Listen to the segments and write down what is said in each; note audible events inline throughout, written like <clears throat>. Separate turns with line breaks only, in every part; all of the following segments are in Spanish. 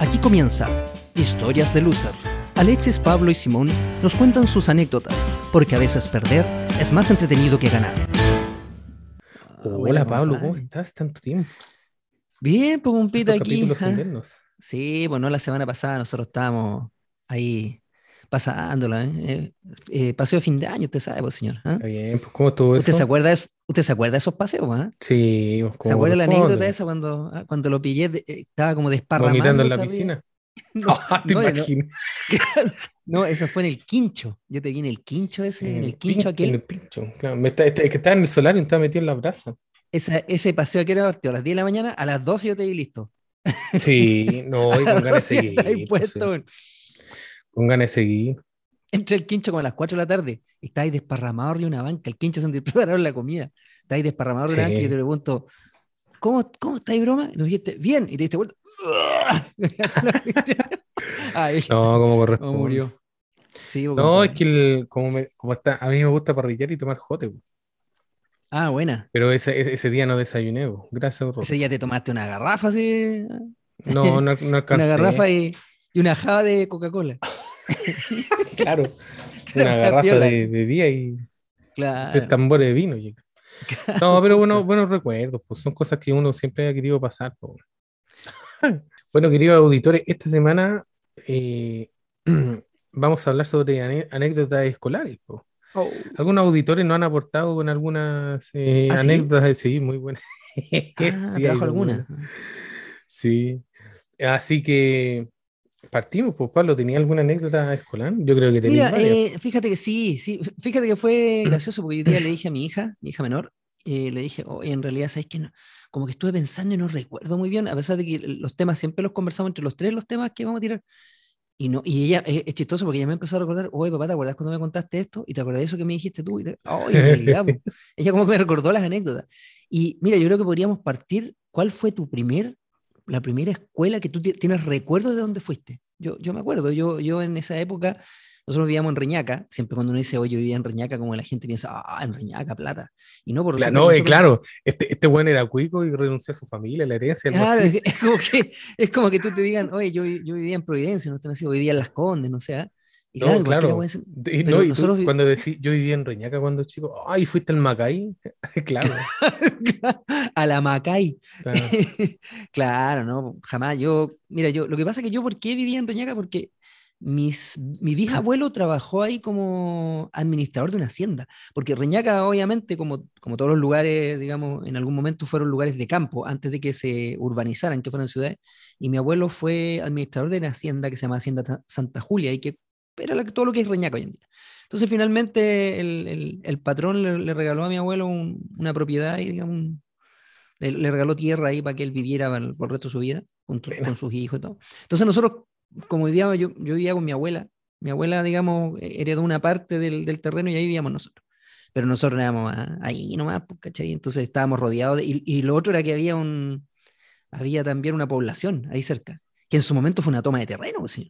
Aquí comienza Historias de Loser. Alexis, Pablo y Simón nos cuentan sus anécdotas, porque a veces perder es más entretenido que ganar.
Hola Pablo, ¿cómo estás? Tanto tiempo.
Bien, pues un pito aquí. Sí, bueno, la semana pasada nosotros estábamos ahí pasándola. ¿eh? Eh, eh, paseo de fin de año, usted sabe, pues, señor. ¿ah?
Bien, pues ¿cómo estuvo
¿Usted
eso?
se acuerda de, eso- ¿Usted se acuerda de esos paseos? ah?
Sí, pues,
¿Se acuerda la anécdota esa cuando, ah, cuando lo pillé? de- eh, estaba como desparramando.
Vomitando en la piscina. <laughs>
No, <laughs>
te
no, no,
imaginas. <laughs>
no, eso fue en el quincho. Yo te vi en el quincho ese, en el
pin-
quincho
En
aquel.
el pincho. Claro, me está, está- es que estaba en el solar y estaba metido en la brasa.
Esa- ese paseo que era partido a las 10 de la mañana, a las 12 yo te vi listo.
Sí, no, y
A
con ganas de
12 andáis
seguir. pues, sí. Con ganas de seguir.
Entré al quincho como a las 4 de la tarde y estáis desparramado arriba de una banca. El quincho es donde <laughs> prepararon la comida. Estáis desparramado arriba de una banca y yo
Sí.
te pregunto, ¿cómo, cómo estáis, broma? Y nos dijiste, bien. Y te diste vuelta. <laughs> Ahí,
No, como
no <laughs>
corresponde.
murió. Sí,
No,
compadre.
es que el, como, me- como está, a mí me gusta parrillar y tomar jote.
Ah, buena.
pero ese, ese, ese día no desayuné, pues. gracias, horror.
Ese día te tomaste una garrafa, así.
No, no, no alcancé.
Una garrafa y, y una java de Coca-Cola. <laughs>
Claro, una garrafa de, día y
Claro.
tres tambores de vino. <laughs> No, pero bueno, buenos recuerdos, pues son cosas que uno siempre ha querido pasar. po. <laughs> Bueno, queridos auditores, esta semana eh, <clears throat> vamos a hablar sobre anécdotas escolares.
Oh.
Algunos auditores nos han aportado con algunas eh,
¿Ah, sí?
anécdotas, sí, muy buenas.
Ah,
Sí,
alguna.
Sí. Así que partimos, pues Pablo, ¿tenía alguna anécdota escolar? Yo creo que tenía
Mira, eh, fíjate que sí, sí, fíjate que fue <clears throat> gracioso porque hoy día le dije a mi hija, mi hija menor, eh, le dije, oye, en realidad, ¿sabes qué? No- como que estuve pensando y no recuerdo muy bien, a pesar de que los temas siempre los conversamos entre los tres, los temas que vamos a tirar. Y, no, y ella, eh, es chistoso porque ella me empezó a recordar, oye, papá, ¿te acuerdas cuando me contaste esto? ¿Y te acuerdas de eso que me dijiste tú? Y te- "Oye, en realidad, po". <laughs> ella como que me recordó las anécdotas. Y mira, yo creo que podríamos partir, ¿cuál fue tu primer, la primera escuela que tú ti- tienes recuerdo de dónde fuiste? Yo, yo me acuerdo, yo, yo en esa época, nosotros vivíamos en Reñaca, siempre cuando uno dice, oye, yo vivía en Reñaca, como la gente piensa, ah, en Reñaca, plata. Y no, por
Cla-
resulta
no, eh,
nosotros-
claro, este, este buen era cuico y renunció a su familia, a la herencia,
Claro, es, es como que, es como que tú te digan, oye, yo, yo vivía en Providencia, no están así, o vivía en Las Condes, no sé. Y
No,
claro,
claro. y no, y tú,
nosotros vi-
cuando decís, yo vivía en Reñaca cuando chico, ay, fuiste al Macay. <laughs> claro, <laughs>
a la Macay.
claro. <laughs>
claro, no, jamás. Yo, mira, yo, lo que pasa es que yo, ¿por qué vivía en Reñaca? Porque mis, mi bisabuelo trabajó ahí como administrador de una hacienda. Porque Reñaca, obviamente, como, como todos los lugares, digamos, en algún momento fueron lugares de campo, antes de que se urbanizaran, que fueran ciudades. Y mi abuelo fue administrador de una hacienda que se llama Hacienda Ta- Santa Julia, y que era la- todo lo que es Reñaca hoy en día. Entonces, finalmente, el, el- el patrón le, le regaló a mi abuelo un- una propiedad y, digamos, un- le, le regaló tierra ahí para que él viviera para el- por el resto de su vida, con, tu- con sus hijos y todo. Entonces, nosotros, como vivíamos, yo, yo vivía con mi abuela, mi abuela, digamos, heredó una parte del, del terreno y ahí vivíamos nosotros. Pero nosotros éramos ah, ahí nomás, pues, ¿cachai? Entonces estábamos rodeados de... Y, y lo otro era que había un... Había también una población ahí cerca, que en su momento fue una toma de terreno, pues,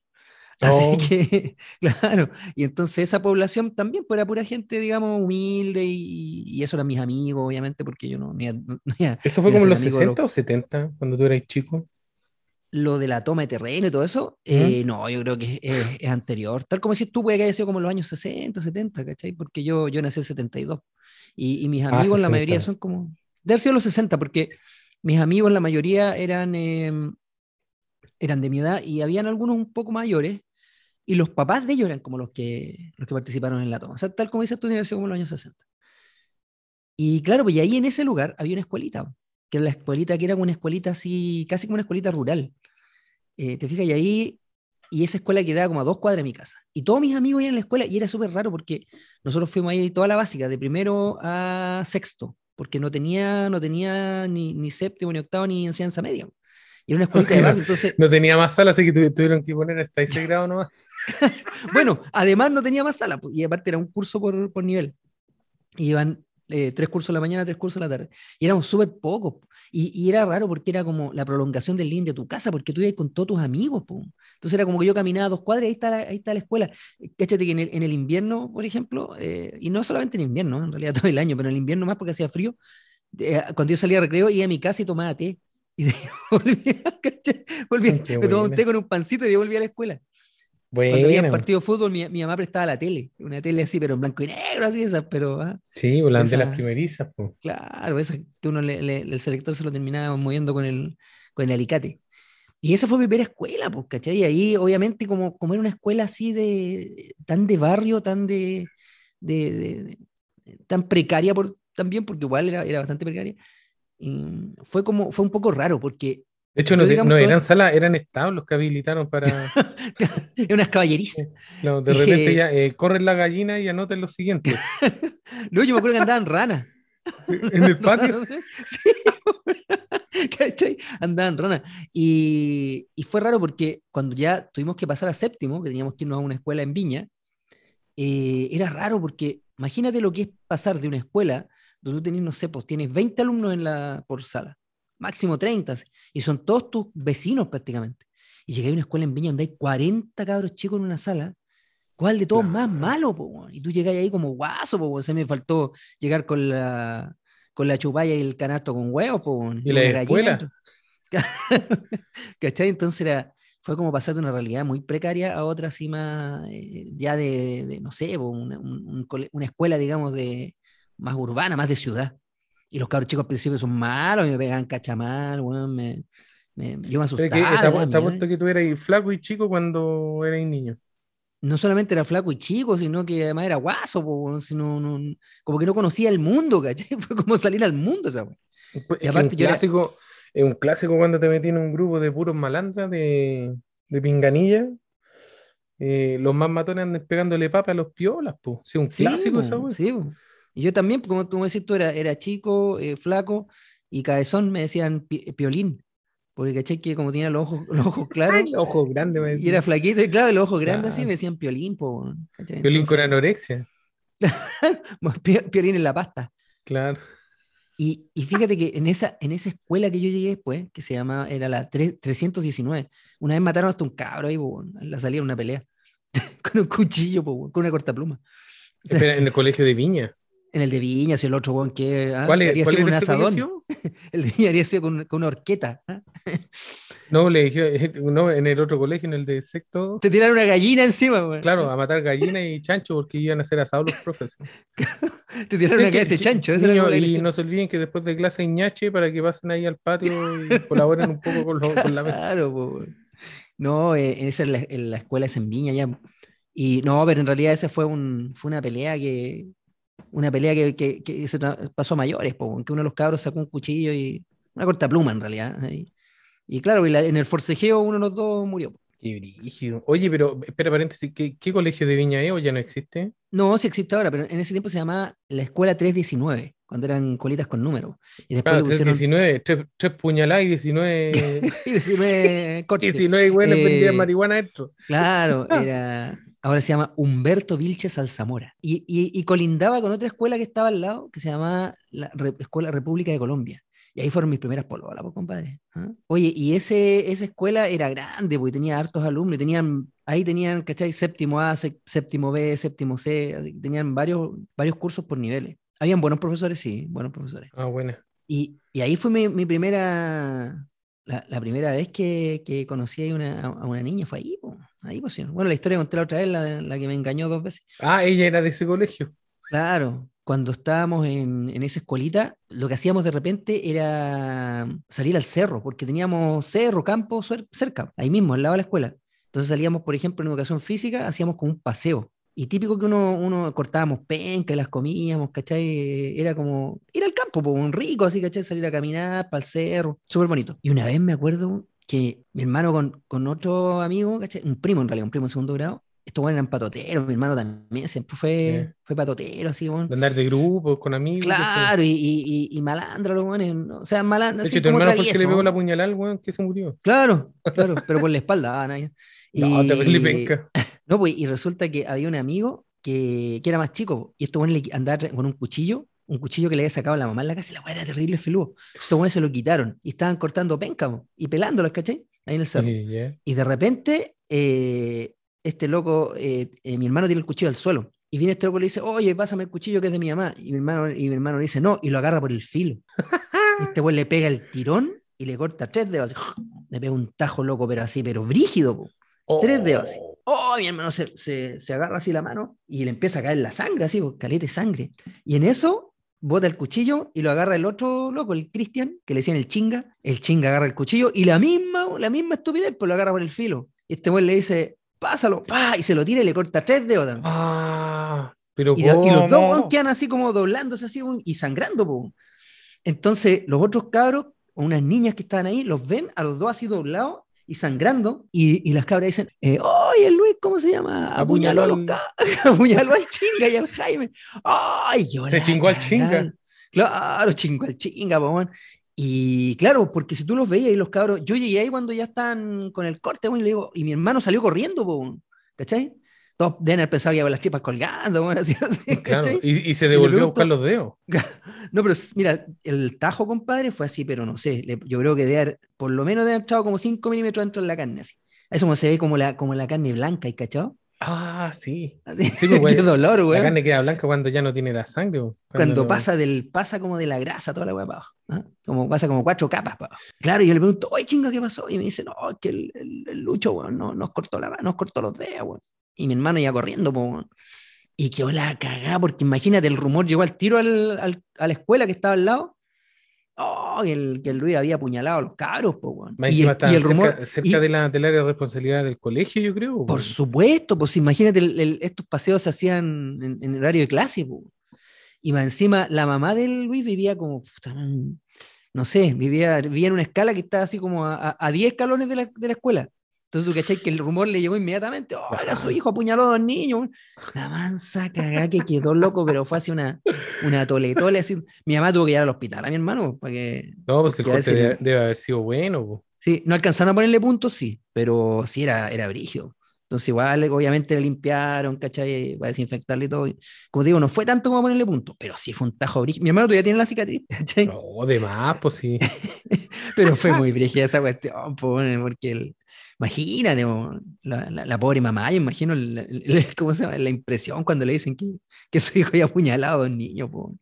sí. Así
Oh.
que, <laughs> claro, y entonces esa población también pues, era pura gente, digamos, humilde y, y eso eran mis amigos, obviamente, porque yo no, <laughs> no iba-
¿Eso fue
a
como en los
amigo de los-
60 o 70, cuando tú eras chico?
lo de la toma de terreno y todo eso, eh, no, yo creo que es, es anterior. Tal como si tú puede que haya sido como en los años 60, 70, ¿cachai? Porque yo, yo nací en 72. Y, y mis
Ah,
amigos, la
60.
mayoría son como. De haber sido los 60, porque mis amigos, la mayoría eran, eh, eran de mi edad y habían algunos un poco mayores. Y los papás de ellos eran como los que, los que participaron en la toma. O sea, tal como dices tú, universidad como en los años 60. Y claro, pues y ahí en ese lugar había una escuelita, que era la escuelita que era una escuelita así, casi como una escuelita rural. Eh, te fijas, y ahí, y esa escuela quedaba como a dos cuadras de mi casa. Y todos mis amigos iban a la escuela, y era súper raro porque nosotros fuimos ahí toda la básica, de primero a sexto, porque no tenía, no tenía ni, ni séptimo, ni octavo, ni enseñanza media. Y era una escuelita de
Ok, no.
barrio, entonces,
No tenía más sala, así que tu- tuvieron que poner hasta ese grado nomás. <laughs>
bueno, además no tenía más sala, pues, y aparte era un curso por, por nivel. Y iban eh, tres cursos en la mañana, tres cursos en la tarde. Y éramos súper pocos. Y, y era raro porque era como la prolongación del living de tu casa, porque tú ibas con todos tus amigos. po. Entonces era como que yo caminaba dos cuadras y ahí está la, ahí está la escuela. Cáchate que en el, en el invierno, por ejemplo, eh, y no solamente en invierno, en realidad <laughs> todo el año, pero en el invierno más porque hacía frío, eh, cuando yo salía a recreo iba a mi casa y tomaba té. <laughs> Y volvía. Volvía, me tomaba un té con un pancito y de ahí volvía a la escuela. Cuando había partido de fútbol, mi, mi mamá prestaba la tele, una tele así, pero en blanco y negro, así esas, pero ah,
Sí, pues, las de las primerizas, pues.
claro, eso que uno le- le- el selector se lo terminaba moviendo con el, con el alicate. Y esa fue mi primera escuela, pues, ¿cachai? Y ahí, obviamente, como, como era una escuela así de, tan de barrio, tan de, de- de- de- tan precaria por, también, porque igual era, era bastante precaria, y fue como, fue un poco raro, porque
De hecho, no,
digamos,
eran salas, eran establos que habilitaron para. <laughs>
unas caballerizas.
no, de repente
Eh,
ya eh, corren la gallina y anoten lo siguiente. <laughs>
No, yo me acuerdo que andaban ranas. <laughs>
En el patio.
Sí, ¿cachai? Andaban ranas. Y, y fue raro porque cuando ya tuvimos que pasar a séptimo, que teníamos que irnos a una escuela en Viña, eh, era raro porque imagínate lo que es pasar de una escuela donde tú tenés, no sé, pues tienes 20 alumnos en la, por sala, máximo 30, así, y son todos tus vecinos prácticamente. Y llegué a una escuela en Viña donde hay 40 cabros chicos en una sala. ¿Cuál de todos más malo, po? Y tú llegas ahí como guaso, po. Se me faltó llegar con la, con la chupalla y el canasto con huevos, po,
¿Y la escuela? <laughs>
¿Cachai? Entonces era, fue como pasar de una realidad muy precaria a otra así más, eh, ya de, de, no sé, po, una, un- un cole- una escuela, digamos, de más urbana, más de ciudad. Y los cabros chicos al principio son malos, y me pegaban cachamal, weón, me, me- yo me
Pero
asustaba.
que,
miedo.
apuesto que tú eras flaco y chico cuando eras niño.
no solamente era flaco y chico, sino que además era guaso, po, sino, no- como que no conocía el mundo, ¿cachai? <laughs> Fue como salir al mundo esa weá.
Pues,
Y
es que
aparte
un
era-
clásico, es un clásico cuando te metí en un grupo de puros malandras de, de pinganilla. eh, los más matones andan pegándole papa a los piolas, pues. Sí, un
Sí,
clásico esa
po,
wea.
sí, po. Y yo también, como tú me decís, tú era, era chico, eh, flaco y cabezón, me decían pi- piolín, porque caché que como tenía los ojos, <laughs> los ojos claros
los ojos grandes, me
y
decían.
era flaquito, y claro, los ojos grandes así me decían piolín.
Violín con anorexia. <laughs>
pi- piolín en la pasta.
Claro.
Y, y fíjate que en esa, en esa escuela que yo llegué después, que se llamaba, era la tre- 319, una vez mataron hasta un cabro ahí, po, weón, en la salida de una pelea, <laughs> con un cuchillo, po, con una cortapluma.
Espera, en el colegio de Viña.
En el de Viña, si el otro weón que ah,
¿Cuál, es, cuál
sido un
ese
asadón. <laughs> El de Viña habría sido con, con una horqueta. ¿ah? <laughs>
No, le dije, no, en el otro colegio, en el de sexto,
Te tiraron una gallina encima, weón.
claro, <laughs> a matar gallinas y chancho porque iban a ser asados los profes.
Te tiraron una cabeza de chancho. Eso era la
y no se olviden que después de clase ñache para que pasen ahí al patio y colaboren un poco con, lo- con la mesa.
Claro, weón. No, eh, en esa en la, en la escuela es en Viña ya. Y no, pero en realidad esa fue, un, fue una pelea que una pelea que, que, que se pasó a mayores, po, weón, que uno de los cabros sacó un cuchillo y una corta pluma en realidad. Y, y claro, y la- en el forcejeo uno de los dos murió.
Qué brígido. Oye, pero espera, paréntesis, ¿qué, qué colegio de Viña es o ya no existe?
No, sí existe ahora, pero en ese tiempo se llamaba la escuela 319, cuando eran colitas con números. Y después
Claro,
pusieron
19, tres, tres puñaladas y 19,
19 <laughs> cortes. <laughs>
19 güeyes
Eh,
vendían marihuana dentro.
Claro, <laughs> era, ahora se llama Humberto Vilches Alzamora. Y, y, y colindaba con otra escuela que estaba al lado, que se llamaba la Re- Escuela República de Colombia. Y ahí fueron mis primeras pololas, pues, compadre. ¿ah? Oye, y ese, esa escuela era grande, porque tenía hartos alumnos, tenían, ahí tenían, ¿cachai? Séptimo A, sé- séptimo B, séptimo C, tenían varios, varios cursos por niveles. Habían buenos profesores, sí, buenos profesores.
Ah, buena.
Y, y ahí fue mi, mi primera, la, la primera vez que, que conocí a una, a una niña, fue ahí, po, ahí pues, sí. Bueno, la historia conté la otra vez, la, la que me engañó dos veces.
Ah, ella era de ese colegio.
Claro, cuando estábamos en, en esa escuelita, lo que hacíamos de repente era salir al cerro, porque teníamos cerro, campo cerca, ahí mismo, al lado de la escuela. Entonces salíamos, por ejemplo, en educación física, hacíamos como un paseo. Y típico que uno, uno cortábamos penca y las comíamos, ¿cachai? Era como ir al campo, po, un rico así, ¿cachai? Salir a caminar para el cerro, súper bonito. Y una vez me acuerdo que mi hermano con, con otro amigo, ¿cachai? Un primo en realidad, un primo en segundo grado, estos buenos eran patoteros, mi hermano también siempre fue,
Yeah.
fue patotero, así, bueno.
De andar de grupos, con amigos.
Claro, y, y, y, y malandra los buenos, ¿no? o sea, malandra,
De
así
hecho, tu
como
hermano fue el que le
travieso.
pegó la puñalada al que se murió.
Claro, claro, pero por la espalda, ah, nadie. <laughs>
No,
Y-
terrible penca.
No, pues, y resulta que había un amigo que, que era más chico, y estos buenos le andaba con un cuchillo, un cuchillo que le había sacado a la mamá en la casa, y la weá era terrible filudo. Estos buenos se lo quitaron, y estaban cortando penca, po, y pelándolas, ¿cachai? Ahí en el cerro.
Sí.
Y de repente, eh, este loco, eh, eh, mi hermano tiene el cuchillo al suelo. Y viene este loco y le dice, oye, pásame el cuchillo que es de mi mamá. Y mi hermano, y mi hermano le dice, no, y lo agarra por el filo. <laughs> Y este güey le pega el tirón y le corta tres dedos. Le pega un tajo loco, pero así, pero brígido. po. Tres dedos así. Oh, mi hermano se, se, se agarra así la mano y le empieza a caer la sangre, así, po, caleta de sangre. Y en eso bota el cuchillo y lo agarra el otro loco, el Cristian, que le decían el chinga. El chinga agarra el cuchillo y la misma, la misma estupidez, pues lo agarra por el filo. Y este güey le dice, pásalo, pa, y se lo tira y le corta tres dedos también.
Ah, pero
Y, y los dos quedan así como doblándose así y sangrando. po. Entonces los otros cabros, o unas niñas que estaban ahí, los ven a los dos así doblados y sangrando. Y, y las cabras dicen, eh, oye Luis, ¿cómo se llama? Apuñaló,
Apuñaló
a los
al-
ca- <laughs> apuñaló al chinga y al Jaime. ¡Ay, yo
Se chingó al
cagá".
chinga.
Claro, chingó al chinga, po, weón. Y claro, porque si tú los veías y los cabros, yo llegué ahí cuando ya están con el corte, y le digo, y mi hermano salió corriendo, po, ¿cachai? Todos deben haber pensado que iba con las tripas colgando, weón, <laughs> así, así,
Claro, y, y se devolvió a buscar los dedos. <laughs>
No, pero mira, el tajo, compadre, fue así, pero no sé, le- yo creo que de haber, por lo menos de haber entrado como 5 milímetros dentro de la carne, así. Eso como se ve como la, como la carne blanca, ¿y cachado?
Ah, sí. Sí, pues, <laughs> güey,
qué dolor,
La
weón.
carne queda blanca cuando ya no tiene la sangre. po.
Cuando
lo-
pasa del, pasa como de la grasa toda la weá para abajo. ¿ah? Como pasa como cuatro capas para abajo. Claro, y yo le pregunto, oye chinga, ¿qué pasó? Y me dice, no, es que el, el, el Lucho, weón, no, nos cortó la nos cortó los dedos, weón. Y mi hermano ya corriendo, po. Y quedó la cagada, porque imagínate, el rumor llegó al tiro al, al- a la escuela que estaba al lado. Oh, que el, que el Luis había apuñalado a los cabros, po, weón.
Más
Y
encima
el,
está
y el rumor.
cerca, cerca
y-
de la, del área de responsabilidad del colegio, yo creo.
por
po.
supuesto, pues imagínate, el- estos paseos se hacían en, en horario de clase. po. Y más encima, la mamá del Luis vivía como, puta, no sé, vivía, vivía en una escala que estaba así como a, a- a 10 escalones de la, de la escuela. Entonces tú cachai que el rumor le llegó inmediatamente, oh, era su hijo apuñaló a dos niños. La mansa cagá que quedó loco, pero fue así una, una toletole así. Mi mamá tuvo que ir al hospital a mi hermano, para que,
No, pues el
a
corte
si le-
debe, haber sido bueno. po.
Sí, no alcanzaron a ponerle puntos, sí, pero sí era, era brígido. Entonces, igual, obviamente le limpiaron, ¿cachai? Para desinfectarle y todo. Como te digo, no fue tanto como ponerle puntos, pero sí fue un tajo brígido. Mi hermano todavía tiene la cicatriz, <laughs> ¿cachai?
No, de más, pues sí. <laughs>
Pero fue muy brígida esa cuestión, bueno, porque el- imagínate, po, la, la- la pobre mamá, yo imagino el- el- el- <laughs> ¿cómo se llama? la impresión cuando le dicen que, que su hijo había apuñalado a un niño. po.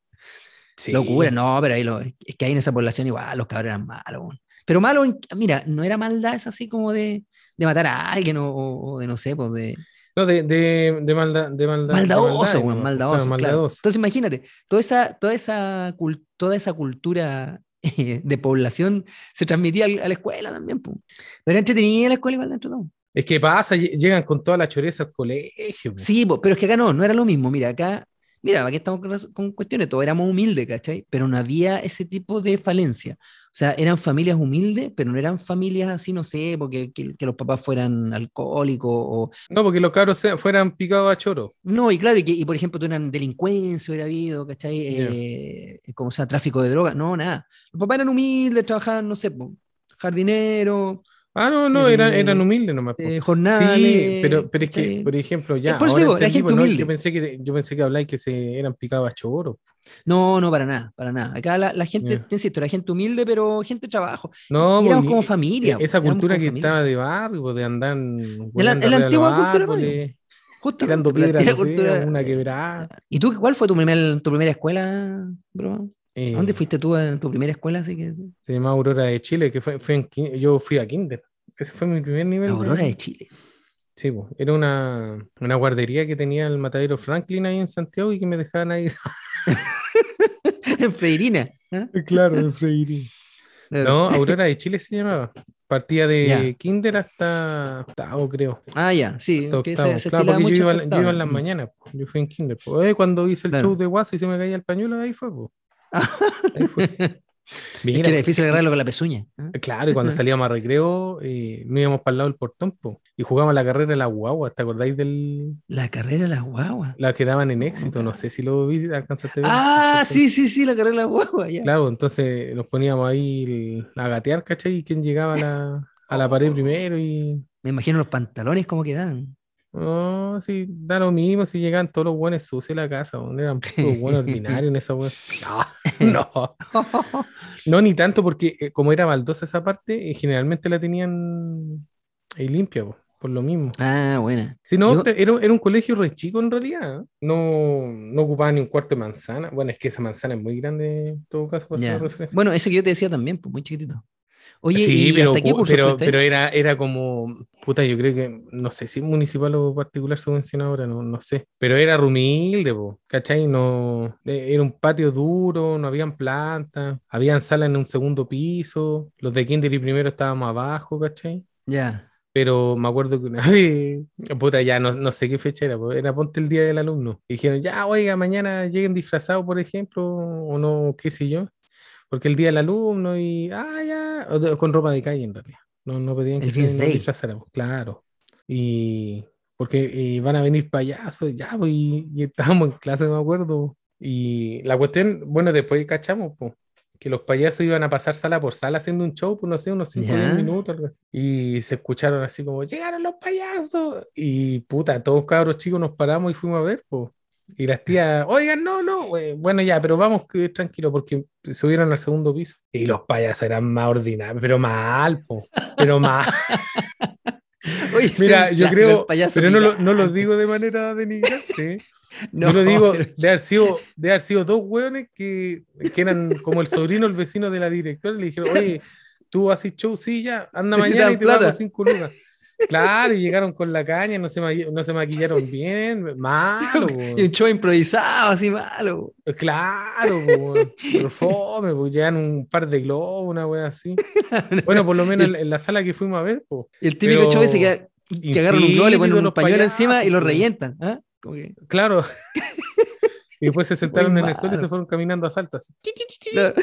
Sí.
Locura, no, pero ahí lo, es que ahí en esa población igual los cabros eran malos. weón. Pero malo, en- mira, no era maldad, es así como de, de matar a alguien o, o- de no sé, pues de
No, de, de, de maldad. De maldad de
maldadoso,
maldad,
weón,
nomás,
maldadoso,
claro,
claro.
maldadoso.
Entonces imagínate, toda esa, toda esa, toda esa cultura <laughs> de población se transmitía a la escuela también. pues. Pero era entretenida la escuela igual dentro de todo.
Es que pasa, lle- llegan con toda la choreza al colegio. po.
Sí, pero es que acá no, no era lo mismo. Mira, acá, mira, aquí estamos con, con cuestiones, todos éramos humildes, ¿cachai? Pero no había ese tipo de falencia. O sea, eran familias humildes, pero no eran familias así, no sé, porque que, que los papás fueran alcohólicos o...
No, porque los cabros se- fueran picados a choro.
No, y claro, y, que, y por ejemplo, tuvieran delincuencia, hubiera habido, ¿cachai? Eh, como sea, tráfico de drogas, no, nada. Los papás eran humildes, trabajaban, no sé, jardinero,
Ah, no, no,
Eh,
eran, eran humildes nomás.
eh, jornales.
Sí, pero, pero es que, por ejemplo, ya.
por eso digo, la
entendí,
gente
pues, no,
humilde.
yo pensé que yo pensé que habláis que se eran picados a choro.
No, no, para nada, para nada. Acá la, la gente,
Ya.
te insisto, la gente humilde, pero gente de trabajo.
No,
Y éramos
porque
como familia,
Esa
éramos
cultura que
familia.
estaba de barrio, pues, de andar
la- en la
de los
antigua cultura
árboles,
Justamente,
tirando
la
piedras, no sé, una quebrada.
¿Y tú cuál fue tu, primer, tu primera escuela, bro?
Eh,
¿A dónde fuiste tú en tu primera escuela? Así que,
Se llama Aurora de Chile, que fue, fue en yo fui a Kinder. Ese fue mi primer nivel.
la Aurora de Chile.
Sí, pues, era una, una guardería que tenía el matadero Franklin ahí en Santiago y que me dejaban ahí. <laughs>
en Freirina. ¿ah?
claro, en Freire. <laughs> No, Aurora de Chile se llamaba. Partía de
Ya.
Kinder hasta octavo, creo.
Ah, ya, sí. Que
octavo.
se, se
Claro,
estilaba
porque
mucho
yo iba,
hasta
yo iba en las mañanas. po. Yo fui en Kinder. po. Eh, cuando hice el
Claro.
show de Guaso y se me caía el pañuelo, ahí fue. po. <laughs> Ahí fue.
Es
Mira,
que era difícil agarrarlo con la pezuña. ¿ah?
Claro, y cuando <laughs> salíamos a recreo, eh, no íbamos para el lado del portón, po, y jugábamos la carrera de la guagua. ¿Te acordáis de
La carrera de las guaguas.
la que daban en éxito? No sé si lo vi, alcanzaste a ver.
Ah, sí, sí, sí, la carrera de las guaguas. Ya.
Claro, entonces nos poníamos ahí el- a gatear, ¿cachai? Y quién llegaba a la, a la pared primero y.
Me imagino los pantalones cómo quedaban.
No, sí, da lo mismo si llegaban todos los buenos sucios a la casa, weón, eran puros buenos <laughs> ordinarios en esa weón. <laughs> No, no, <laughs> no, ni tanto porque eh, como era baldosa esa parte, eh, generalmente la tenían ahí limpia, po, por lo mismo.
Ah, buena.
Si no,
Yo-
era, era un colegio re chico en realidad. ¿eh? No, no ocupaba ni un cuarto de manzana. Bueno, es que esa manzana es muy grande en todo caso. para hacer
Ya.
referencia.
Bueno, ese que yo te decía también, pues muy chiquitito. Oye,
Sí,
¿y
pero,
hasta qué curso
pero, pero era, era como, puta, yo creo que, no sé si municipal o particular subvencionadora, no, no sé, pero era re humilde, po, ¿cachai? No, eh, era un patio duro, no habían plantas, habían salas en un segundo piso, los de kinder y primero estábamos abajo, ¿cachai?
Ya.
Pero me acuerdo que una <laughs> vez, puta, ya no, no sé qué fecha era, era ponte el día del alumno. Y dijeron, ya, oiga, mañana lleguen disfrazados, por ejemplo, o no, qué sé yo, porque el día del alumno y, ah, ya, o con ropa de calle en realidad. No, no pedían que se- nos disfrazáramos, claro. Y porque eh, van a venir payasos, ya, pues, y, y estábamos en clase, me acuerdo. Y la cuestión, bueno, después cachamos, pues, que los payasos iban a pasar sala por sala haciendo un show, pues no sé, unos 5 o 10
Ya.
minutos, algo así. Y se escucharon así como, llegaron los payasos. Y puta, todos cabros chicos nos paramos y fuimos a ver, pues. Y las tías, oigan, no, no, güey, bueno, ya, pero vamos que tranquilo, porque subieron al segundo piso. Y los payasos eran más ordinarios, pero mal, po, pero mal. <laughs>
Oye,
Mira, yo creo, pero no lo, no lo digo de manera denigrante. ¿eh? <laughs>
No,
yo lo digo de haber sido, de haber sido dos hueones que, que eran como el sobrino, el vecino de la directora, le dijeron, oye, tú haces show, sí, ya, anda <laughs> mañana y te pago
plata.
cinco lucas. Claro, y llegaron con la caña, no se, ma- no se maquillaron bien, malo. <laughs>
Y un show improvisado, así malo.
Pues Claro, po, pero fome, pues llegan un par de globos, una wea así. <laughs> Bueno, por lo menos en, en la sala que fuimos a ver, pues.
Y el típico
Pero
show ese que, que agarran un globo, le ponen un
los
pañuelo encima y lo revientan. ¿ah? Que,
Claro. <laughs> Y después se sentaron en el suelo y se fueron caminando a saltas.
claro.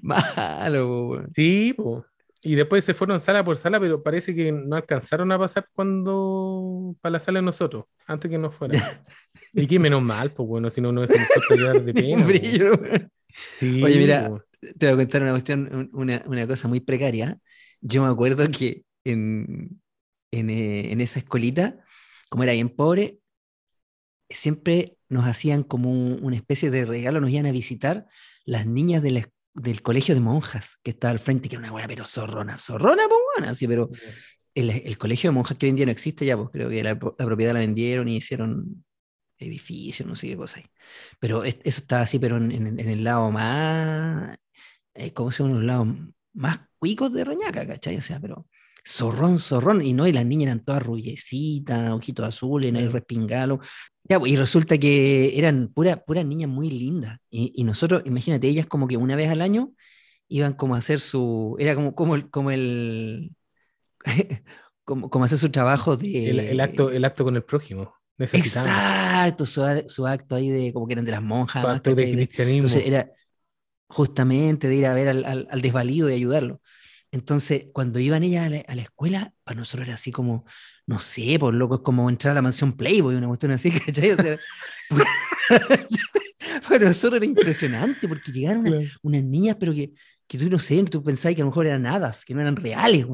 malo, weón.
Sí, pues. Y después se fueron sala por sala, pero parece que no alcanzaron a pasar cuando para la sala de nosotros, antes que nos fueran. <laughs> Y que menos mal, pues bueno, si no puesto a llorar de <laughs> pena.
Brillo, weón.
Sí,
Oye, mira,
po.
te voy a contar una cuestión, un- una, una cosa muy precaria. Yo me acuerdo que en, en, eh, en esa escolita, como era bien pobre, siempre nos hacían como un- una especie de regalo, nos iban a visitar las niñas de la es- del colegio de monjas que estaba al frente, que era una weá, pero zorrona, zorrona, pues buena, así, pero el, el colegio de monjas que hoy en día no existe ya, pues creo que la, la propiedad la vendieron y hicieron edificios, no sé qué cosa hay. Pero es- eso estaba así, pero en, en- en el lado más, eh, ¿cómo se llama? Los lados más cuicos de Reñaca, ¿cachai? O sea, pero zorrón, zorrón, y no, y las niñas eran todas rubiecitas, ojitos azules, no respingalo. Ya, pues, y resulta que eran puras puras niñas muy lindas. Y, y nosotros, imagínate, ellas como que una vez al año iban como a hacer su, era como, como el, como el, <laughs> como, como hacer su trabajo de...
el, el acto, el acto con el prójimo.
Exacto, su, su acto ahí de como que eran de las monjas.
su acto de
¿cachai? De-
cristianismo.
entonces era justamente de ir a ver al, al- al desvalido y ayudarlo. Entonces, cuando iban ellas a la, a la escuela, para nosotros era así como, no sé, por loco, es como entrar a la mansión Playboy, una cuestión así, <laughs> ¿cachai? O sea, <laughs> para nosotros era impresionante porque llegaron una- unas niñas, pero que, que tú no sé, tú pensabas que a lo mejor eran hadas, que no eran reales,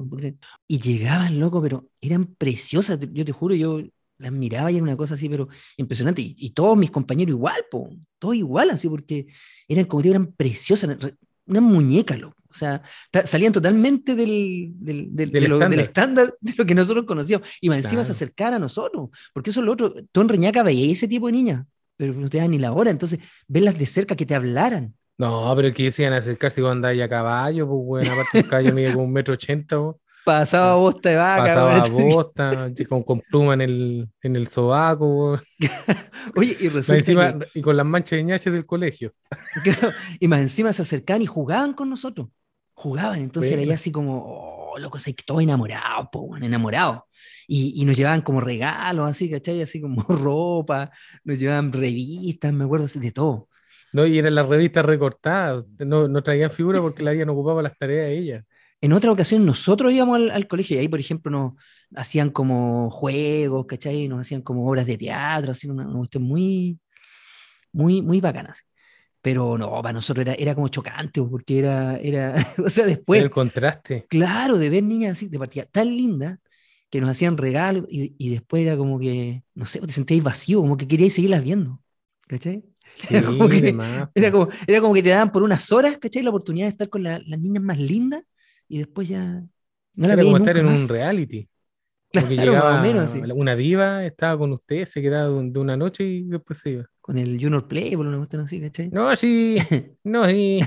y llegaban, loco, pero eran preciosas, yo te juro, yo las miraba y era una cosa así, pero impresionante, y, y todos mis compañeros igual, po, todos igual, así, porque eran como que eran preciosas, re- una muñeca, loco. O sea, salían totalmente del, del, del-
Del
de lo, del
estándar.
de lo que nosotros conocíamos. Y más encima se
Claro.
acercaban a nosotros, porque eso es lo otro. Tú en Reñaca veías ese tipo de niñas, pero no te dan ni la hora, entonces verlas de cerca que te hablaran.
No, pero que a acercarse cuando andáis a caballo, pues bueno, aparte el caballo mide como un metro ochenta, po.
Pasaba bosta de vaca.
pasaba <laughs> bosta, con, con pluma en el, en el sobaco. <laughs>
Oye, y resulta
encima,
que-
y con las manchas de ñaches del colegio. <laughs>
Claro, y más encima se acercaban y jugaban con nosotros. Jugaban, entonces era ya así como, oh, locos, hay que todos enamorados, po, enamorados. Y, y nos llevaban como regalos, así, ¿cachai? Así como ropa, nos llevaban revistas, me acuerdo así de todo.
¿no? Y eran las revistas recortadas, no, no traían figura porque la habían ocupado las tareas de ella.
En otra ocasión nosotros íbamos al, al colegio y ahí, por ejemplo, nos hacían como juegos, ¿cachai? Nos hacían como obras de teatro, así, una, una cuestión muy, muy, muy bacana. así. Pero no, para nosotros era, era como chocante, porque era, era, <laughs> o sea, después,
el contraste.
Claro, de ver niñas así, de partida tan lindas, que nos hacían regalos y, y después era como que, no sé, te sentíais vacío, como que queríais seguirlas viendo. ¿Cachai?
Sí, <laughs>
Era como que- Era como, era como que te daban por unas horas, ¿cachai? La oportunidad de estar con la- las niñas más lindas y después ya no las
Era como estar en
más.
un reality. <laughs> Como que
Claro,
llegaba
menos
una diva, estaba con usted, se quedaba de una noche y después se iba.
Con el Junior Playboy, una cuestión así, ¿cachai?
No, sí, <laughs> no, sí.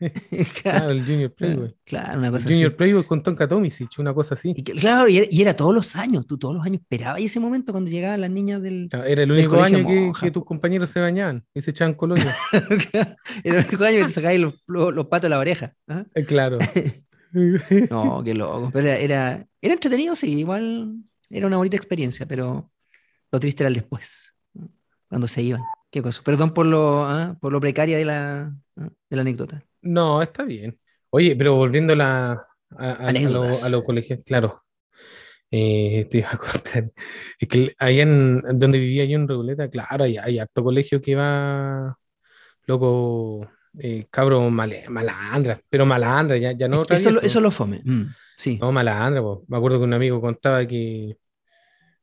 <laughs> claro, el Junior Playboy.
Claro, una cosa
el Junior
así.
Playboy con Tonka Tomisic, una cosa así.
Y que- claro, y era, y era todos los años, tú todos los años esperabas ese momento cuando llegaban las niñas del.
Claro, Era el único año que, tus compañeros se bañaban y se echaban colonia.
era el único año que te sacabas los, los, los patos de la oreja. ¿ah?
Eh, claro. <laughs>
No, qué loco. Pero era, era, era entretenido, sí, igual era una bonita experiencia, pero lo triste era el después, cuando se iban. Qué cosa. Perdón por lo, ¿ah? por lo precaria de la, ¿ah? de la anécdota.
No, está bien. Oye, pero volviendo a, la, a, a- a lo,
Anécdotas.
a lo colegial, claro. Eh, te iba a contar. Es que allá en donde vivía yo en Recoleta, claro, hay, hay harto colegio que va, loco, eh, cabro male- malandra, pero malandra, ya, ya no
eso, lo- eso lo fome. mm, sí.
No, malandra, po. Me acuerdo que un amigo contaba que,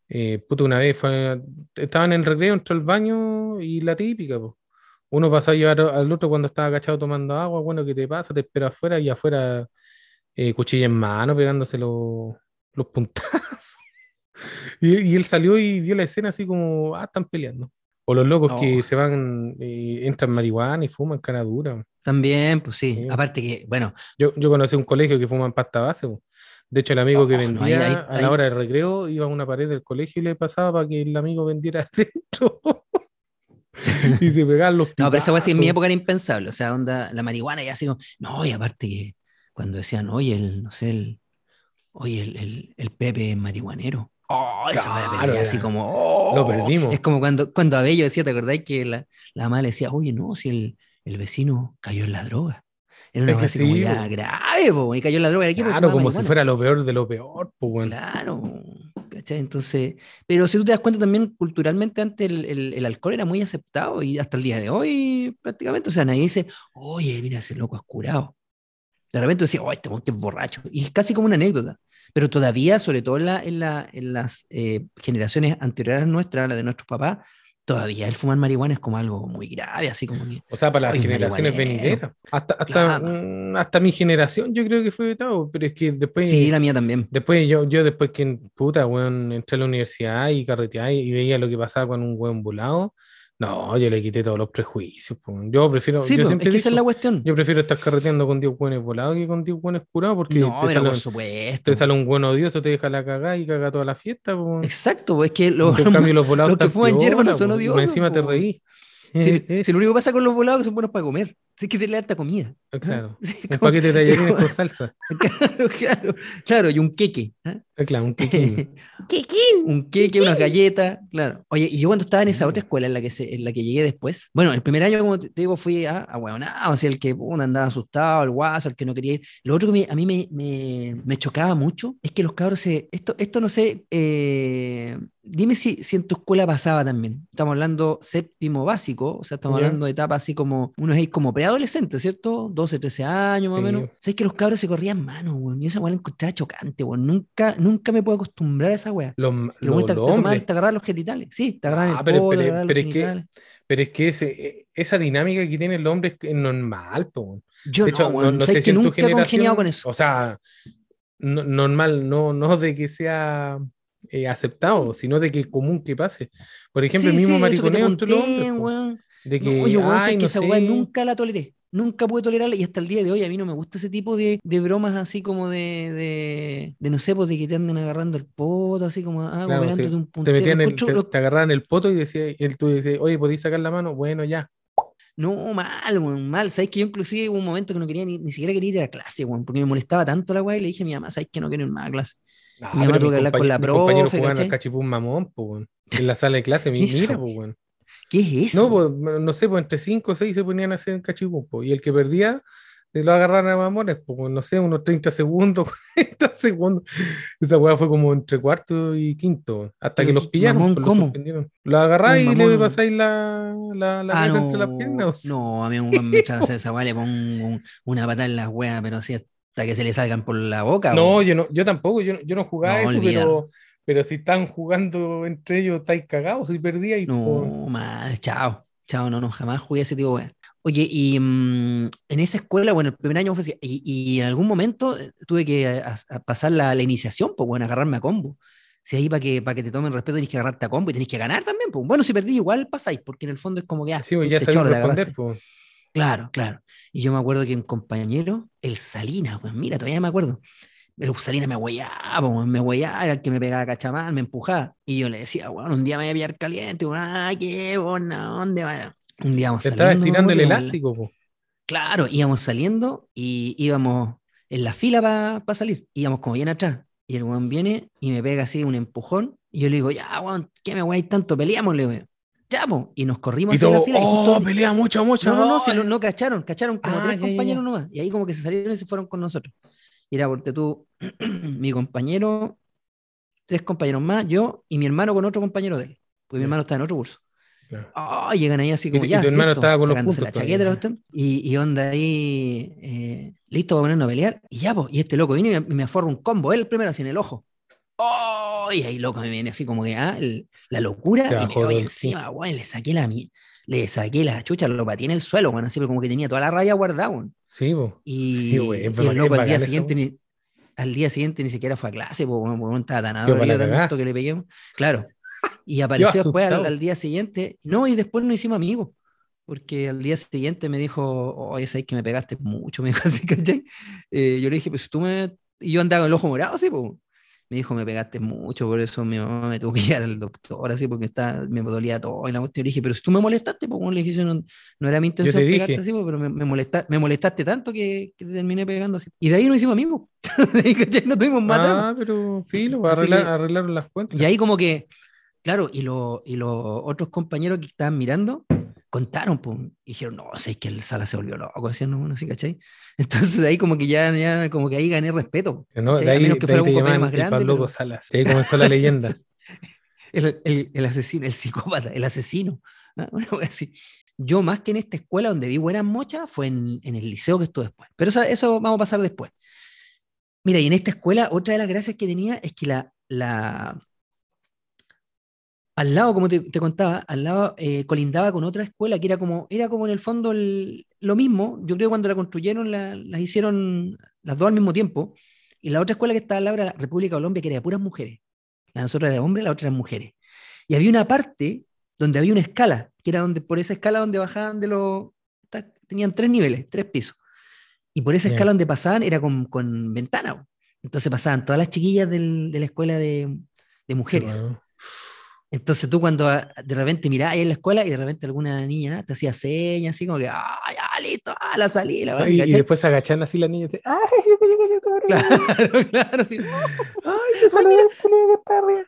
eh, puto, una vez fue, estaban en el recreo, entró al baño y la típica, po. Uno pasó a llevar al otro cuando estaba agachado tomando agua, bueno, ¿qué te pasa? Te espero afuera y afuera eh, cuchilla en mano pegándose los, los puntazos. <laughs> Y, y él salió y vio la escena así como, ah, están peleando. O los locos
No.
que se van, eh, entran marihuana y fuman cara dura.
También, pues sí.
Sí.
Aparte que, bueno,
Yo, yo conocí un colegio que fuman pasta base. De hecho, el amigo que
Oh, no,
vendía
ahí- ahí-
a
ahí-
la hora de recreo iba a una pared del colegio y le pasaba para que el amigo vendiera <laughs> adentro. y se pegaban los
no, pero esa weá sí en mi época era impensable. O sea, onda, la marihuana ya así como, no, y aparte que cuando decían, oye, el, no sé, el, oye, el, el, el Pepe es marihuanero. Oh,
Claro, era-
así como, oh,
lo perdimos.
Es como cuando, cuando Abello decía, ¿te acordáis que la, la mamá le decía, oye, no, si el, el vecino cayó en la droga? Era una como
sí,
grave, y cayó en la droga.
Claro, como si fuera lo peor de lo peor, pues bueno.
Claro, ¿cachai? Entonces, pero si tú te das cuenta también culturalmente antes el, el- el alcohol era muy aceptado y hasta el día de hoy prácticamente, o sea, nadie dice, oye, mira, ese loco es curado. De repente decía, oh, este que es borracho. Y es casi como una anécdota. Pero todavía, sobre todo en, la- en, la- en las eh, generaciones anteriores a nuestras, la de nuestros papás, todavía el fumar marihuana es como algo muy grave, así como que...
O sea, para las generaciones venideras. Hasta, hasta,
Claro.
mm, hasta mi generación yo creo que fue vetado, pero es que después...
Sí, la mía también.
Después yo, yo después que, puta, weón, entré a la universidad y carreteaba y veía lo que pasaba con un weón volado, no, yo le quité todos los prejuicios. po. Yo prefiero,
Sí,
yo
es
siempre
que esa es la cuestión.
yo prefiero estar carreteando con 10 buenos volados que con 10 buenos curados porque
No,
te,
pero
sale,
por supuesto.
te sale un buen odioso, te deja la cagada y caga toda la fiesta. po.
Exacto, es que lo,
En cambio, los <laughs> volados
los que fuman hierba no son
po,
odiosos,
más encima te
po.
reí.
Si, <laughs> si lo único que pasa con los volados es que son buenos para comer. Es que te le harta comida.
Claro.
Sí,
Un
como-
paquete de tallarines con <laughs> salsa.
claro, claro, claro, y un queque. ¿ah?
Eh, Claro, un <laughs> quequín.
un queque, unas galletas, claro. Oye, y yo cuando estaba en esa otra escuela en la que, se, en la que llegué después, bueno, el primer año, como te digo, fui a, a huevonao, o sea, el que puta, andaba asustado, el guaso, el que no quería ir. Lo otro que me- a mí me, me, me chocaba mucho es que los cabros se. Esto, esto no sé, eh, dime si, si en tu escuela pasaba también. Estamos hablando séptimo básico, o sea, estamos hablando de etapas así como, unos ahí como preadolescentes, ¿cierto? 12, 13 años más o
Sí.
menos. ¿Sabes que los cabros se corrían manos, weón? Yo esa weá la encontraba chocante, weón. Nunca, nunca me puedo acostumbrar a esa weá.
Los,
Que weones te, te te agarraban los genitales. Sí, te agarraban
Ah,
el
pero-
poto,
pero-
te
pero
los
es que-
genitales.
Pero es que ese, esa dinámica que tienen los hombres es normal, po.
Yo
De
no,
hecho,
weón.
no, no
¿Sabes
sé si
que nunca he congeniado con eso?
o sea, no- normal, no, no de que sea eh, aceptado, sino de que es común que pase. Por ejemplo,
Sí,
el mismo
sí, te
mariconeo entre los hombres, de que,
No, oye, weón,
ay,
que esa weá nunca la toleré. Nunca pude tolerarla y hasta el día de hoy a mí no me gusta ese tipo de, de bromas así como de, de, de, no sé, pues de que te anden agarrando el poto, así como, ah,
Claro, te-
un
te
puntero.
metían el, te, te agarraban el poto y decía, él tú decías, oye, ¿podéis sacar la mano? Bueno, ya.
No, mal, weón, mal. Sabes que yo inclusive hubo un momento que no quería ni, ni siquiera quería ir a clase, weón, porque me molestaba tanto la weá y le dije a mi mamá, ¿sabes que no quiero ir más a clase?
Ah,
Mi mamá tuvo que hablar con la
mis compañeros
profe,
jugaban al cachipún mamón, po. En la sala de clase, mi-
¿Qué es
mira, po, weón.
¿Qué es eso?
No, pues, no sé, pues entre 5 o 6 se ponían a hacer cachipún, po, y el que perdía eh, lo agarraron a mamones, pues, no sé, unos 30 segundos, <laughs> 40 segundos. Esa weá fue como entre cuarto y quinto, hasta que los pillaron,
mamón,
pues, los
¿cómo?
suspendieron. Lo agarráis y le pasáis la, la, la
Ah, no,
entre las piernas.
no, a mí me <laughs> echan hacer esa weá, le pongo un- una patada en las weas, pero así hasta que se le salgan por la boca.
No,
weón.
yo no, yo tampoco, yo, yo no jugaba
No,
eso, pero, pero si están jugando entre ellos, estáis cagados, si perdía y
No, mal, chao, chao, no, no, jamás jugué ese tipo de weá. Oye, y mm, en esa escuela, bueno, el primer año fue así, y, y en algún momento eh, tuve que a- a pasar la, la iniciación, pues bueno, agarrarme a combo. Si ahí para que, para que te tomen respeto tenés que agarrarte a combo y tenés que ganar también, pues bueno, si perdí igual pasáis, porque en el fondo es como que ah,
Sí, pues ya
te
responder, pues.
Claro, claro. Y yo me acuerdo que un compañero, el Salinas, pues mira, todavía me acuerdo. El Salinas me huellaba, me huellaba, era el que me pegaba cachamán, me empujaba. Y yo le decía, bueno, un día me voy a pillar caliente, ay, qué buena, ¿dónde va? Un día vamos
Te estaba estirando el elástico, po.
Claro, íbamos saliendo y íbamos en la fila para salir. Íbamos como bien atrás. Y el weón viene y me pega así un empujón. Y yo le digo, ya, weón, ¿qué me weáis tanto? Peleamos, le digo ya, Y nos corrimos
hacia la fila. Oh, pelea mucho, mucho.
No, no, no, no, no cacharon, cacharon como ah, tres compañeros nomás. Y ahí como que se salieron y se fueron con nosotros. Y era porque tú, <clears throat> mi compañero, tres compañeros más, yo y mi hermano con otro compañero de él. Porque mi hermano está en otro curso. Oh, llegan ahí así como
y, ya. Y tu hermano estaba con los puntos
la chaqueta, y, y, onda ahí, eh, listo para ponernos a pelear. Y ya, pues, y este loco viene y me, me aforra un combo, él primero así en el ojo. ¡Oh! Y ahí loco me viene así como que, ah, la locura, y me voy encima, güey, le saqué la le saqué la chucha, lo pateé en el suelo, bueno, así como que tenía toda la raya guardada, güey.
Sí, bo. <laughs>
Y, el loco al día siguiente ni, al día siguiente ni siquiera fue a clase, porque estaba tan adorado que le pegué. Claro. <laughs> Y apareció después al, día siguiente. No, y después nos hicimos amigos. Porque al día siguiente me dijo, oye, sabes que me pegaste mucho, <laughs> me dijo así, ¿cachai? Eh, yo le dije, pues tú me. Y yo andaba con el ojo morado, así, pues me dijo, me pegaste mucho, por eso mi mamá me tuvo que <laughs> ir al doctor, así, porque está, me dolía todo. Y la cuestión le dije, pero si tú me molestaste, pues, le dije, no, no era mi intención pegarte así, pero me, me, molesta, me molestaste tanto que, que, te terminé pegando así. Y de ahí nos hicimos amigos. <laughs> no tuvimos más.
Ah, pero filo, arreglar, arreglaron las cuentas.
Y ahí como que, claro, y, lo, y los otros compañeros que estaban mirando, contaron, pues, y dijeron, no, sé es que el Sala se volvió loco, decían, no, no sé, ¿cachai? <laughs> Entonces ahí como que ya, ya como que ahí gané respeto.
No, de ahí, a menos que fuera un papel más grande. Pero... Salas. ahí comenzó la leyenda. <laughs>
el, el, el, asesino, el psicópata, el asesino. ¿no? <laughs> Yo más que en esta escuela donde vi buenas mochas, fue en, en el liceo que estuve después. Pero eso, eso vamos a pasar después. Mira, y en esta escuela, otra de las gracias que tenía es que la, la, al lado, como te, contaba, al lado eh, colindaba con otra escuela que era como, era como en el fondo lo mismo. Yo creo que cuando la construyeron las hicieron las dos al mismo tiempo. Y la otra escuela que estaba al lado era la República de Colombia, que era de puras mujeres. La de nosotros era de hombres, la otra eran mujeres. Y había una parte donde había una escala, que era donde, por esa escala donde bajaban de los... Tenían tres niveles, tres pisos. Y por esa escala donde pasaban era con, con ventana. Entonces pasaban todas las chiquillas de la escuela de, mujeres. Entonces tú cuando ah, de repente mirás ahí en la escuela y de repente alguna niña te hacía señas así como que, ah, ya, listo, ah, la salí, la
y, y, después se agachan así la niña y te, ay, <laughs>
claro, claro, sí. <laughs>
ay, te salió
mira, ay,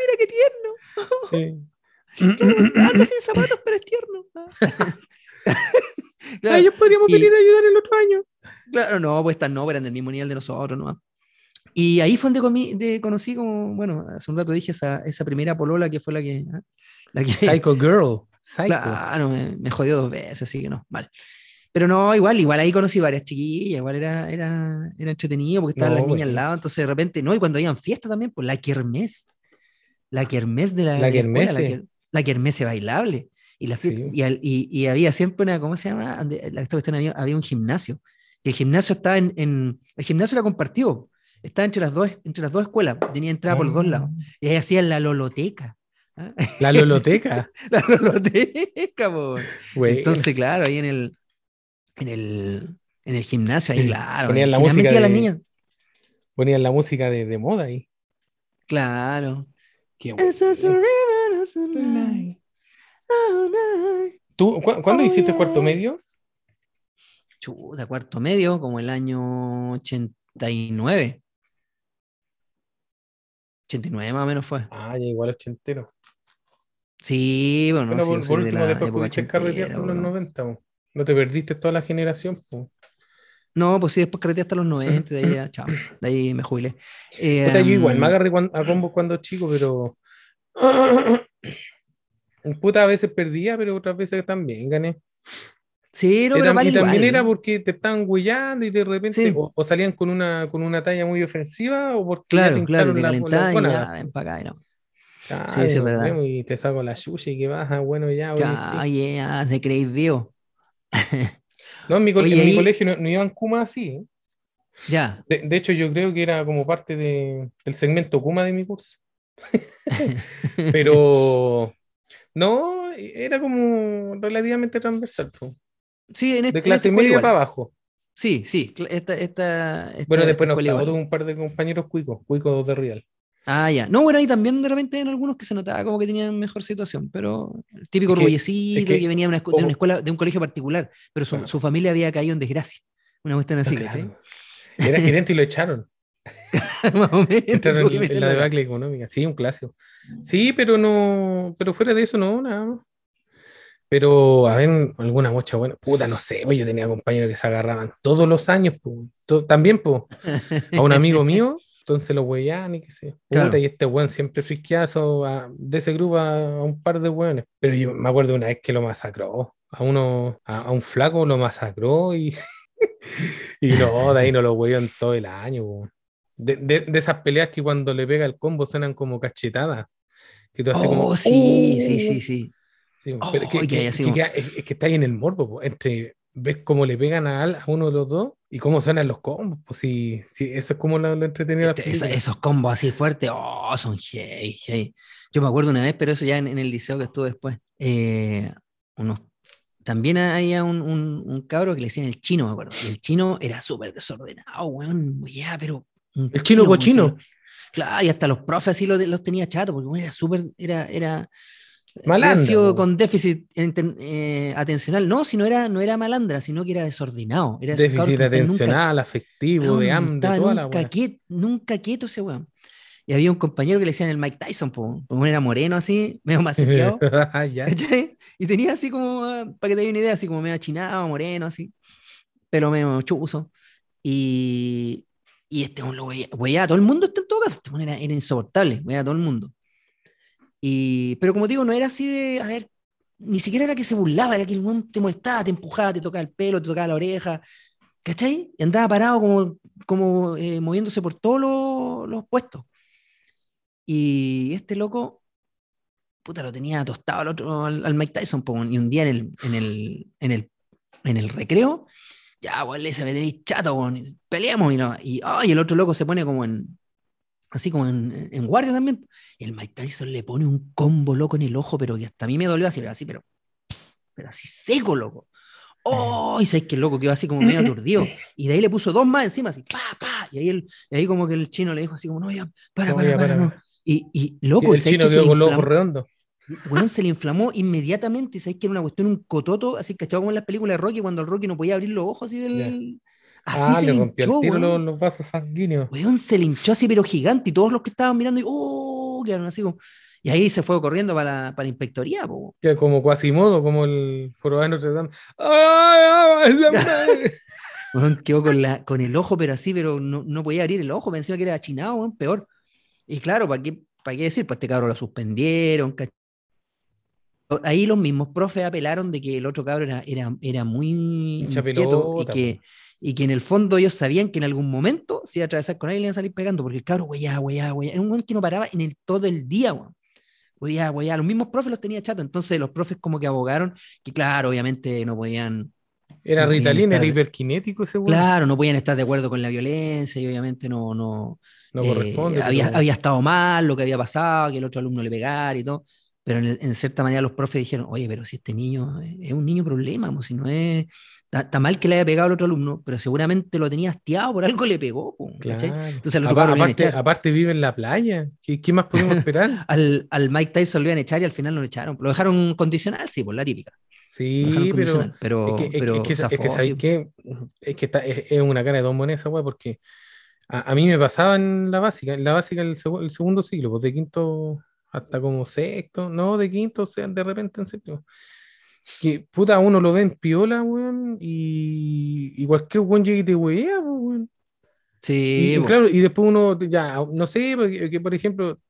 mira qué tierno. Sí. <laughs> Anda sin <clears throat> zapatos, pero es tierno.
claro. Ellos podríamos venir a ayudar el otro año.
Claro, no, pues están no, eran del mismo nivel de nosotros, ¿no? Y ahí fue donde de, conocí, como, bueno, hace un rato dije esa, esa primera polola que fue la que... ¿ah? La que <laughs>
Psycho Girl.
Psycho. Claro, me, me, jodió dos veces, así que no, mal. Pero no, igual, igual ahí conocí varias chiquillas, igual era, era, era entretenido porque estaban las niñas al lado, entonces de repente, no, y cuando habían fiesta también, pues la kermés, la kermés de la,
la, kermés,
la, kermés bailable. Y, la fiesta, y, y, y, había siempre una, ¿cómo se llama? Esta cuestión había, había un gimnasio. Y el gimnasio estaba en, en, el gimnasio era compartido estaba entre las dos, entre las dos escuelas, tenía entrada por los dos lados. Ah. Y ahí hacían la loloteca.
¿ah? La loloteca. <laughs>
la loloteca, Entonces, claro, ahí en el, en el, en el gimnasio, ahí, claro.
Ponían la música. De, las niñas. Ponían la música de, de moda ahí.
Claro.
Qué ¿Tú, ¿Cuándo hiciste cuarto medio?
Chuta, cuarto medio, como el año 89. 89 más o menos fue.
Ah, ya igual ochentero.
Sí, bueno,
bueno por, último, después pudiste carretear por los 90. No te perdiste toda la generación.
No, pues sí, después carreteé hasta los 90, de ahí ya, chao, de ahí me jubilé.
Eh, yo igual, me agarré a combo cuando chico, pero. <coughs> Puta, a veces perdía, pero otras veces también gané.
Sí, no,
pero y también era porque te estaban huellando y de repente o, salían con una, con una talla muy ofensiva o porque
claro, claro, te ya, ven para acá, ¿no?
Claro, sí, sí, es verdad. Y te saco la sushi y que baja, bueno, ya.
Oye, sí. de Craig View. <laughs>
no, en mi, Oye, en mi colegio no, iban Kuma así. ¿eh?
Ya.
De, de, hecho, yo creo que era como parte de, del segmento Kuma de mi curso. <laughs> Pero no, era como relativamente transversal.
Sí, en este,
de
en
clase
esta escuela
media para abajo.
Sí, sí, esta, esta, esta-
Bueno, después nos
escuela igual.
un par de compañeros cuicos, cuicos de Real.
Ah, ya. No, bueno, ahí también de repente en algunos que se notaba como que tenían mejor situación, pero el típico
Es que-
orgullecito
es que
que, venía de una, escu- de una escuela, de un colegio particular, pero su,
Claro.
su familia había caído en desgracia. Una cuestión así.
Era gerente y lo echaron. <laughs>
Más o menos,
Entraron
tuvo que
en, en la debacle económica. Sí, un clásico. Sí, pero no, pero fuera de eso no, nada más. Pero, a ver, alguna mocha buena. Puta, no sé, pues yo tenía compañeros que se agarraban todos los años, pues. to- también, pues, a un amigo <laughs> mío, entonces lo huellaban y qué sé. Puta,
Claro.
y este weón siempre frisqueazo a- de ese grupo a, a un par de weones. Pero yo me acuerdo una vez que lo masacró. A uno, a, a un flaco lo masacró y, <laughs> y no, de ahí no lo hueó en todo el año. De, de- de esas peleas que cuando le pega el combo suenan como cachetadas. Que tú haces como,
Oh, sí, sí, sí, sí.
Sí,
Oh,
pero que,
que- así
que es, es que está ahí en el morbo, po, entre ver cómo le pegan a, a uno de los dos y cómo suenan los combos. Pues sí, sí, eso es como lo, lo entretenido
Este, esa- esos combos así fuertes, oh, son hey, hey. Yo me acuerdo una vez, pero eso ya en, en el liceo que estuve después. eh, unos, también había un, un, un cabro que le decían el chino, me acuerdo. Y el chino era súper desordenado, weón. Ya, pero. un
El chino
si
cochino.
Claro, y hasta los profes así los, los tenía chato, porque weón, era súper. Era, era,
Malandra,
sido con déficit eh, atencional. No, si no era, no era malandra, sino que era desordenado. Era
Déficit
que nunca-
atencional, afectivo,
Weón,
de
no
hambre, toda la
nunca,
weá.
quiet- nunca quieto ese weón. Y había un compañero que le decían el Mike Tyson, po, porque era moreno así, medio <laughs> maceteado. ¿cachai? Y tenía así como, ah, para que te dé una idea, así como medio achinado, moreno, así, pero medio chuzo. Y, y este weón lo veía, a todo el mundo, este en todo caso, este era, era insoportable, weía a todo el mundo. Y, pero como digo, no era así de, a ver, ni siquiera era que se burlaba, era que el weón te molestaba, te empujaba, te tocaba el pelo, te tocaba la oreja, ¿cachai? Y andaba parado como, como eh, moviéndose por todos los, los puestos. Y este loco, puta, lo tenía tostado al otro, al, al Mike Tyson, po, y un día en el, en el, en el, en el recreo, ya, weón, le dice, me tenéis chato, weón, y peleamos, y, no, y, ay, el otro loco se pone como en, así como en, en guardia también, y el Mike Tyson le pone un combo loco en el ojo, pero que hasta a mí me dolió así, pero así, pero, pero así seco, loco. ¡Oh! Y sabes que el loco quedó así como medio aturdido. Y de ahí le puso dos más encima, así, pa, pa. Y ahí, el, y ahí como que el chino le dijo así como, no, ya, para, para, para, no. Y, y
Y
loco,
el
¿sabes
chino
que se
quedó con los ojos redondos.
Weón, se le inflamó inmediatamente. ¿Sabes que era una cuestión, un cototo? Así, ¿cachado? Como en las películas de Rocky, cuando el Rocky no podía abrir los ojos así del. Así
ah,
se
le
le
rompió el tiro los, los vasos sanguíneos.
Weón, se le hinchó así, pero gigante. Y todos los que estaban mirando, y ¡oh! Quedaron así como. Y ahí se fue corriendo para la, para la inspectoría, po.
Que como Quasimodo, como el jorobado de Notre Dame. ¡Ay, ay, <laughs>
quedó con, la, con el ojo, pero así, pero no, no podía abrir el ojo, pensaba que era achinado, weón, peor. Y claro, ¿para qué, para qué decir? Pues este cabrón lo suspendieron. ¿cach- Ahí los mismos profes apelaron de que el otro cabrón era, era, era muy inquieto y que, y que en el fondo ellos sabían que en algún momento se iba a atravesar con él y le iban a salir pegando, porque el cabrón, weyá, weyá, weyá, era un weón que no paraba en el, todo el día, weón. Weyá, weyá, los mismos profes los tenía chato, entonces los profes como que abogaron que, claro, obviamente no podían
Era
No podían
Ritalin, era hiperkinético ese weón.
Claro, no podían estar de acuerdo con la violencia y obviamente no, no,
No
eh,
corresponde.
había,
pero-
había estado mal lo que había pasado, que el otro alumno le pegara y todo, pero en, en cierta manera los profes dijeron, oye, pero si este niño es, es un niño problema, pues, si no es, está, mal que le haya pegado al otro alumno, pero seguramente lo tenía hastiado, por algo le pegó. Entonces al otro
Apa-
cabrón lo iban a
aparte, aparte vive en la playa. ¿Qué, qué más podemos esperar? <laughs>
Al, al Mike Tyson lo iban a echar y al final no lo echaron, lo dejaron condicional, sí, por la típica,
Sí, pero
pero,
es que,
pero
es que, es que,
zafó,
¿sabes
sí.
qué? Es que está- es, es una cara de dos monedas, esa weá, porque a, a mí me pasaba en la básica, en la básica el, segu- el segundo siglo, pues de quinto hasta como sexto, no, de quinto, o sea, de repente en séptimo. Que puta, uno lo ve en piola, weón, y, y cualquier weón llega y te wea, weón.
Sí,
Y, claro, y después uno, ya, no sé, porque, que, por ejemplo,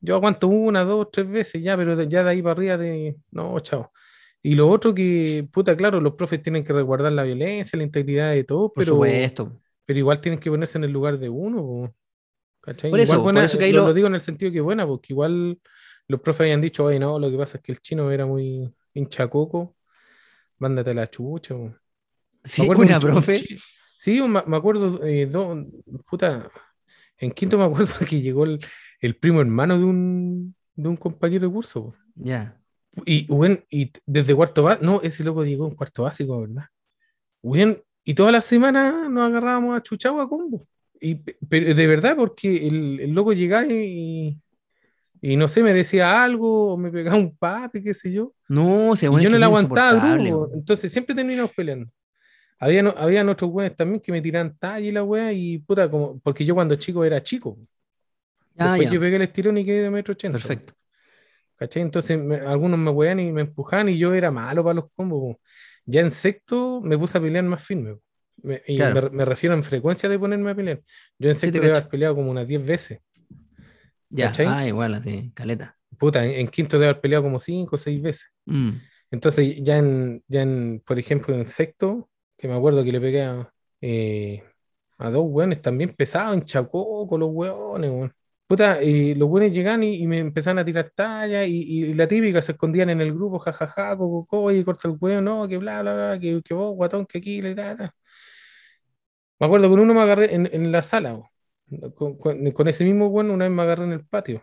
yo aguanto una, dos, tres veces ya, pero ya de ahí para arriba de, no, chao. Y lo otro que, puta, claro, los profes tienen que resguardar la violencia, la integridad de todo,
por
pero,
supuesto.
pero igual tienen que ponerse en el lugar de uno, ¿cachai?
Por eso,
Igual
por
buena-
eso que ahí
lo,
lo-
lo digo en el sentido que buena, porque igual los profes habían dicho, oye, no, lo que pasa es que el chino era muy hinchacoco, mándate a la chucha, po". Me
Sí,
acuerdo
una
un- un
profe.
Sí, me, me acuerdo, eh, do- puta, en quinto me acuerdo <laughs> que llegó el, el primo hermano de un, de un compañero de curso.
Ya.
Y, bueno, y desde cuarto básico, no, ese loco llegó en cuarto básico, ¿verdad? Bien, y todas las semanas nos agarrábamos a chuchado a combo. Y, pero de verdad, porque el, el loco llegaba y, y no sé, me decía algo, o me pegaba un papi, qué sé yo.
No, se
Y yo no le aguantaba grupo. Entonces siempre terminamos peleando. Había, no- había otros güeyes también que me tiraban talla y la wea, y puta, como, porque yo cuando chico era chico.
Ah,
Después
ya.
yo pegué el estirón y quedé de metro ochenta.
Perfecto.
¿Cachai? Entonces me- algunos me wean y me empujaban y yo era malo para los combos. Ya en sexto me puse a pelear más firme. Me- y
Claro.
me, me refiero en frecuencia de ponerme a pelear. Yo en
Sí,
sexto
cacho.
haber peleado como unas 10 veces.
Ya.
¿Cachai?
Ah, igual, así, caleta.
Puta, en, en quinto debo haber peleado como 5 o 6 veces.
Mm.
Entonces ya en, ya en, por ejemplo, en sexto, que me acuerdo que le pegué a, eh, a dos weones también pesados, en Chacoco, los weones, weón. Puta, y los weones llegan y, y me empezaron a tirar talla y, y la típica se escondían en el grupo, jajaja, coco, co, oye, corta el weón, no, que bla, bla, bla, que, que vos, guatón, que aquí, le ta, ta. Me acuerdo con uno me agarré en, en la sala, weón. Con, con- con ese mismo weón una vez me agarré en el patio.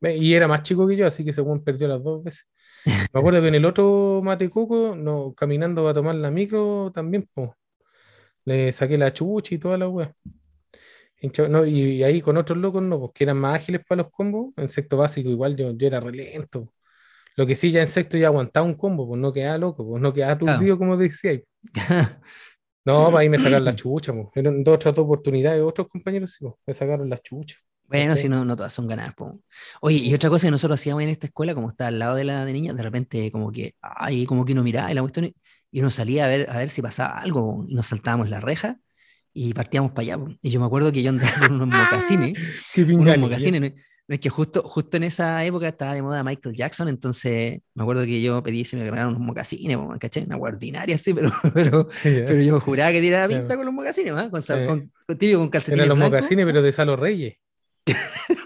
Y era más chico que yo, así que ese weón perdió las dos veces. Me acuerdo que en el otro Matecoco, no, caminando a tomar la micro también, po, le saqué la chucha y toda la no, y, y ahí con otros locos, no, porque eran más ágiles para los combos. En sexto básico, igual yo, yo era relento. Lo que sí, ya en sexto ya aguantaba un combo, pues no quedaba loco, pues no quedaba
Claro.
aturdido, como decía. <laughs> No, para ahí me sacaron la chucha, pues. Eran dos otras dos oportunidades, otros compañeros sí, pues, me sacaron la chucha.
Bueno, si no, no todas son ganadas. po. Oye, y otra cosa que nosotros hacíamos en esta escuela, como está al lado de la de niña, de repente como que, ay, como que uno miraba y la cuestión, y- uno salía a ver, a ver si pasaba algo, po, y nos saltábamos la reja y partíamos para allá. po. Y yo me acuerdo que yo andaba con unos <laughs> mocasines, unos mocasines, Es que justo, justo en esa época estaba de moda Michael Jackson, entonces me acuerdo que yo pedí si me regalaron unos mocasines, ¿cachai? Una guardia ordinaria, sí, <laughs> pero, pero,
Ya.
pero yo juraba que tiraba pinta con los mocasines, con,
Eh,
con, con- típico con calcetines
Eran los
blancos.
mocasines, pero de Salo Reyes. <laughs>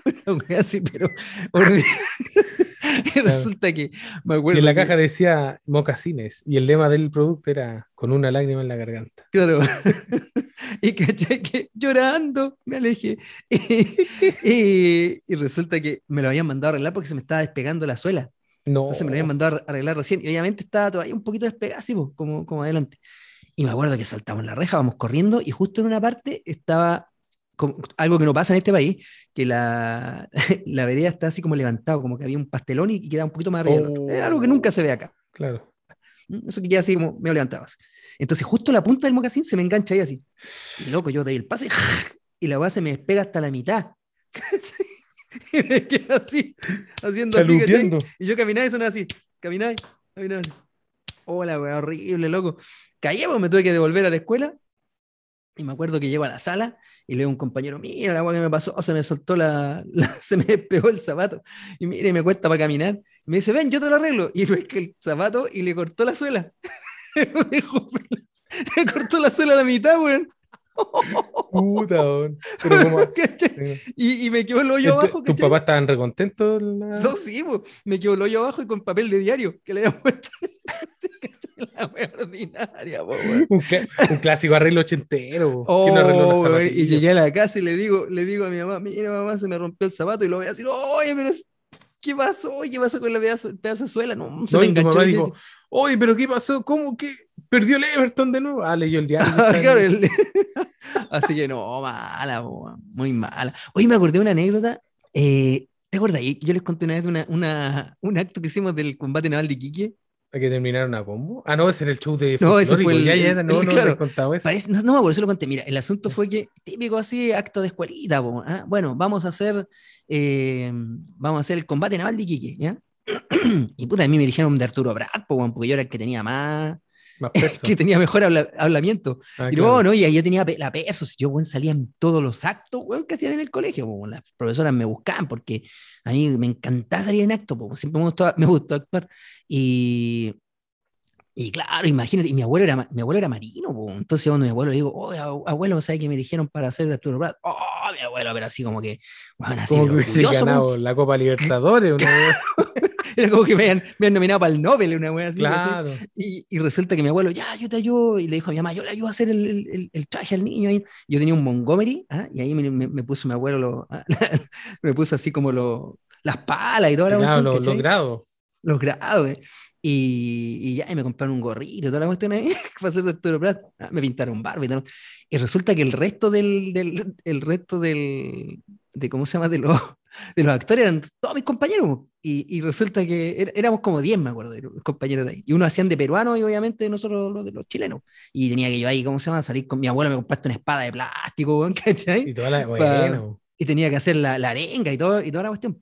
así, pero <laughs> Y resulta que me
Y
acuerdo.
en la
que-
caja decía mocasines. Y el lema del producto era con una lágrima en la garganta.
Claro. <laughs> y caché que llorando me alejé. Y, <laughs> y- y resulta que me lo habían mandado a arreglar porque se me estaba despegando la suela.
No.
Entonces me lo habían mandado a arreglar recién. Y obviamente estaba todavía un poquito así, po, como, como adelante. Y me acuerdo que saltamos la reja, vamos corriendo, y justo en una parte estaba como- algo que no pasa en este país, que la, <laughs> la vereda está así como levantado, como que había un pastelón y, y quedaba un poquito más arriba. otro. Es algo que nunca se ve acá.
Claro.
¿Mm? Eso que queda así como medio levantado. así. Entonces, justo la punta del mocasín se me engancha ahí así. Y loco, yo doy el pase <laughs> y la base me despega hasta la mitad. <laughs> y me quedo así, haciendo así. Y yo caminaba y sonaba así, caminaba, caminaba. Hola, weón, horrible, loco. Caí, pues me tuve que devolver a la escuela. Y me acuerdo que llego a la sala y le digo a un compañero, mira la weá que me pasó, se me soltó la, <laughs> la- se me despegó el zapato. Y mire, me cuesta para caminar. Y me dice, ven, yo te lo arreglo. Y <laughs> pesca el zapato y le cortó la suela. <laughs> Lo dejó pelado. le cortó la suela a la mitad, weón.
Puta, weón. Pero como.
Y, y me quedó el hoyo
¿Tu-
abajo.
¿Tus papás estaban recontentos? la-
No, sí, po. me quedó el hoyo abajo y con papel de diario que le habían puesto. <laughs> La wea ordinaria, po.
Un, clásico arreglo ochentero. ¿Quién no arregló
Oh, y llegué a la casa y le digo, le digo a mi mamá, mira mamá, se me rompió el zapato y lo voy a decir, oye, pero ¿qué pasó? ¿Qué pasó con la pedazo, pedazo de suela? No, se
No,
me enganchó.
mamá dijo, oye, pero ¿qué pasó? ¿Cómo que perdió el Everton de nuevo? Ah, leyó el diario. <laughs>
Ah, claro, el- <laughs> Así que no, mala, po, muy mala. Hoy me acordé de una anécdota. eh, ¿Te acuerdas? Yo les conté una vez de una, una- un acto que hicimos del combate naval de Iquique.
¿Hay que terminar una combo? Ah, no, ese era el show de
No, ese fue el-
Ya, ya, no,
el-
no,
claro.
no eso.
Parece- no, no me acuerdo, eso lo conté. Mira, el asunto fue que, típico así, acto de escuelita, po, ¿ah? bueno, vamos a hacer, eh, vamos a hacer el combate naval de Iquique, ¿ya? <clears throat> Y puta, a mí me dijeron de Arturo Prat, po, porque yo era el que tenía más. <laughs> que tenía mejor habla- hablamiento.
Ah,
y
claro.
no, y ahí yo tenía la perso, yo, weón, salía en todos los actos, weón, que hacían en el colegio, weón. las profesoras me buscaban porque a mí me encantaba salir en acto, po, siempre me gustó, <laughs> me gustó actuar. Y, y claro, imagínate, y mi abuelo era, mi abuelo era marino, po, entonces cuando mi abuelo le digo, oye, ab- abuelo, ¿sabes qué me dijeron para hacer de Arturo Prat? Oh, mi abuelo, pero así como que, bueno, así,
Como que
po.
ganado la Copa Libertadores. Una <laughs> vez. <laughs>
era como que me habían, me habían nominado para el Nobel, una wea así,
claro.
Y, y resulta que mi abuelo, ya, yo te ayudo. Y le dijo a mi mamá, yo le ayudo a hacer el, el- el- traje al niño. ahí. Yo tenía un Montgomery, ¿ah? y ahí me, me- me puso mi abuelo, lo- ah, <laughs> me puso así como lo- las palas y toda la
Claro,
cuestión,
lo- los grados.
los grados. eh. Y, y ya, y me compraron un gorrito, toda la cuestión ahí, <laughs> para hacer Arturo Prat. Ah, me pintaron barba y todo. Y resulta que el resto del, del el resto del, de cómo se llama, de los, de los actores eran todos mis compañeros. Y, y resulta que er- éramos como 10, me acuerdo, compañeros de ahí. Y uno hacían de peruanos y obviamente nosotros los de los chilenos. Y tenía que yo ahí, ¿cómo se llama? Salir con mi abuela, me compraste una espada de plástico, weón, <laughs> ¿cachai?
Y toda la. Bueno.
y tenía que hacer la, la arenga y, todo, y toda la cuestión.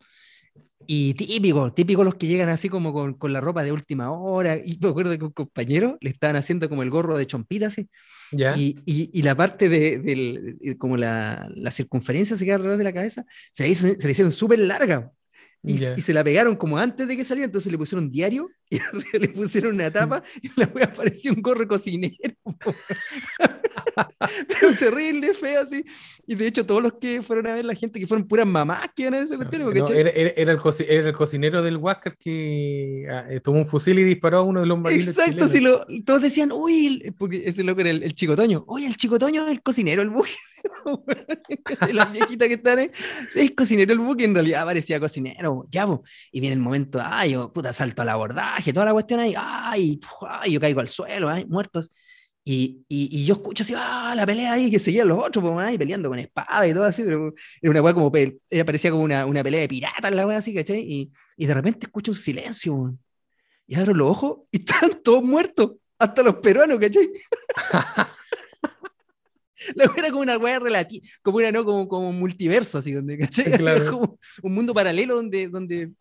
Y típico, típico los que llegan así como con, con la ropa de última hora. Y me acuerdo que un compañero le estaban haciendo como el gorro de chompita así.
Ya.
Y, y, y la parte de, del, de- como la, la circunferencia se queda alrededor de la cabeza, se hizo- se la hicieron súper larga. Y, se la pegaron como antes de que saliera, entonces le pusieron diario y arriba le pusieron una tapa y la wea parecía un gorro cocinero. <laughs> Pero terrible, feo así. Y de hecho, todos los que fueron a ver, la gente que fueron puras mamás que iban a ver ese cuestión,
No, era, era- era el coci- era el cocinero del Huáscar que ah, eh, tomó un fusil y disparó a uno de los marinos
Exacto, si lo, todos decían, uy, porque ese loco era el, el chico Toño, uy, el chico Toño es el cocinero, el buque. <laughs> Las viejitas que están ahí, sí, es cocinero el buque, en realidad parecía cocinero, ya, po. y viene el momento, ay, yo, puta, salto al abordaje, toda la cuestión ahí, ay, ay, yo caigo al suelo, ay, muertos. Y, y, y yo escucho así, ah, la pelea ahí, que seguían los otros, pues, ahí peleando con espada y todo así, pero era una weá como, era, parecía como una, una pelea de piratas, la weá así, ¿cachai? Y, y de repente escucho un silencio, weón. Y abro los ojos y <laughs> están todos muertos, hasta los peruanos, ¿cachai? <laughs> La wea era como una weá relativa, como una, ¿no? Como, como un multiverso, así, donde, ¿cachai?
Claro. <laughs>
Como un mundo paralelo donde, donde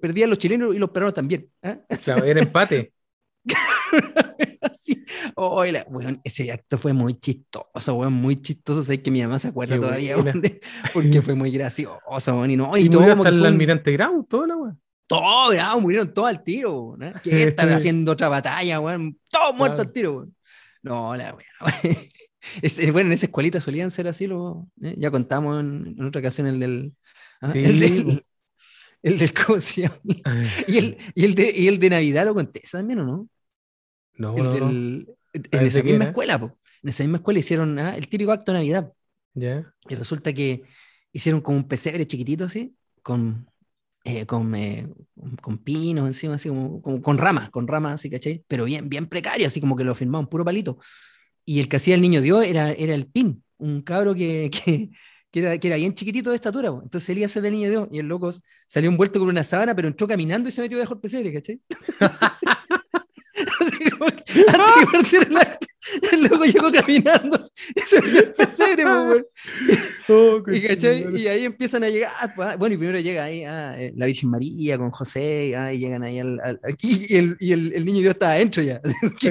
perdían los chilenos y los peruanos también.
O sea, era empate. <laughs>
Oh, la- weón, ese acto fue muy chistoso, weón, muy chistoso. Sé que mi mamá se acuerda
Qué
todavía, weón, de- porque <laughs> fue muy gracioso, weón, y no, y,
Y
todo como
hasta el
un-
almirante Grau, toda la weá.
todo, bravo, murieron todos al tiro, weón, ¿eh? ¿Qué están <laughs> haciendo otra batalla, weón? Todos muertos
Claro.
al tiro, weón. No, la weón. Es- bueno, en esa escuelita solían ser así, los, ¿eh? ya contamos en, en otra ocasión el del. ah,
Sí,
el
po.
del, el del ¿cómo se llama? Y el, y, el de, y el de Navidad lo conté también, ¿o no?
No,
El
no, no.
del, en
¿de
esa misma
era?
escuela, po. En esa misma escuela hicieron ah, el típico acto de Navidad.
Ya.
Y resulta que hicieron como un pesebre chiquitito así, con, eh, con, eh, con pinos encima, así como, como con ramas, con ramas así, ¿cachai? Pero bien, bien precario, así como que lo firmaban puro palito. Y el que hacía el niño Dios era, era el pin, un cabro que, <laughs> que, que era, que era bien chiquitito de estatura. po. Entonces él iba a ser del niño Dios y el loco salió envuelto con una sábana, pero entró caminando y se metió debajo del pesebre, ¿cachai? <laughs> Antes que <laughs> partiera el el loco llegó caminando y se metió el pesebre. <laughs>
Oh,
Y, y ahí empiezan a llegar, pues, ah, bueno, y primero llega ahí ah, eh, la Virgen María con José, ah, y llegan ahí al, al- aquí, y, el, y el, el niño Dios estaba adentro ya.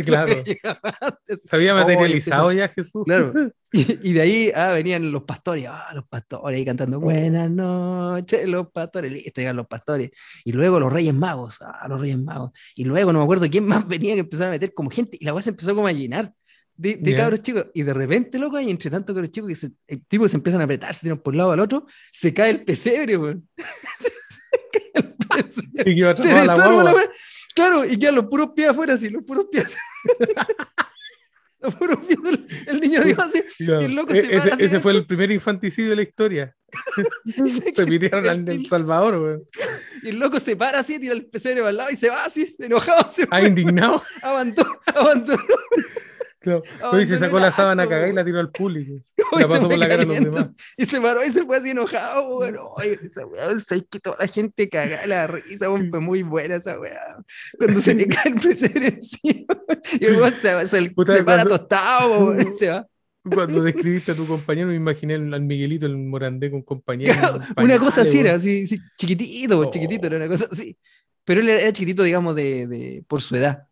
claro. Se había
Oh,
materializado ya Jesús.
Claro. Y, <laughs> y de ahí ah, venían los pastores, ah, los pastores ahí cantando Buenas noches, los pastores, listo, llegan los pastores. Y luego los Reyes Magos, ah, los Reyes Magos. Y luego no me acuerdo quién más <laughs> venía que empezaron a meter como gente, y la weá se empezó como a llenar de, de cabros chicos. Y de repente, loco, y entre tanto cabros chicos que se, el tipo se empiezan a apretar, se tiran por un lado al otro, se cae el pesebre, weón. <laughs> se
la
desarma la weá. Claro, y quedan los puros pies afuera, así, los puros pies. <laughs> el niño Dios así.
Claro.
y el loco
E-
se
ese, fue el primer infanticidio de la historia. <laughs>
se
se pidieron al El Salvador, weón. <laughs>
Y el loco se para así, tira el pesebre para el lado y se va así, enojado, se
Ah, indignado.
abandonó, abandonó.
Claro. Y se sacó la sábana cagada y la tiró al público. <laughs>
Y
La
se
pasó
fue
por la cara a los
cayendo,
demás.
Y se paró y se fue así enojado, weón. Esa weá, sabes que toda la gente cagada la risa, weón, fue muy buena esa weá. Cuando se le cae el pesebre encima, y el weón se, se, <laughs>
Puta,
se para
cuando-
tostado, weón, se va.
Cuando describiste a tu compañero, me imaginé al Miguelito, el morandé con compañero.
una cosa así era, así, así, chiquitito,
Oh.
chiquitito, era una cosa así. Pero él era, era chiquitito, digamos, de, de, por su edad.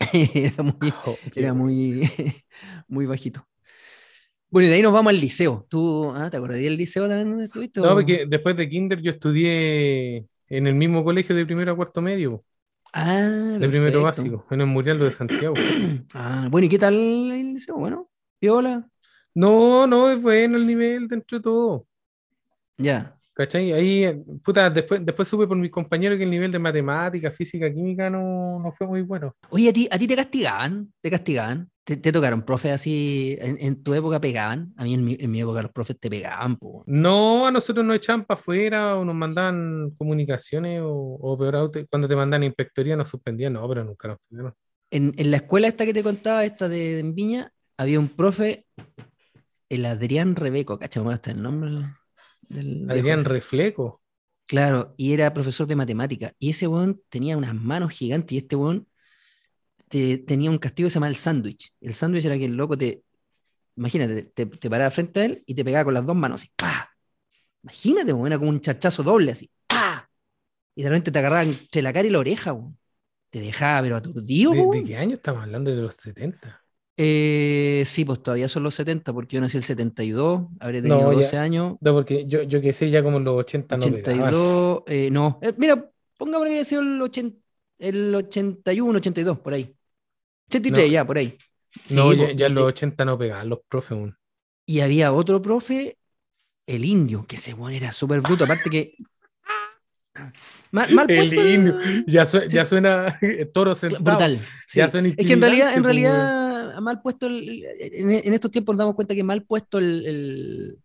<laughs> era muy,
Oh,
era muy, <laughs> muy bajito. Bueno, y de ahí nos vamos al liceo. ¿Tú ah, te acordarías del liceo también donde estuviste?
No, porque después de Kinder yo estudié en el mismo colegio de primero a cuarto medio,
Ah,
de primero básico, en el Murialdo de Santiago. <clears throat>
Ah, bueno, ¿y qué tal el liceo? Bueno, piola.
No, no, es bueno el nivel dentro de todo.
Ya.
¿Cachai? Ahí, puta, después, después supe por mis compañeros que el nivel de matemática, física, química no, no fue muy bueno.
Oye, ¿a ti, a ti te castigaban? ¿Te castigaban? ¿Te, te tocaron profes así? En, en tu época pegaban? A mí en mi, en mi época los profes te pegaban, po.
No, a nosotros nos echaban para afuera o nos mandaban comunicaciones o, o peor cuando te mandan inspectoría nos suspendían. No, pero nunca nos suspendieron.
En, en la escuela esta que te contaba, esta de, Viña, había un profe, el Adrián Rebeco, ¿cachai? ¿Cómo está el nombre? Del
Adrián? Refleco.
Claro, y era profesor de matemática. Y ese weón tenía unas manos gigantes y este weón te- tenía un castigo que se llama el sándwich. El sándwich era que el loco te, imagínate, te, te paraba frente a él y te pegaba con las dos manos así, ¡pa! Imagínate, weón, era como un charchazo doble así, ¡pa! Y de repente te agarraba entre la cara y la oreja, weón. Te dejaba, pero aturdido,
¿De, de qué año estamos hablando? De los 70.
Eh, sí, pues todavía son los 70, porque yo nací el 72, habré tenido
No, ya.
12 años.
No, porque yo, yo que sé, ya como en los 80 no pegaban.
82, eh, no. Eh, mira, pongámosle que sido el, 80 el 81, 82, por ahí. 83,
No.
ya, por ahí.
No,
Sí,
ya,
po,
ya en los 80 no pegaban los profes aún.
y había otro profe, el indio, que ese weón era súper bruto, aparte que. <laughs> Mal, mal
El indio. Ya,
Sí.
ya suena toro sentado.
Brutal. sí.
Ya suena
Es que en realidad, en
pues,
realidad, mal puesto el- en, en estos tiempos nos damos cuenta que mal puesto el, el-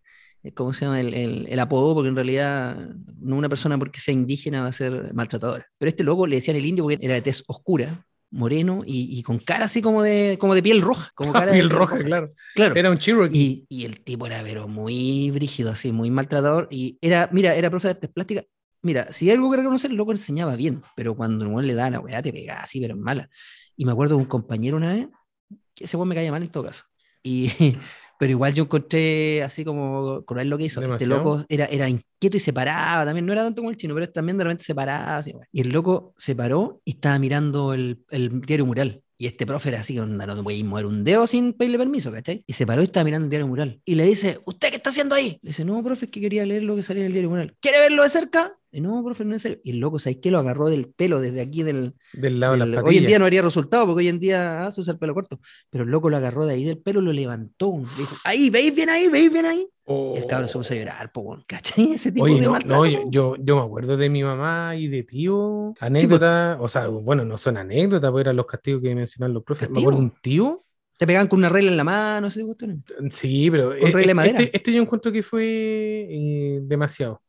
el- ¿cómo se llama? El, el- apodo, porque en realidad no una persona porque sea indígena va a ser maltratadora. Pero este loco le decían el indio porque era de tez oscura, moreno y, y con cara así como de, como de piel roja. Como <laughs> cara de
Piel roja, claro.
Claro.
Era un Cherokee.
Y, y el tipo era pero muy brígido, así, muy maltratador. Y era, mira, era profe de artes plásticas. Mira, si hay algo que reconocer, el loco enseñaba bien, pero cuando el le da la weá, te pegaba así, pero en mala. Y me acuerdo de un compañero una vez, que ese weón me caía mal en todo caso. Y, <laughs> pero igual yo encontré así como cruel lo que hizo. Este loco era, era inquieto y se paraba también, no era tanto como el chino, pero también de repente se paraba. así, y el loco se paró y estaba mirando el, el diario mural. Y este profe era así, onda, no te podías mover un dedo sin pedirle permiso, ¿cachai? Y se paró y estaba mirando el diario mural. Y le dice, ¿usted qué está haciendo ahí? Le dice, no, profe, es que quería leer lo que salía en el diario mural. ¿Quiere verlo de cerca? Y no, profe, no es serio. Y el loco, ¿sabes qué? Lo agarró del pelo desde aquí del,
Del lado de
del-
las
hoy en día no haría resultado porque hoy en día ah, se usa el pelo corto. Pero el loco lo agarró de ahí del pelo, lo levantó. Le dijo, ahí, ¿veis bien ahí? ¿Veis bien ahí? El cabrón se puso a llorar, po. ¿cachai? Ese tipo.
Oye,
de
no,
maltrato.
no, yo, yo, yo me acuerdo de mi mamá y de tío, anécdotas, o sea, bueno, no son anécdotas, pues eran los castigos que mencionan los profes. Me
¿Castigo?
acuerdo de un tío,
Te pegaban con una regla en la mano, ese tipo de
sí, pero
Con
eh,
regla de
eh,
madera.
este, este yo encuentro que fue eh, demasiado.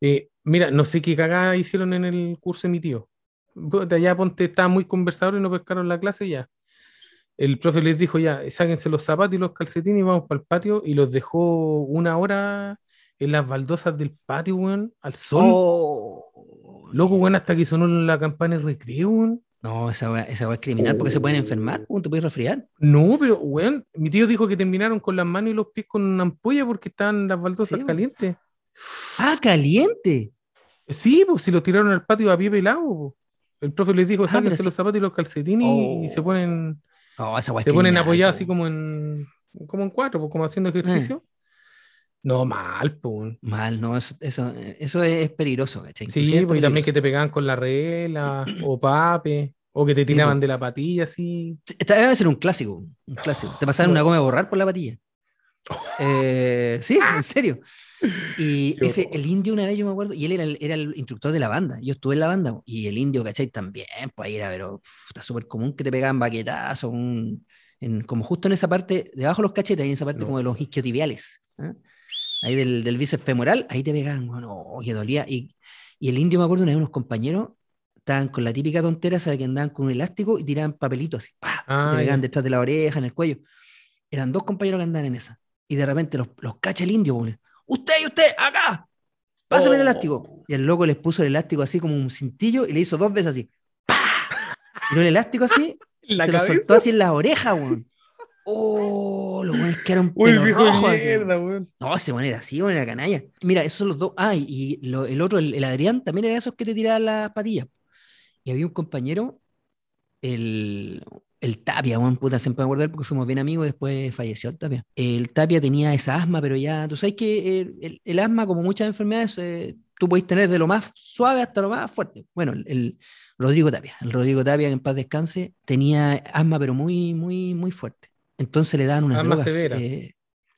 Eh, mira, no sé qué cagada hicieron en el curso de mi tío. De allá ponte, estaba muy conversador y no pescaron la clase y ya. El profe les dijo ya, sáquense los zapatos y los calcetines y vamos para el patio y los dejó una hora en las baldosas del patio, weón, al sol.
Oh.
Loco, weón, hasta que sonó la campana de recreo, weón.
No, esa weá, esa es criminal porque se pueden enfermar, weón, te puedes resfriar.
No, pero, weón, mi tío dijo que terminaron con las manos y los pies con una ampolla porque estaban las baldosas
Sí, weón.
calientes.
¡Ah, caliente!
Sí, pues si los tiraron al patio a pie pelado. El profe les dijo,
Ah,
sáquense
sí.
los zapatos y los calcetines y- y se
Oh.
ponen,
No, esa
se ponen apoyados
po,
así como en, como en cuatro, pues, como haciendo
Eh.
ejercicio. No, mal, pues.
Mal, no, eso, eso, eso es peligroso, ¿cachai?
Sí, pues y también que te pegaban con la regla o pape, o que te tiraban de la patilla así.
Esta debe ser un clásico, un clásico. Te pasaban una
No.
goma de borrar por la patilla. <laughs> Eh, sí, en serio. Y
Qué
ese,
horror.
el indio una vez yo me acuerdo, y él era el, era el instructor de la banda. Yo estuve en la banda, y el indio, ¿cachai? También, pues ahí era, pero uf, está súper común que te pegaban baquetazos, un- en- como justo en esa parte, debajo de los cachetes, ahí en esa parte
No.
como de los isquiotibiales. ¿ah? Ahí del, del bíceps femoral, ahí te pegaban, bueno, oh, que dolía. Y, y el indio, me acuerdo, una vez unos compañeros estaban con la típica tontera, ¿sabes? Que andaban con un elástico y tiraban papelitos así, ¡pah! y
Ah,
te pegaban detrás de la oreja, en el cuello. Eran dos compañeros que andaban en esa. Y de repente los, los cacha el indio, pone, usted y usted, acá, pásame el
Oh.
elástico. Y el loco les puso el elástico así como un cintillo y le hizo dos veces así. ¡pah! Tiró el elástico así, <laughs>
¿En la
se lo soltó así en las orejas, weón. <laughs> ¡Oh! Los weones quedaron
Uy,
pelo
viejo de
rojo,
mierda, weón.
No, weón era así, weón, era canalla. Mira, esos son los dos. Ah, y lo- el otro, el, el Adrián, también era esos que te tiraban las patillas. Y había un compañero, el, el Tapia, weón, puta, siempre me acuerdo porque fuimos bien amigos, después falleció el Tapia. El Tapia tenía esa asma, pero ya, tú sabes que el, el- el asma, como muchas enfermedades, eh, tú podés tener de lo más suave hasta lo más fuerte. Bueno, el, el Rodrigo Tapia, el Rodrigo Tapia, que en paz descanse, tenía asma, pero muy, muy, muy fuerte. Entonces le daban unas
Asma
drogas.
severa.
eh,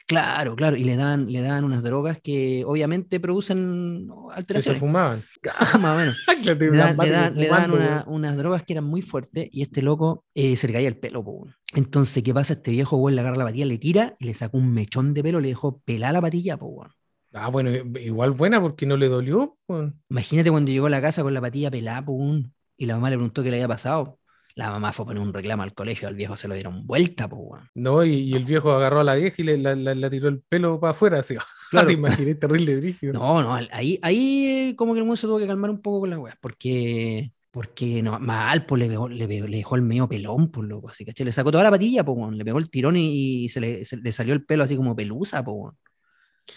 Claro, claro, y le dan, le dan unas drogas que obviamente producen
Que se
alteraciones.
fumaban. <laughs>
Ah, Más o menos. <laughs> Le dan, le dan- le dan
fumando,
una-
weón.
unas drogas que eran muy fuertes y este loco eh, se le caía el pelo. po. Entonces, ¿qué pasa? Este viejo weón le agarra la patilla, le tira y le sacó un mechón de pelo, le dejó pelar la patilla. po.
Ah, bueno, igual buena porque no le dolió.
Imagínate cuando llegó a la casa con la patilla pelada po, y la mamá le preguntó qué le había pasado. La mamá fue a poner un reclamo al colegio, al viejo se lo dieron vuelta. Po, weón.
No, y, y el viejo agarró a la vieja y le la, la- la tiró el pelo para afuera. Así. <laughs>
Claro.
Te imaginé terrible brígido.
No, no, ahí, ahí eh, como que el mundo se tuvo que calmar un poco con la weá, porque, porque no, mal, pues le, pegó- le, pegó- le dejó el medio pelón, pues loco, así, ¿cachai? Le sacó toda la patilla, pues, le pegó el tirón y, y se, le, se le salió el pelo así como pelusa, pues.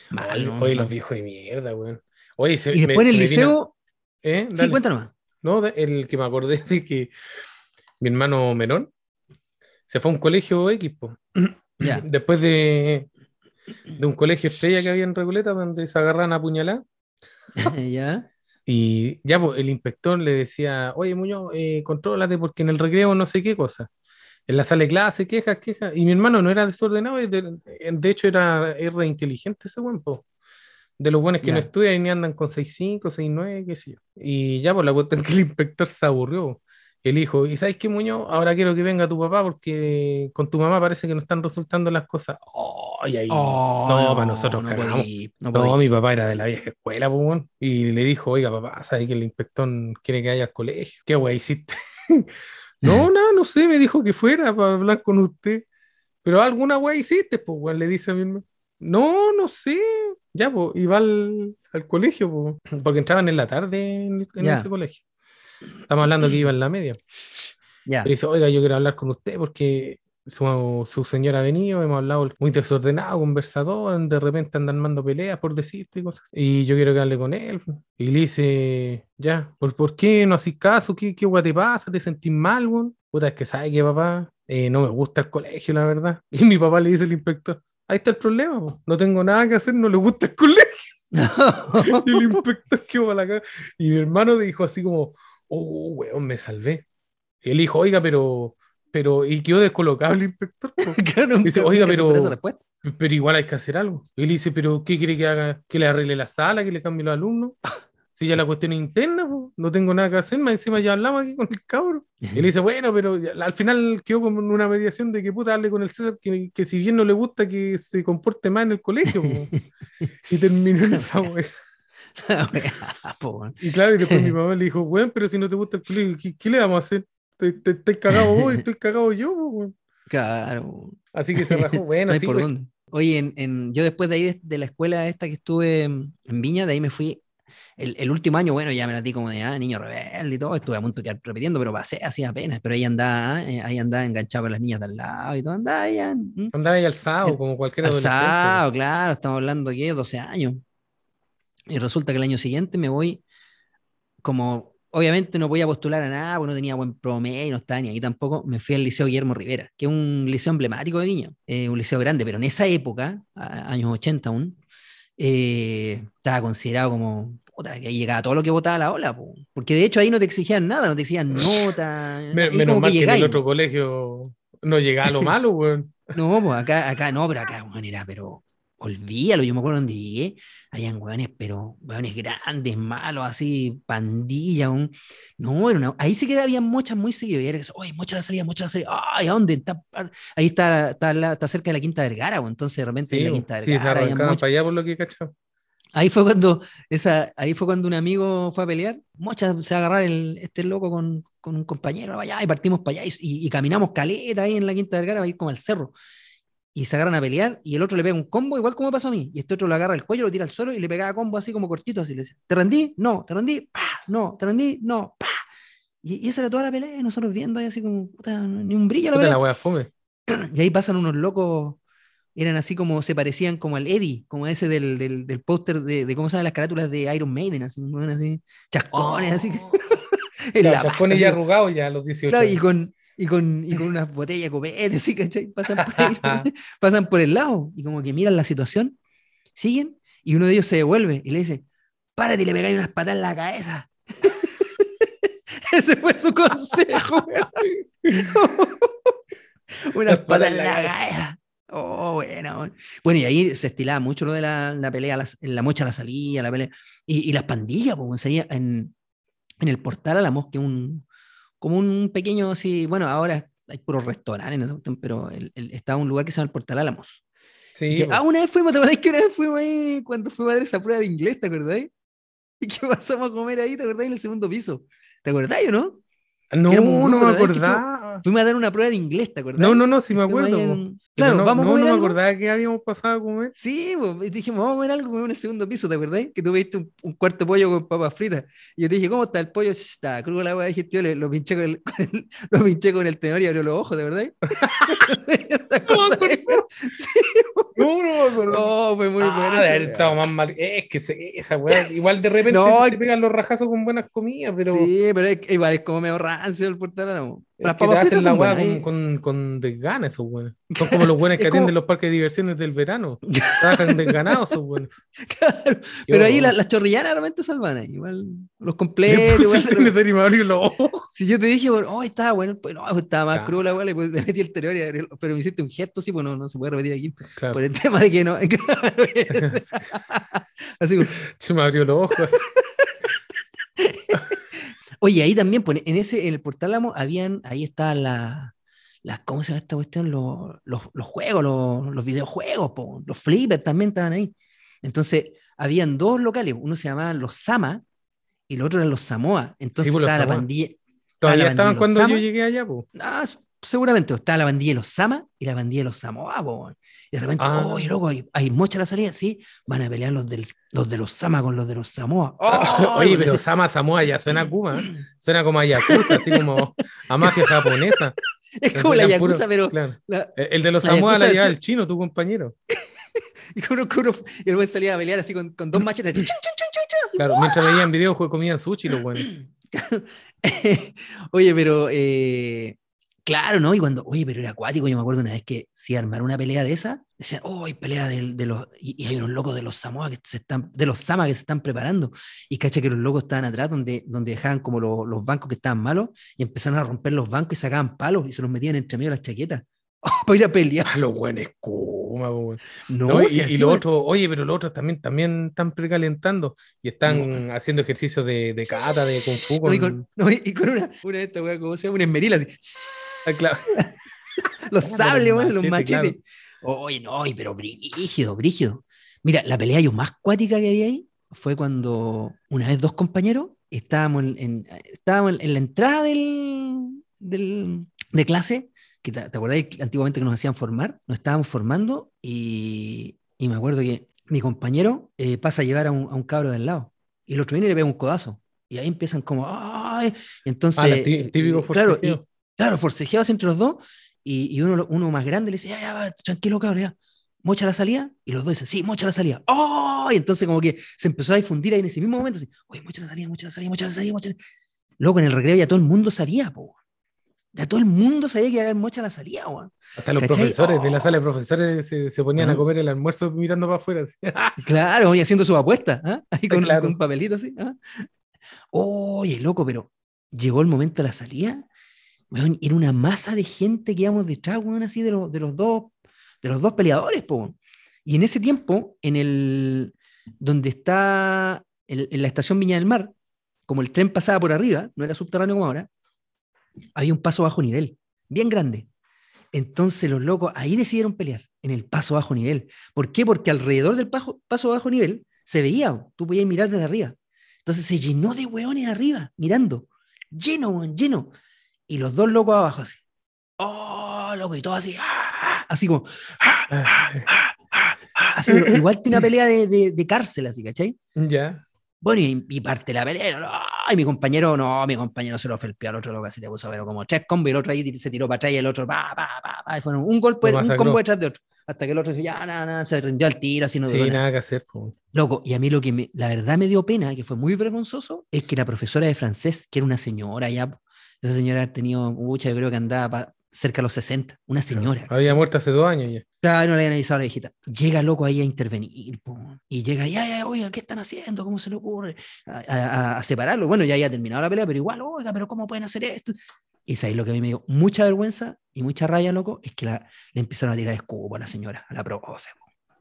Mal,
Oye,
no,
oye,
no.
los viejos de mierda, weón. Oye, se,
Y
me-
después en
se
el
me vino-
liceo,
¿Eh?
sí, cuéntanos.
No, el que me acordé de que mi hermano menor se fue a un colegio X. <clears throat>
Ya.
Después de, de un colegio estrella que había en Recoleta donde se agarran a puñalar. <laughs>
ya.
Y ya pues, el inspector le decía, oye Muñoz, eh, contrólate porque en el recreo no sé qué cosa. En la sala de clase, quejas, quejas. Y mi hermano no era desordenado, de, de hecho era, era inteligente ese buen, po. De los buenos que no estudian y ni andan con 6.5, 6.9, qué sé yo. Y ya por la cuestión que el inspector se aburrió. El hijo, ¿y sabes qué, Muñoz? Ahora quiero que venga tu papá porque con tu mamá parece que no están resultando las cosas. Oh, y ahí.
Oh,
no, para nosotros
no podí, no
No, mi papá era de la vieja escuela, pues. Y le dijo, oiga, papá, ¿sabes que el inspector quiere que vaya al colegio? ¿Qué wey hiciste? <laughs> no, <laughs> no, no sé, me dijo que fuera para hablar con usted. Pero alguna wey hiciste, pues, weón, le dice a mi hermano. No, no sé. Ya, pues, iba al, al colegio, pues, porque entraban en la tarde en, ese colegio. Estamos hablando que iba en la media.
Ya.
Le dice, oiga, yo quiero hablar con usted porque su, su señora ha venido, hemos hablado muy desordenado, conversador, de repente andan armando peleas por decirte y cosas. Y yo quiero que hable con él. Y le dice, ya, ¿por, por qué no haces caso? ¿Qué, qué guay te pasa? ¿Te sentís mal, weón? Puta, es que sabe que papá, eh, no me gusta el colegio, la verdad. <laughs> Y mi papá le dice al inspector, ahí está el problema, po. no tengo nada que hacer, no le gusta el colegio. <laughs> <laughs> Y el inspector quedó para la cara. Y mi hermano dijo así como, oh, weón, me salvé. Y él dijo, oiga, pero, pero, y quedó descolocado el inspector.
Claro, <laughs>
Dice, oiga, pero-. Pero igual hay que hacer algo. Y él dice, pero ¿qué quiere que haga? ¿Que le arregle la sala? ¿Que le cambie los alumnos? <laughs> Si ya la cuestión es interna, po, no tengo nada que hacer, más encima ya hablamos aquí con el cabro. Y él dice, bueno, pero ya- al final quedó como una mediación de que puta darle con el César que, que si bien no le gusta que se comporte más en el colegio. po. <laughs> Y terminó en esa wea. <laughs> Y claro, y después mi <laughs> mamá le dijo, weón, pero si no te gusta el colegio, ¿qué, qué le vamos a hacer? Estoy cagado vos y estoy cagado yo, weón.
Claro.
Así que se rajó, <laughs> bueno,
no
sí,
por dónde. Oye, en, en- yo después de ahí, de, la escuela esta que estuve en, Viña, de ahí me fui. El, el último año, bueno, ya me la di como de ah, niño rebelde y todo. Estuve a punto de quedar repitiendo, pero pasé así apenas. Pero ahí andaba, eh, ahí andaba enganchado con las niñas de al lado y todo. Andaba ya. mm,
Andaba ahí alzado,
El-
como cualquier adolescente.
Alzado, claro, estamos hablando que 12 años. Y resulta que el año siguiente me voy, como obviamente no podía postular a nada, porque no tenía buen promedio, no estaba ni ahí tampoco, me fui al Liceo Guillermo Rivera, que es un liceo emblemático de Viña, eh, un liceo grande, pero en esa época, a- años 80 aún, eh, estaba considerado como, puta, que ahí llegaba todo lo que votaba la ola, po. porque de hecho ahí no te exigían nada, no te exigían <laughs> nota,
Me- menos mal que, en el otro colegio no llegaba a lo <laughs> malo, weón.
no, pues acá, acá no, pero acá, weón, era, pero olvídalo, yo me acuerdo donde llegué, habían weones, pero weones grandes, malos, así, pandilla, un- no, era una, ahí sí que había mochas muy seguidas, y era que, oye, mocha la salida, mocha la salida, ay, ¿a dónde? Está, ahí está, está, la- está cerca de la Quinta Vergara, pues, entonces de repente en
Sí,
la
bo.
Quinta
sí, se
Vergara
arrancaban para allá por lo que he cachado.
Ahí fue cuando esa, ahí fue cuando un amigo fue a pelear. Mocha se agarrar el, este loco con, con un compañero allá y partimos para allá y, y- y caminamos caleta ahí en la Quinta Vergara para ir como al cerro. Y se agarran a pelear y el otro le pega un combo, igual como pasó a mí. Y este otro le agarra el cuello, lo tira al suelo y le pegaba combo así como cortito, así le decía, ¿te rendí? No, ¿te rendí? ¡Pah! No, ¿te rendí? No, ¡Pah! Y, y esa era toda la pelea, y nosotros viendo ahí así como, puta, ni un brillo la pelea.
la fome. <clears throat>
Y ahí pasan unos locos, eran así como, se parecían como al Eddie, como ese del, del, del póster de, de, ¿cómo se llaman las carátulas de Iron Maiden? Así, así chascones, así. <laughs> <laughs> en
Claro,
la
chascones ya arrugados ya a los 18.
Claro, y con, y con, y con unas botellas de copete, así, ¿cachai? Pasan por, ahí, <laughs> pasan por el lado y como que miran la situación, siguen, y uno de ellos se devuelve y le dice, párate y le pegáis unas patas en la cabeza. <laughs> Ese fue su consejo, <laughs> unas patas en la cabeza. Oh, bueno. Bueno, y ahí se estilaba mucho lo de la, la pelea, la, la mocha la salía, la pelea. Y, y las pandillas, pues, en, en el portal a la mosca, un, como un pequeño, así, bueno, ahora hay puros restaurantes, pero el, el, estaba un lugar que se llama el Portal Álamos.
Sí,
Que, ah, una vez fuimos, ¿te acordás que una vez fuimos ahí cuando fuimos a dar esa prueba de inglés, ¿te acordás? <laughs> Y que pasamos a comer ahí, ¿te acordás? En el segundo piso. ¿Te acordás o no?
No, no me
¿te acordás que fue-
acordaba.
Fuimos a dar una prueba de inglés, ¿te acordás?
No, no, no, sí me acuerdo.
en- Claro,
no,
vamos a comer
no me acordaba que habíamos pasado a comer.
Sí, pues, dijimos, vamos a comer algo en el segundo piso, ¿te acordás? Que tú pediste un, un cuarto de pollo con papas fritas. Y yo te dije, ¿cómo está el pollo? "Shh, Está crudo la hueá digestión, le- lo pinché con el, <laughs> con el- lo pinché con el tenedor y abrió los ojos, ¿de verdad? <laughs> <laughs>
No,
fue muy
Ah,
bueno.
de haber estado más mal. Es que se- esa weá, igual de repente
No,
se pegan los rajazos con buenas comidas, pero
Sí, pero es, igual es como medio rancio el portal Las papas fritas
la
buenas,
con, con, con desgana esos weones. <laughs> Son como los buenos que
como-
atienden los parques de diversiones del verano. <laughs> Trabajan desganados esos weones.
Claro, pero ahí la- las chorrillanas realmente salvan. Igual los
Le
completos. igual
los ojos.
Si yo te dije, bueno, oh, estaba bueno, pues no, estaba más
Ah.
crudo la le pues, <laughs> metí el abrió- pero me hiciste un gesto, sí, pues no, no se puede repetir aquí.
Claro,
Por el tema de que no. Así como,
se me abrió los ojos.
Oye, ahí también, pues, en ese, en el portal Amo, habían, ahí está la, la, ¿cómo se llama esta cuestión? Los, los, los juegos, los, los videojuegos, po, los flippers también estaban ahí. Entonces, habían dos locales, uno se llamaba Los Sama y el otro eran Los Samoa. Entonces,
pues,
estaba la
Samoa.
pandilla,
Todavía
la
estaban cuando yo llegué allá, po.
ah, seguramente, estaba la bandilla de Los Sama y la bandilla de Los Samoa, po. Y de repente,
Ah.
oye, loco, hay, hay mocha a la salida, sí, van a pelear los, del, los de los Sama con los de los Samoa. <laughs> <laughs>
Oye, pero Sama Samoa ya suena a Kuma, ¿eh? suena como a Yakuza, así como a mafia japonesa. <laughs>
es como la
puro-
Yakuza, pero
claro.
la-
El de los
La
Samoa la lleva
versión-
el chino, tu compañero.
Y, uno, uno- y el buen salía a pelear así con, con dos machetes. chun, chun, chun, así.
Claro, mientras veían videos, comían sushi los buenos.
oye, pero eh, claro, ¿no? Y cuando, oye, pero era acuático, yo me acuerdo una vez que si armar una pelea de esa, decían, oh, hay pelea de, los, y, y hay unos locos de los Samoa que se están, de los Sama que se están preparando. Y cacha que los locos estaban atrás donde, donde dejaban como los, los bancos que estaban malos y empezaron a romper los bancos y sacaban palos y se los metían entre medio de las chaquetas. <laughs> para ir a pelear.
Ah, los buenos.
No,
No, y, los otros, oye, pero los otros también, también están precalentando y están haciendo ejercicios de, de kata, de kung fu.
No, y
con-
con, no, y- y con una, una de estas, ¿cómo se llama? Una esmerila así.
Ah, claro. <laughs>
los
Claro,
sables,
los
weón, los
machetes.
Oye, no, pero brígido, brígido. Mira, la pelea yo más cuática que había ahí fue cuando una vez dos compañeros estábamos en, en- estábamos en, en la entrada del, del- de clase, que te, te antiguamente que nos hacían formar, nos estábamos formando y, y me acuerdo que mi compañero eh, pasa a llevar a un, a un cabro del lado y el otro viene y le pega un codazo. Y ahí empiezan como, ¡ay! Entonces,
Ah,
eh,
típico
claro, y. claro, forcejeados entre los dos, y, y uno, uno más grande le dice, ya, ya, va, tranquilo, cabrón, ya. Mocha la salida, y los dos dicen, sí, mocha la salida. ¡Oh! Y entonces como que se empezó a difundir ahí en ese mismo momento, así, oye, mocha la salida, mocha la salida, mocha la salida, mocha la Luego en el recreo ya todo el mundo sabía, po. Ya todo el mundo sabía que era mocha la salida, weón.
Hasta los
¿Cachai?
profesores de la
Oh.
sala de profesores se, se ponían a comer el almuerzo mirando para afuera. así. <laughs>
Claro, y haciendo su apuesta, ¿ah? <laughs> Ahí con,
Claro.
con un papelito así. ¿ah? Oye, loco, pero llegó el momento de la salida. Era una masa de gente que íbamos detrás, weón, así de, los de los dos, de los dos peleadores. Y en ese tiempo, en el donde está en la estación Viña del Mar, como el tren pasaba por arriba, no era subterráneo como ahora, había un paso bajo nivel, bien grande. Entonces los locos ahí decidieron pelear, en el paso bajo nivel. ¿Por qué? Porque alrededor del paso, paso bajo nivel se veía, tú podías mirar desde arriba. Entonces se llenó de hueones arriba, mirando. Lleno, lleno. Y los dos locos abajo así. Oh, loco, y todo así. ¡ah! Así como. ¡ah! ¡ah! ¡ah! ¡ah! Así, pero <laughs> igual que una pelea de, de- de cárcel, así, ¿cachai?
ya.
Bueno, y, y parte la pelea. ¿no? Y mi compañero, no, mi compañero se lo felpeó al otro loco, así te puso a ver como tres combos y el otro ahí se tiró para atrás y el otro, pa, pa, pa, pa, y fueron un golpe, un combo detrás de otro. Hasta que el otro dice, ya, nada, nada, se rindió al tiro, así no
Sí,
nada.
nada que hacer. po.
Loco, y a mí lo que me, la verdad me dio pena, que fue muy vergonzoso, es que la profesora de francés, que era una señora ya, esa señora ha tenido mucha, yo creo que andaba cerca de los 60, una señora.
Había muerto hace dos años ya.
Claro, no le habían avisado a la viejita. Llega loco ahí a intervenir, po, y llega, ya, ya, oiga, ¿qué están haciendo? ¿Cómo se le ocurre? A, a- a separarlo. Bueno, ya había terminado la pelea, pero igual, oiga, pero ¿cómo pueden hacer esto? Y sabéis lo que a mí me dio mucha vergüenza y mucha raya, loco, es que la, le empezaron a tirar escupo a la señora, a la profe.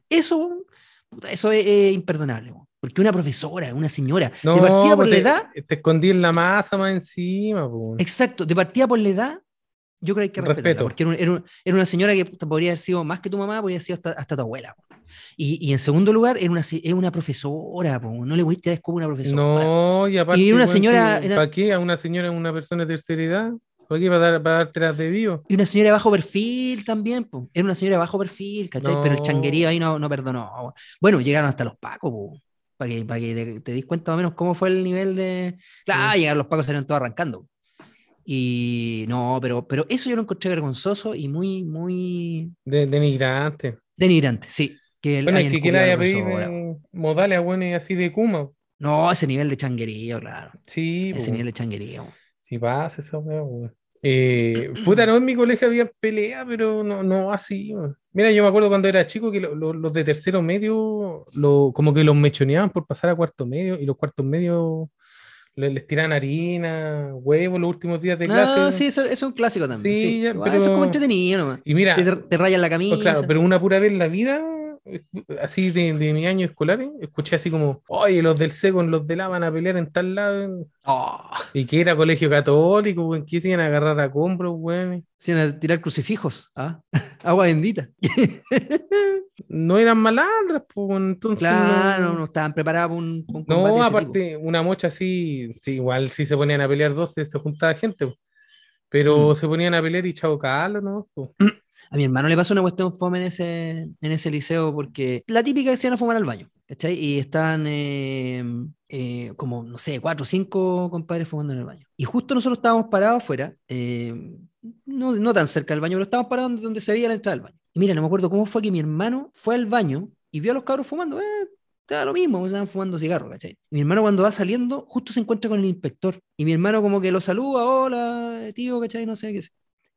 Eso, puta, eso es, es imperdonable. po. Porque una profesora, una señora,
No,
de partida por la
te,
edad,
te escondí en la masa más encima, po.
exacto, de partida por la edad, yo creo que hay que respetarla,
Respeto.
porque era, un- era un- era una señora que podría haber sido más que tu mamá, podría haber sido hasta, hasta tu abuela. po. Y, y en segundo lugar, era una, era una profesora, po, no le voy a tirar a una profesora.
No, y aparte.
Y una señora era-
¿Para qué? A una señora, una persona de tercera edad. ¿Para qué? ¿Para, dar, para dártelas de vivo?
Y una señora de bajo perfil también, po. era una señora de bajo perfil, ¿cachai? Pero el
No.
changuerío ahí no, no perdonó. Bueno, llegaron hasta los pacos, para que, para que te, te dis cuenta más o menos cómo fue el nivel de... Claro,
Sí.
llegaron los pacos, salieron todos arrancando. Y no, pero, pero eso yo lo encontré vergonzoso y muy, muy
De, denigrante.
denigrante, sí. Que
Bueno, es que quiera
a la
a pedir
profesora.
eh, modales a buenos así de Kuma.
No, ese nivel de changuerío, claro.
Sí,
Ese
po.
nivel de changuerío.
Si pasa esa weá. Eh, puta, no, en mi colegio había pelea, pero no, no así. Mira, yo me acuerdo cuando era chico que lo- lo- los de tercero medio, lo, como que los mechoneaban por pasar a cuarto medio y los cuartos medios le- les, tiraban harina, huevos los últimos días de clase.
Ah, sí, eso, eso es un clásico también.
Sí,
Sí,
ya, pero-
Eso es como entretenido nomás.
Y mira,
Te, te rayan la camisa.
pues claro, pero una pura vez en la vida, así de, de mis años escolares, escuché así como, oye, los del C con los del A van a pelear en tal lado.
Oh,
Y que era colegio católico, weón, que se iban a agarrar a compros, weón.
se iban a tirar crucifijos. ¿ah? <laughs> Agua bendita. <laughs>
No eran malandras, pues, entonces.
claro,
no-
no estaban preparados para un, un combate
No,
de
aparte, una mocha así, sí, igual si se ponían a pelear dos, se, se juntaba gente, pero
Mm.
se ponían a pelear y chao Carlos, ¿no? Po. <clears throat>
A mi hermano le pasó una cuestión fome en ese, en ese liceo porque la típica que se iban a fumar al baño, ¿cachai? Y estaban eh, eh, como, no sé, cuatro o cinco compadres fumando en el baño. Y justo nosotros estábamos parados afuera, eh, no, no tan cerca del baño, pero estábamos parados donde, donde se veía la entrada del baño. Y mira, no me acuerdo cómo fue que mi hermano fue al baño y vio a los cabros fumando. Eh, da lo mismo, estaban fumando cigarros, ¿cachai? Y mi hermano cuando va saliendo, justo se encuentra con el inspector. Y mi hermano como que lo saluda, hola, tío, ¿cachai? No sé qué.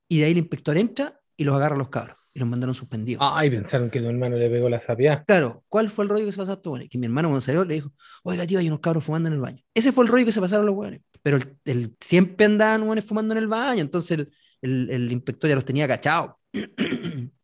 Y de ahí el inspector entra y los agarra a los cabros. Y los mandaron suspendidos.
Ay, pensaron que tu hermano le pegó la sapia.
Claro, ¿cuál fue el rollo que se pasó a estos? Que mi hermano cuando salió le dijo, oiga tío, hay unos cabros fumando en el baño. Ese fue el rollo que se pasaron los hueones. Pero el, el- siempre andaban hueones fumando en el baño, entonces el, el- el inspector ya los tenía cachados. <clears throat>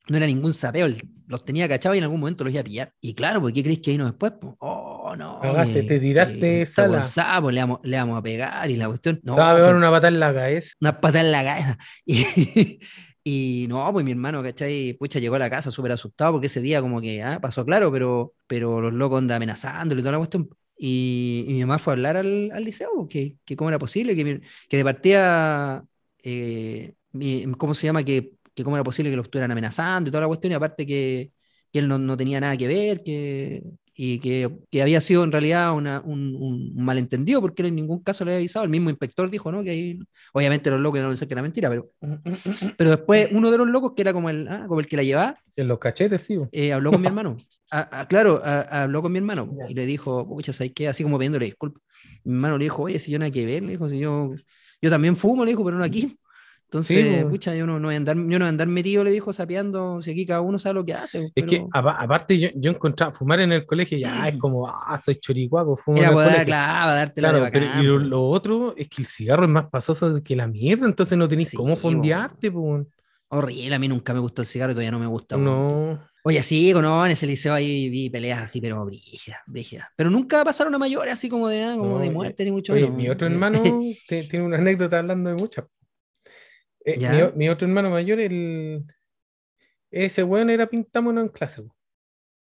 no era ningún sapeo, los tenía cachados y en algún momento los iba a pillar. Y claro, ¿por qué crees que vino después? po? Oh, no.
Cagaste,
que-
te tiraste
este
sala.
sapo, le vamos, le vamos a pegar y la cuestión. No,
Te va a
fue-
pegar una patada en la cabeza.
una patada en la cabeza. <laughs> Y, y no, pues mi hermano, ¿cachai? Pucha, llegó a la casa súper asustado porque ese día como que ah, pasó claro, pero, pero los locos andan amenazándole y toda la cuestión. Y, mi mamá fue a hablar al, al liceo, pues, que, que cómo era posible, que, que de partida, eh, ¿cómo se llama? Que, que cómo era posible que lo estuvieran amenazando y toda la cuestión, y aparte que, que él no, no tenía nada que ver, que, y que, que había sido en realidad una- un, malentendido porque en ningún caso le había avisado. El mismo inspector dijo, ¿no? Que ahí, obviamente los locos no decían que era mentira, pero, <laughs> pero después uno de los locos, que era como el, ah, como el que la llevaba,
En los cachetes, sí.
eh, habló con mi hermano. A- <laughs> a- claro, a- habló con mi hermano y le dijo, pucha, ¿sabes qué? Así como pidiéndole disculpas. Mi hermano le dijo, oye, si yo nada que ver, le dijo, si yo, yo también fumo, le dijo, pero no aquí. Entonces,
Sí,
pucha, yo no, no voy a andar, yo no voy a andar metido, le dijo, sapeando, si aquí cada uno sabe lo que hace.
Es
pero
que apa- aparte yo, yo encontraba fumar en el colegio ya es como, ah, soy choricuaco, fumo en
era
el
poder,
colegio.
claro, de
Claro, pero
bacán,
y lo, otro es que el cigarro es más pasoso que la mierda, entonces no tenéis
Sí,
cómo fondearte, pues.
Horrible, a mí nunca me gustó el cigarro y todavía no me gusta.
No.
Oye, sí, no, en ese liceo ahí vi peleas así, pero brígidas, brígidas. Pero nunca pasaron a mayores así como de, ah, como
No,
de
y-
muerte, ni mucho
Oye,
menos.
mi otro
Eh,
hermano <laughs> tiene una anécdota hablando de muchas. Eh, mi, otro hermano mayor, el, ese weón era pintámonos en clase.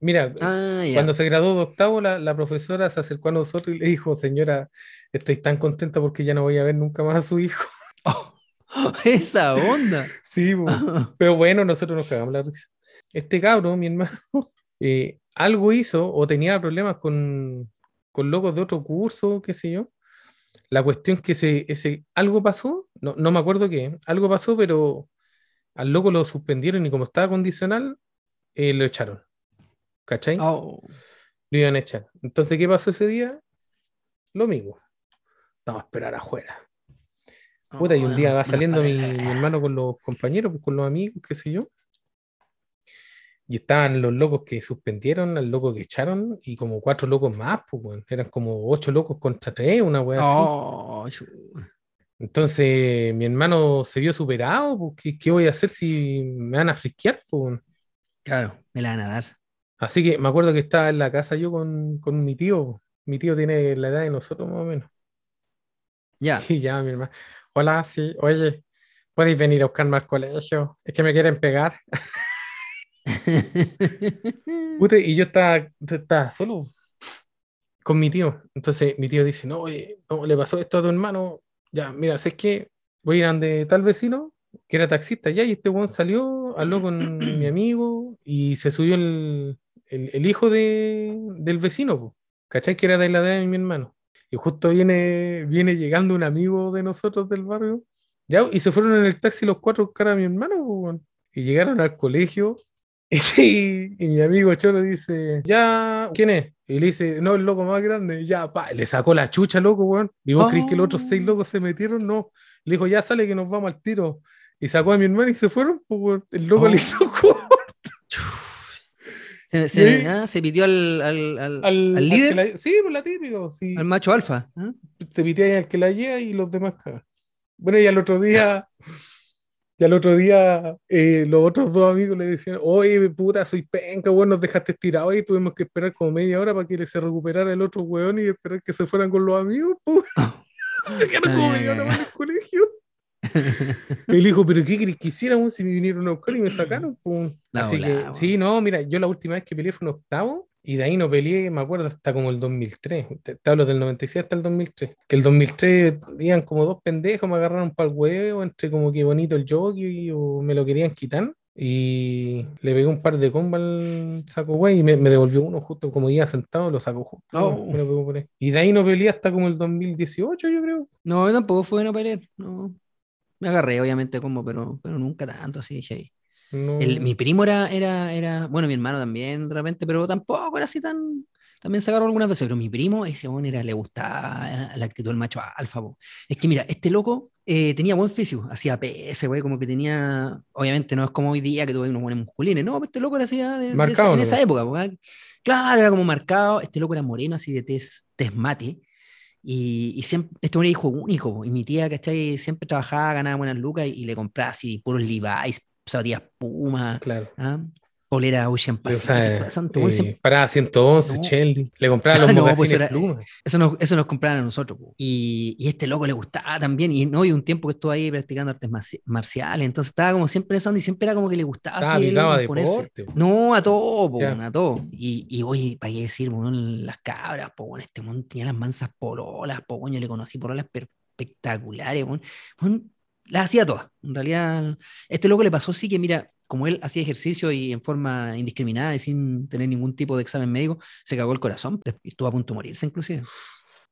Mira,
Ah, ya.
cuando se graduó de octavo, la, la profesora se acercó a nosotros y le dijo, señora, estoy tan contenta porque ya no voy a ver nunca más a su hijo. <laughs> <laughs>
esa onda.
Sí, <laughs> pero bueno, nosotros nos cagamos la risa. Este cabro, mi hermano, eh, algo hizo o tenía problemas con, con locos de otro curso, qué sé yo. La cuestión que ese, ese, algo pasó, no, no me acuerdo qué, algo pasó, pero al loco lo suspendieron y como estaba condicional, eh, lo echaron. ¿Cachai?
Oh.
Lo iban a echar. Entonces, ¿qué pasó ese día? Lo mismo. Vamos a esperar afuera. Puta, y un día va saliendo mi, mi hermano con los compañeros, pues, con los amigos, qué sé yo. Y estaban los locos que suspendieron, al loco que echaron, y como cuatro locos más, pues, weón. eran como ocho locos contra tres, una wea así.
Oh, chu-
Entonces mi hermano se vio superado, pues, ¿qué, qué voy a hacer si me van a frisquear? pues?
Claro, me la van a dar.
Así que me acuerdo que estaba en la casa yo con, con mi tío. Mi tío tiene la edad de nosotros más o menos.
Ya. <laughs>
Y ya mi hermano, hola, sí, oye, ¿puedes venir a buscarme al colegio? Es que me quieren pegar. <laughs> <laughs> Puta, y yo estaba, estaba solo con mi tío. Entonces mi tío dice, no, oye, no, le pasó esto a tu hermano. Ya, mira, sé que voy a ir a donde tal vecino que era taxista ya y este weón salió, habló con mi <clears throat> amigo y se subió el, el, el hijo de, del vecino, po, ¿cachai? Que era de la edad de mi hermano. Y justo viene, viene llegando un amigo de nosotros del barrio, ya, y se fueron en el taxi los cuatro cara a mi hermano, po, y llegaron al colegio. <laughs> Y, y mi amigo Cholo dice, ya, ¿quién es? Y le dice, no, el loco más grande, ya, pa, le sacó la chucha, loco, weón. ¿Y vos crees que los otros seis
Oh.
locos se metieron? No. Le dijo, ya sale que nos vamos al tiro. Y sacó a mi hermano y se fueron, pues, el loco
Oh.
le hizo <laughs> co-
Se,
Y
se, ah, se pidió al, al, al- líder,
la- sí, pues la típico, sí.
al macho alfa. ¿ah?
Se pitea al que la lleva y los demás cagan. Bueno, y al otro día, <laughs> y al otro día, eh, los otros dos amigos le decían, oye, puta, soy penca, weón, nos dejaste tirados y tuvimos que esperar como media hora para que se recuperara el otro weón y esperar que se fueran con los amigos, <laughs> pues. Se <laughs> quedaron como media hora más en el colegio. <laughs> Él dijo, pero ¿qué querés que hiciéramos si me vinieron a buscar y me sacaron? Pum.
La
Así que, sí, no, mira, yo la última vez que peleé fue en octavo y de ahí no peleé, me acuerdo, hasta como el 2003. Te, te hablo del 96 hasta el 2003. Que el 2003 iban como dos pendejos, me agarraron para el huevo, entre como que bonito el jockey o me lo querían quitar. Y le pegué un par de combos al saco, güey, y me, me devolvió uno justo como iba sentado, lo sacó justo.
Oh.
me lo pegó por ahí. Y de ahí no peleé hasta como el 2018, yo creo.
No, tampoco fue no pelear. No. Me agarré, obviamente, como, pero, pero nunca tanto así. dije.
No.
El- mi primo era, era, era, bueno, mi hermano también, de repente, pero tampoco era así tan. También se agarró algunas veces, pero mi primo, ese hombre era, le gustaba la actitud del macho alfa. po. Es que mira, este loco eh, tenía buen físico, hacía PS, güey, como que tenía. Obviamente no es como hoy día que tuve unos buenos musculines, no, este loco era así ah, de, de
Marcado,
esa, en esa época. po, ah. Claro, era como marcado. Este loco era moreno, así de tez, tez mate. Y, y siempre, este hombre era hijo único, po, y mi tía, ¿cachai? Siempre trabajaba, ganaba buenas lucas y, y le compraba así puros Levi's, zapatillas Puma,
Claro.
¿ah? polera Ocean
O
Pacific.
sea,
eso, este weón
eh,
siempre-
parada 111,
No.
Le <laughs> compraba los
No, pues era- eso, nos, eso nos compraban a nosotros. po. Y, y este loco le gustaba también. Y no, y un tiempo que estuvo ahí practicando artes marci- marciales. Entonces estaba como siempre en onda y siempre era como que le gustaba así
deporte. po.
No, a todo, po, a todo. Y, y oye, para qué decir, las cabras, po, este mon tenía las mansas pololas, po, yo le conocí pololas espectaculares, weón. Las hacía todas. En realidad, este loco le pasó sí que, mira, como él hacía ejercicio y en forma indiscriminada y sin tener ningún tipo de examen médico, se cagó el corazón y estuvo a punto de morirse inclusive.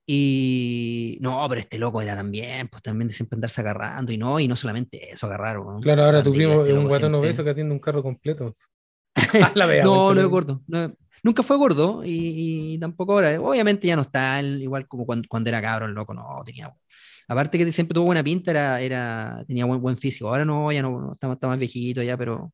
Y no, pero este loco era también, pues también de siempre andarse agarrando y no, y no solamente eso, agarrar. weón.
Claro, ahora tu
Bandilla,
primo
este
es un guatón obeso que atiende un carro completo. <laughs> La vea,
No, no es gordo. no- nunca fue gordo y, y tampoco ahora. Obviamente ya no está igual como cuando, cuando era cabro, el loco, no tenía. Aparte que siempre tuvo buena pinta, era, era, tenía buen, buen físico. Ahora no, ya no, no, está, está más viejito ya, pero,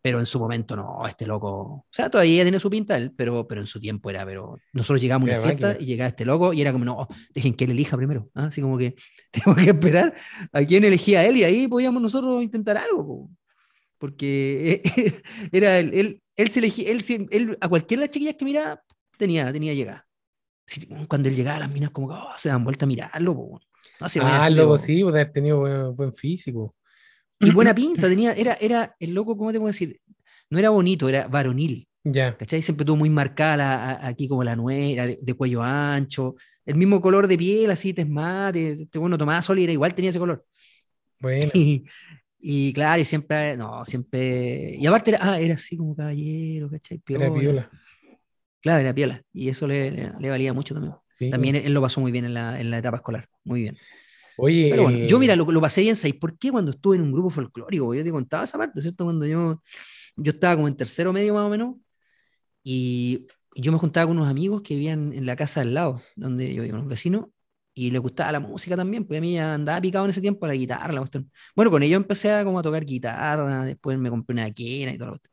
pero en su momento no, este loco. O sea, todavía tiene su pinta él, pero, pero en su tiempo era, pero nosotros llegamos a una fiesta
máquina.
y llegaba este loco y era como, no, dejen que él elija primero. ¿ah? Así como que <laughs> tenemos que esperar a quién elegía él y ahí podíamos nosotros intentar algo. po. Porque <laughs> era él, él, él se elegía, él, él a cualquiera de las chiquillas que miraba tenía, tenía llegada. Cuando él llegaba, las minas como que oh, se dan vuelta a mirarlo. po. No, sí,
Ah,
así,
loco, sí, pues haber tenido buen, buen físico.
Y buena <clears throat> pinta, tenía, era, era el loco, ¿cómo te puedo decir? No era bonito, era varonil.
Ya.
¿Cachai? Siempre tuvo muy marcada la- a- aquí como la nuera, de, de cuello ancho, el mismo color de piel, así, tesmate. Este bueno tomaba sol y era igual, tenía ese color.
Bueno, <laughs>
Y, y claro, y siempre, no, siempre. Y aparte era, ah, era así como caballero, ¿cachai?
era
Piola.
piola.
Claro, era piola. Y eso le, le- le valía mucho también.
Sí.
También él lo pasó muy bien en la, en la etapa escolar. Muy bien.
Oye,
Pero bueno, yo mira, lo, lo pasé bien, ¿sabes por qué? Cuando estuve en un grupo folclórico, yo te contaba esa parte, ¿cierto? Cuando yo, yo estaba como en tercero medio más o menos, y yo me juntaba con unos amigos que vivían en la casa al lado, donde yo vivo, unos vecinos, y les gustaba la música también, pues a mí andaba picado en ese tiempo la guitarra, la cuestión. Bueno, con ellos empecé a, como a tocar guitarra, después me compré una quena y todo, lo cuestión.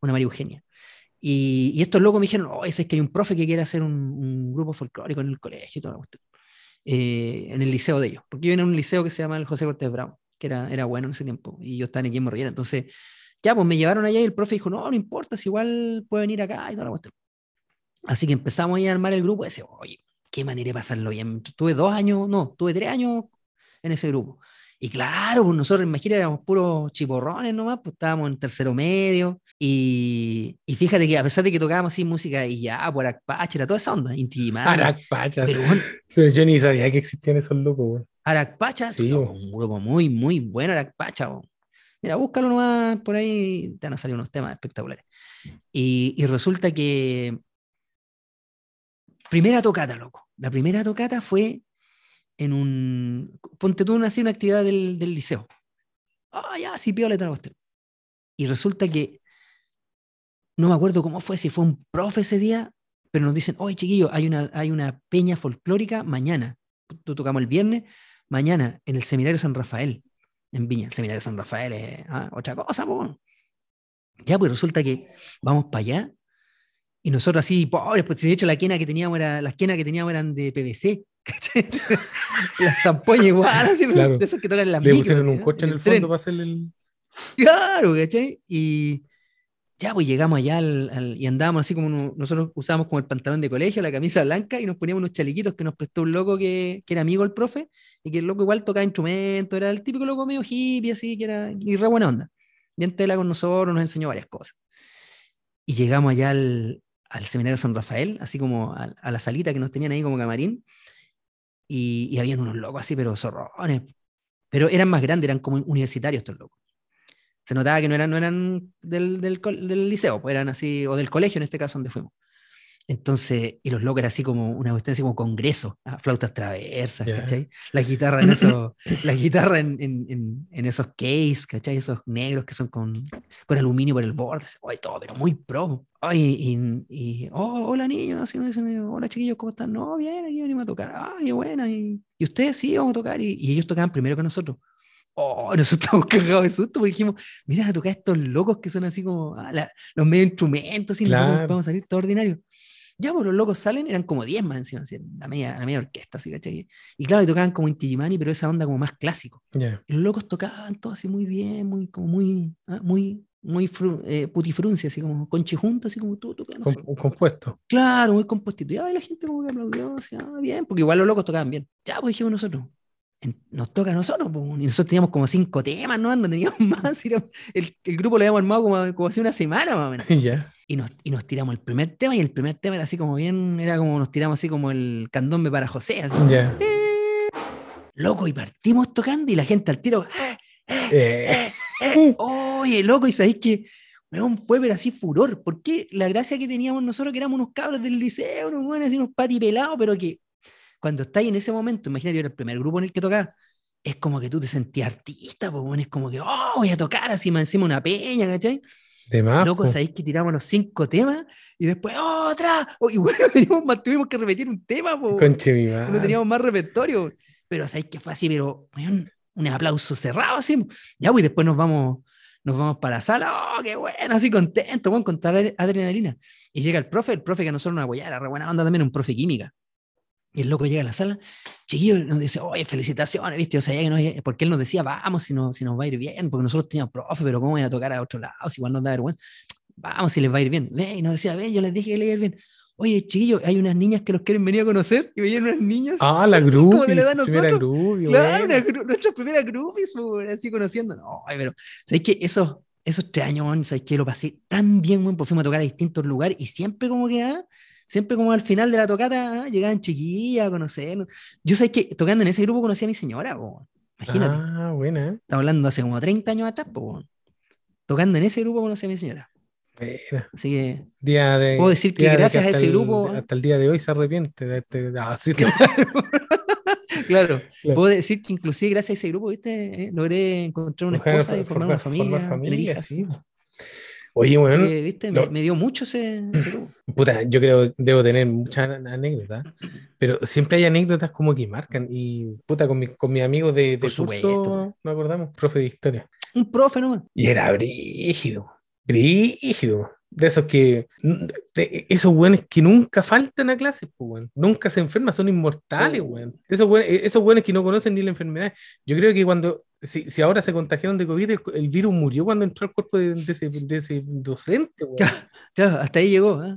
una María Eugenia. Y, y estos locos me dijeron, oh, ese es que hay un profe que quiere hacer un, un grupo folclórico en el colegio y toda la cuestión. eh, en el liceo de ellos, porque yo en un liceo que se llama el José Cortés Brown, que era, era bueno en ese tiempo, y yo estaba en en Morriera, entonces, ya, pues me llevaron allá y el profe dijo, no, no importa, si igual puede venir acá y toda la cuestión. Así que empezamos a armar el grupo y decía, oye, qué manera de pasarlo bien. Tuve dos años, no, tuve tres años en ese grupo. Y claro, pues nosotros, imagínate, éramos puros chiporrones nomás, pues estábamos en tercero medio. Y, y fíjate que a pesar de que tocábamos así música y ya, por Aracpacha, era toda esa onda, intimada.
Aracpacha. Pero, bueno, <laughs> pero, yo ni sabía que existían esos locos, güey.
Aracpacha, sí, un grupo muy, muy bueno, Aracpacha. Mira, búscalo nomás por ahí, te van a salir unos temas espectaculares. Y, y resulta que. Primera tocata, loco. La primera tocata fue en un. Ponte tú así una actividad del, del liceo. Ah, ya, sí, pío la usted. Y resulta que. No me acuerdo cómo fue, si fue un profe ese día, pero nos dicen, oye, chiquillo, hay una, hay una peña folclórica mañana. Tú tocamos el viernes, mañana en el Seminario San Rafael, en Viña. El Seminario San Rafael es ah, otra cosa, pues. Ya, pues resulta que vamos para allá y nosotros así, pobres, pues de hecho la quena que teníamos era, las quenas que teníamos eran de PVC. <laughs> las tampoñas igual, así, de esos que tocan las
Le pusieron un coche en el, fondo para hacerle el...
Claro, ¿cachai? Y ya, pues llegamos allá y andábamos así como nosotros usábamos como el pantalón de colegio, la camisa blanca y nos poníamos unos chalequitos que nos prestó un loco que, que era amigo del profe y que el loco igual tocaba instrumentos, era el típico loco medio hippie, así, que era y re buena onda. Bien tela con nosotros, nos enseñó varias cosas. Y llegamos allá al, al seminario San Rafael, así como a, a, la salita que nos tenían ahí como camarín, y, y habían unos locos así, pero zorrones. Pero eran más grandes, eran como universitarios estos locos. Se notaba que no eran, no eran del, del, del liceo, pues eran así, o del colegio en este caso donde fuimos. Entonces, y los locos era así como una cuestión así como congreso, ¿ah? flautas traversas, ¿cachai? La guitarra en <laughs> eso, la guitarra en, en, en, esos case, ¿cachai? Esos negros que son con, con aluminio por el borde, ay, todo, pero muy pro. Ay, y, y, oh, hola niños, hola chiquillos, ¿cómo están? No, bien, aquí venimos a tocar, ay, qué buena, y, y ustedes sí, vamos a tocar, y, y ellos tocaban primero que nosotros. Oh, <laughs> nosotros estamos cagados de susto porque dijimos, mira, a tocar estos locos que son así como ah, la, los medio instrumentos y claro. nosotros vamos a salir todo ordinario. Ya, pues los locos salen, eran como 10 más encima, así, la, media, la media orquesta, así, ¿cachai? Y claro, y tocaban como Inti pero esa onda como más clásico.
Yeah.
Y los locos tocaban todo así muy bien, muy, como muy, ah, muy, muy eh, putifruncia, así como conchijunto, así como tú tocando.
Com un compuesto.
Claro, muy compostito. Ya, y la gente como que aplaudió, así, ah, bien, porque igual los locos tocaban bien. Ya, pues dijimos nosotros, nos toca a nosotros, pues, y nosotros teníamos como cinco temas, ¿no? No teníamos <laughs> más, el, el, grupo lo habíamos armado como, como hace una semana más o menos. <laughs>
Yeah.
Y, nos, y nos tiramos el primer tema, y el primer tema era así como bien, era como nos tiramos así como el candombe para José, así.
Yeah.
Eh, loco, y partimos tocando, y la gente al tiro, eh, eh, eh, oye, loco, y sabéis que fue pero así furor, porque la gracia que teníamos nosotros, que éramos unos cabros del liceo, unos buenos, unos patipelados, pero que cuando estáis en ese momento, imagínate, yo era el primer grupo en el que tocaba, es como que tú te sentías artista, pues bueno, es como que, oh, voy a tocar así más encima una peña, ¿cachai?
De más.
Loco, sabéis que tiramos los cinco temas y después otra. Oh, <laughs> y bueno, <laughs> teníamos tuvimos que repetir un tema. No teníamos más repertorio. Pero sabéis que fue así, pero un, un aplauso cerrado así. Ya, pues, después nos vamos, nos vamos para la sala. Oh, qué bueno, así contento, bueno, con adrenalina. Y llega el profe, el profe que a nosotros nos apoyaba, era re buena onda también, un profe química. Y el loco llega a la sala, chiquillo, nos dice, oye, felicitaciones, ¿viste? O sea, ya no, porque él nos decía, vamos, si, no, si nos va a ir bien, porque nosotros teníamos profe, pero ¿cómo voy a tocar a otro lado? Si igual nos da vergüenza. Vamos, si les va a ir bien. Ve, y nos decía, ve, yo les dije que les iba a ir bien. Oye, chiquillo, hay unas niñas que los quieren venir a conocer, y veían unas niñas.
Ah, la grupo.
de la edad nosotros. Groupie, claro, una, nuestra primera groupies, así conociendo. No, pero, ¿sabes qué? Esos, esos tres años, ¿sabes qué? Lo pasé tan bien, bueno, pues fuimos a tocar a distintos lugares y siempre como que, ah, siempre como al final de la tocata ¿eh? llegaban chiquillas a conocer. Yo sé que tocando en ese grupo conocí a mi señora, po. imagínate.
Ah, buena.
Estaba hablando hace como 30 años atrás, po. tocando en ese grupo conocí a mi señora.
Buena.
Así que
día de,
puedo decir que gracias que a ese
el,
grupo.
Hasta el día de hoy se arrepiente de este. Ah, sí, <laughs>
claro. claro. claro. puedo decir que inclusive gracias a ese grupo, ¿viste? Eh, logré encontrar una esposa y formar, una familia, formar familia tener hijas. Sí.
Oye, bueno.
Sí, ¿viste? Me, me, dio mucho ese. <clears throat>
Puta, yo creo debo tener muchas anécdotas, pero siempre hay anécdotas como que marcan. Y puta, con, mi, con mis amigos de, de curso, nos acordamos, profe de historia.
Un profe nomás.
Y era brígido, brígido. De esos que. de esos buenos que nunca faltan a clases, pues, weón. Nunca se enferman, son inmortales, weón. Esos buenos, esos buenos que no conocen ni la enfermedad. Yo creo que cuando. Si, si ahora se contagiaron de COVID, el, el virus murió cuando entró al cuerpo de, de ese, de ese docente, weón.
Claro, hasta ahí llegó. ¿eh?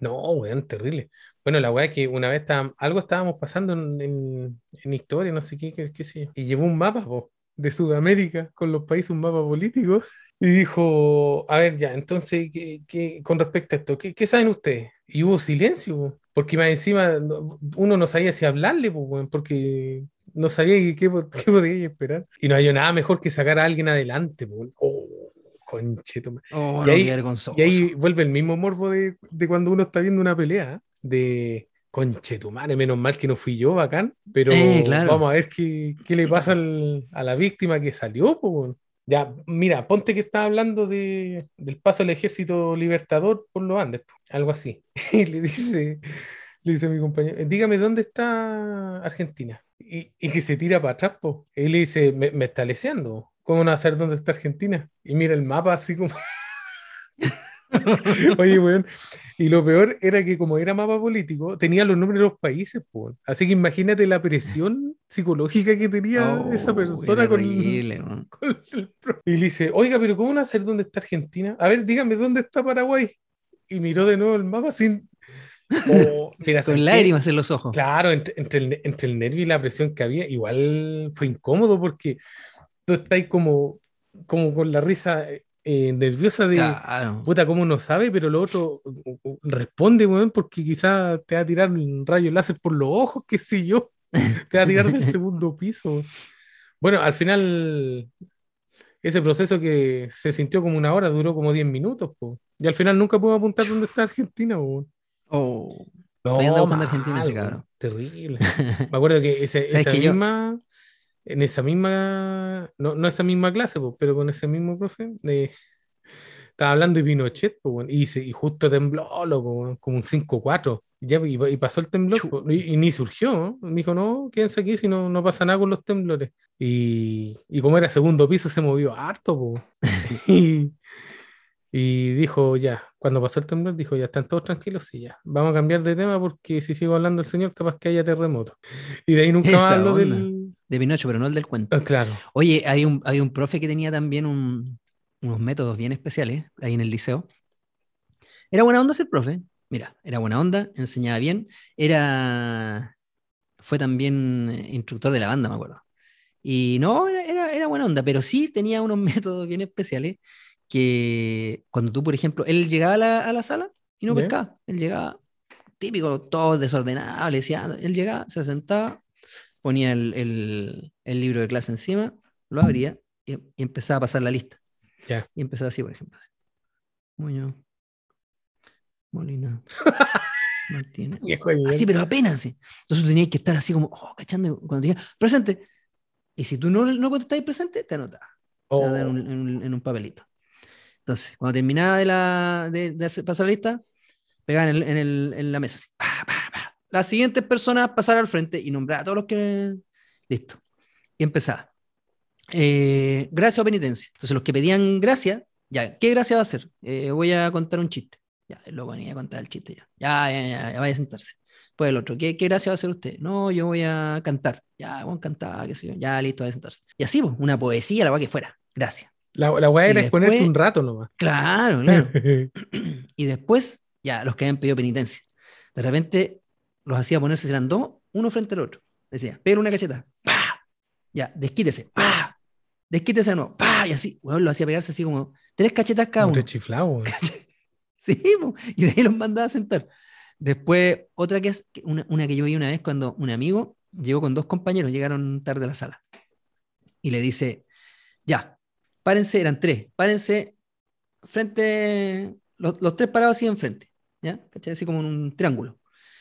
No, weón, terrible. Bueno, la weá es que una vez estábamos- algo estábamos pasando en, en- en historia, no sé qué, qué, qué sé yo, y llevó un mapa po, de Sudamérica con los países, un mapa político, y dijo, a ver, ya, entonces, ¿qué, qué- con respecto a esto, ¿qué, saben ustedes? Y hubo silencio, po, porque más encima no- uno no sabía si hablarle, po, porque no sabía qué, qué, po- qué podía esperar. Y no había nada mejor que sacar a alguien adelante, po. Oh, conchetumare.
Oh,
Y ahí-. Y vuelve el mismo morbo de, de cuando uno está viendo una pelea, ¿eh? de conchetumare, menos mal que no fui yo, bacán, pero
Eh, claro.
vamos a ver qué, qué le pasa al- a la víctima que salió. Ya, mira, ponte que estaba hablando de, del paso al ejército libertador por los Andes, algo así. <laughs> Y le dice, le dice a mi compañero, dígame dónde está Argentina. Y, y que se tira para atrás, po. Y le dice, me, me está leseando. ¿Cómo no saber dónde está Argentina? Y mira el mapa así como. <laughs> Oye, weón. Y lo peor era que como era mapa político, tenía los nombres de los países, po. Así que imagínate la presión psicológica que tenía
Oh,
esa persona con,
terrible, <laughs> weón.
con el pro- Y le dice, oiga, pero ¿cómo no saber dónde está Argentina? A ver, dígame, ¿dónde está Paraguay? Y miró de nuevo el mapa sin... <laughs> Mira, ¿sabes
Con lágrimas en los ojos.
Claro, entre, entre el, entre el nervio y la presión que había, igual fue incómodo porque tú estás como, como con la risa eh, nerviosa de,
Claro.
puta, ¿cómo no sabe? Pero lo otro responde, weón, porque quizás te va a tirar un rayo láser por los ojos, qué sé yo, te va a tirar del <laughs> segundo piso. Bueno, al final, ese proceso que se sintió como una hora duró como 10 minutos, po. y al final nunca puedo apuntar dónde está Argentina, po.
Oh.
No,
Todavía buscando Argentina ese
mal,
cabrón.
Terrible. <laughs> Me acuerdo que ese-
¿Sabes
esa
que yo-
misma, en esa misma, no, no esa misma clase, pues, pero con ese mismo profe, eh, <laughs> estaba hablando de Pinochet, weón, y, y justo tembló, loco, como un 5-4. Ya, y, y pasó el temblor, y, y ni surgió, ¿no? Me dijo, no, quédense aquí si no, no pasa nada con los temblores. Y, y como era segundo piso, se movió harto, <laughs> y, y dijo, ya, cuando pasó el temblor, dijo, ya están todos tranquilos, y ya, vamos a cambiar de tema porque si sigo hablando del señor, capaz que haya terremoto. Y de ahí nunca más hablo del...
De Pinocho, pero no el del cuento.
Ah, claro.
Oye, hay un, hay un profe que tenía también un- unos métodos bien especiales ahí en el liceo. Era buena onda ser profe. Mira, era buena onda, enseñaba bien. Era. Fue también eh, instructor de la banda, me acuerdo. Y no, era, era, era buena onda, pero sí tenía unos <laughs> métodos bien especiales que cuando tú, por ejemplo, él llegaba a la, a la sala y no pescaba. Él llegaba, típico, todo desordenado, le decía, él llegaba, se sentaba, ponía el, el- el libro de clase encima, lo abría y, y empezaba a pasar la lista.
Ya.
Y empezaba así, por ejemplo. Muñoz, Molina, <laughs> Martínez. Así, pero apenas. Entonces tú tenías que estar así como, oh, cachando, cuando te presente. Y si tú no, no contestabas presente, te anotabas te
Oh,
en un- en un papelito. Entonces, cuando terminaba de, la, pasar la lista, pegaban en, la mesa. Las siguientes personas pasaron al frente y nombraba a todos los que. Listo. Y empezaba. Eh, gracia o penitencia. Entonces, los que pedían gracia, ya, ¿qué gracia va a hacer? Eh, voy a contar un chiste. Ya, loco venía a contar el chiste ya. Ya, ya, ya, ya, vaya a sentarse. Pues el otro, ¿qué, gracia va a hacer usted? No, yo voy a cantar. Ya, voy a cantar. Ya, listo, vaya a sentarse. Y así, pues, una poesía, la va que fuera. Gracias.
La, la weá era exponerte un rato nomás.
Claro, <laughs> claro. y después, ya, los que habían pedido penitencia. De repente los hacía ponerse, eran dos, uno frente al otro. Decía, pega una cacheta. ¡Pa! Ya, desquítese. ¡Pa! Desquítese de nuevo. ¡Pa! Y así, weón, lo hacía pegarse así como tres cachetas cada uno.
rechiflado, weón. <laughs>
Sí, y de ahí los mandaba a sentar. Después, otra que es una, una que yo vi una vez cuando un amigo llegó con dos compañeros, llegaron tarde a la sala. Y le dice, ya, párense, eran tres, párense frente, los, los tres parados así enfrente, ¿ya? ¿Cachai? Así como en un triángulo.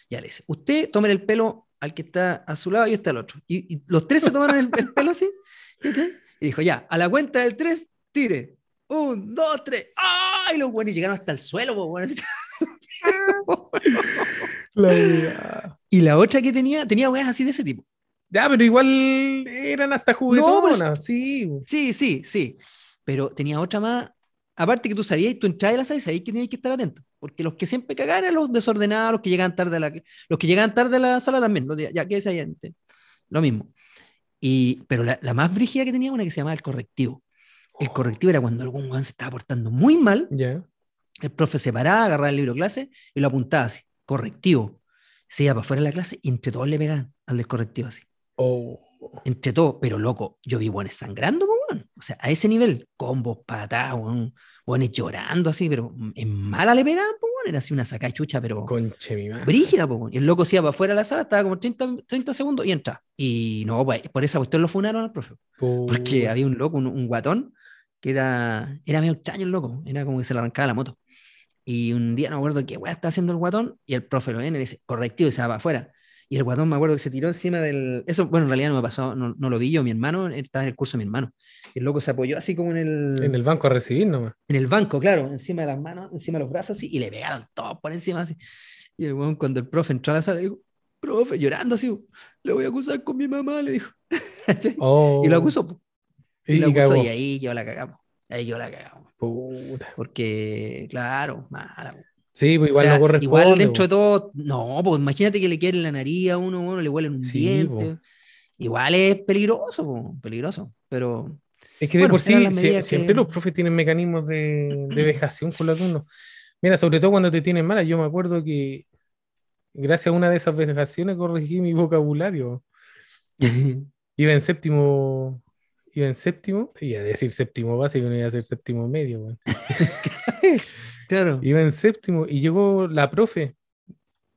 Ya le dice, usted tome el pelo al que está a su lado y está al otro. Y, y los tres se tomaron el, el pelo así, ¿cachai? Y dijo, ya, a la cuenta del tres, tire. Un, dos, tres. ¡Ay! Los buenos llegaron hasta el suelo, po, weón. <laughs>
La.
Y la otra que tenía, tenía weas así de ese tipo.
Ya, pero igual eran hasta juguetonas, sí. weón.
Sí, sí, sí. Pero tenía otra más aparte que tú sabías, tú entrabas a la sala y sabías que tenías que estar atento, porque los que siempre cagaban eran los desordenados, los que llegaban tarde a la, los que llegaban tarde a la sala también, ya que gente, lo mismo. Y, pero la, la, más brígida que tenía una que se llamaba el correctivo. El correctivo era cuando algún guan se estaba portando muy mal, el profe se paraba, agarraba el libro de clase y lo apuntaba así, correctivo. Se iba para afuera de la clase y entre todos le pegaban al descorrectivo así.
Oh.
Entre todos, pero loco, yo vi buenos sangrando, o sea, a ese nivel, combos, patadas, buenos llorando así, pero en mala le pegaban, era así una saca chucha, pero
Conche mi madre.
brígida, y el loco se iba para afuera de la sala, estaba como 30, 30 segundos y entra. Y no, pues, por esa cuestión lo funaron al profe. Porque había un loco, un, guatón, que era, era medio extraño el loco, era como que se le arrancaba la moto. Y un día no me acuerdo qué weá está haciendo el guatón, y el profe lo viene y dice, correctivo, y se va para afuera. Y el guatón me acuerdo que se tiró encima del. Eso, bueno, en realidad no me pasó, no, no, lo vi yo, mi hermano estaba en el curso de mi hermano. Y el loco se apoyó así como en el.
En el banco a recibir nomás.
En el banco, claro, encima de las manos, encima de los brazos así, y le pegaron todos por encima así. Y el guatón, cuando el profe entró a la sala, dijo, profe, llorando así, le voy a acusar con mi mamá, le dijo. <laughs>
oh.
Y lo acusó. Y, y lo acusó, y ahí yo la cagamos. Ahí yo la cagamos.
Puta.
Porque, claro, mala.
Sí, pues igual no corresponde.
Igual dentro de todo, no, pues imagínate que le quieren la nariz a uno, bueno, le huelen un diente. Igual es peligroso, peligroso, pero...
Es que de por sí, siempre los profes tienen mecanismos de, de <clears throat> vejación con los alumnos. Mira, sobre todo cuando te tienen mala, yo me acuerdo que gracias a una de esas vejaciones corregí mi vocabulario. <laughs> iba en séptimo, iba en séptimo, iba a decir séptimo básico, no iba a ser séptimo medio. <laughs>
Claro.
Iba en séptimo y llegó la profe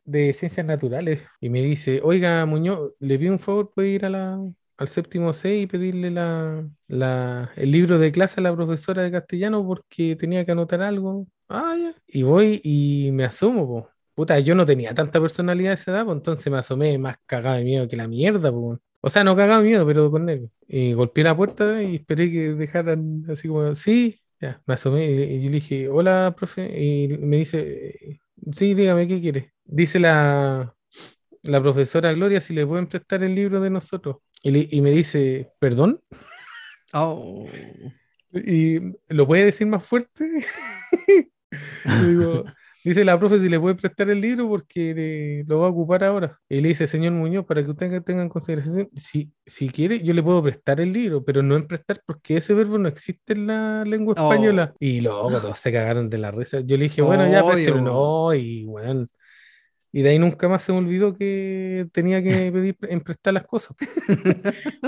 de ciencias naturales y me dice, oiga Muñoz, le pido un favor, puede ir a la, al séptimo C y pedirle la, la, el libro de clase a la profesora de castellano porque tenía que anotar algo. Ah, ya. Y voy y me asomo, po. Puta, yo no tenía tanta personalidad a esa edad, pues entonces me asomé más cagado de miedo que la mierda, pues. O sea, no cagado de miedo, pero con nervios. Y golpeé la puerta y esperé que dejaran así como, sí, ya, me asomé y, yo le dije, hola, profe, y me dice, sí, dígame, ¿qué quiere? Dice la, la profesora Gloria si le pueden prestar el libro de nosotros. Y, me dice, ¿perdón?
Oh.
¿Y lo puede decir más fuerte? <laughs> digo, Dice la profe si le puede prestar el libro porque lo va a ocupar ahora. Y le dice, señor Muñoz, para que usted tenga en consideración, si, si quiere, yo le puedo prestar el libro, pero no en prestar porque ese verbo no existe en la lengua oh. española. Y luego todos se cagaron de la risa. Yo le dije, bueno, ya, pero no, y bueno. Y de ahí nunca más se me olvidó que tenía que <laughs> pedir en prestar las cosas.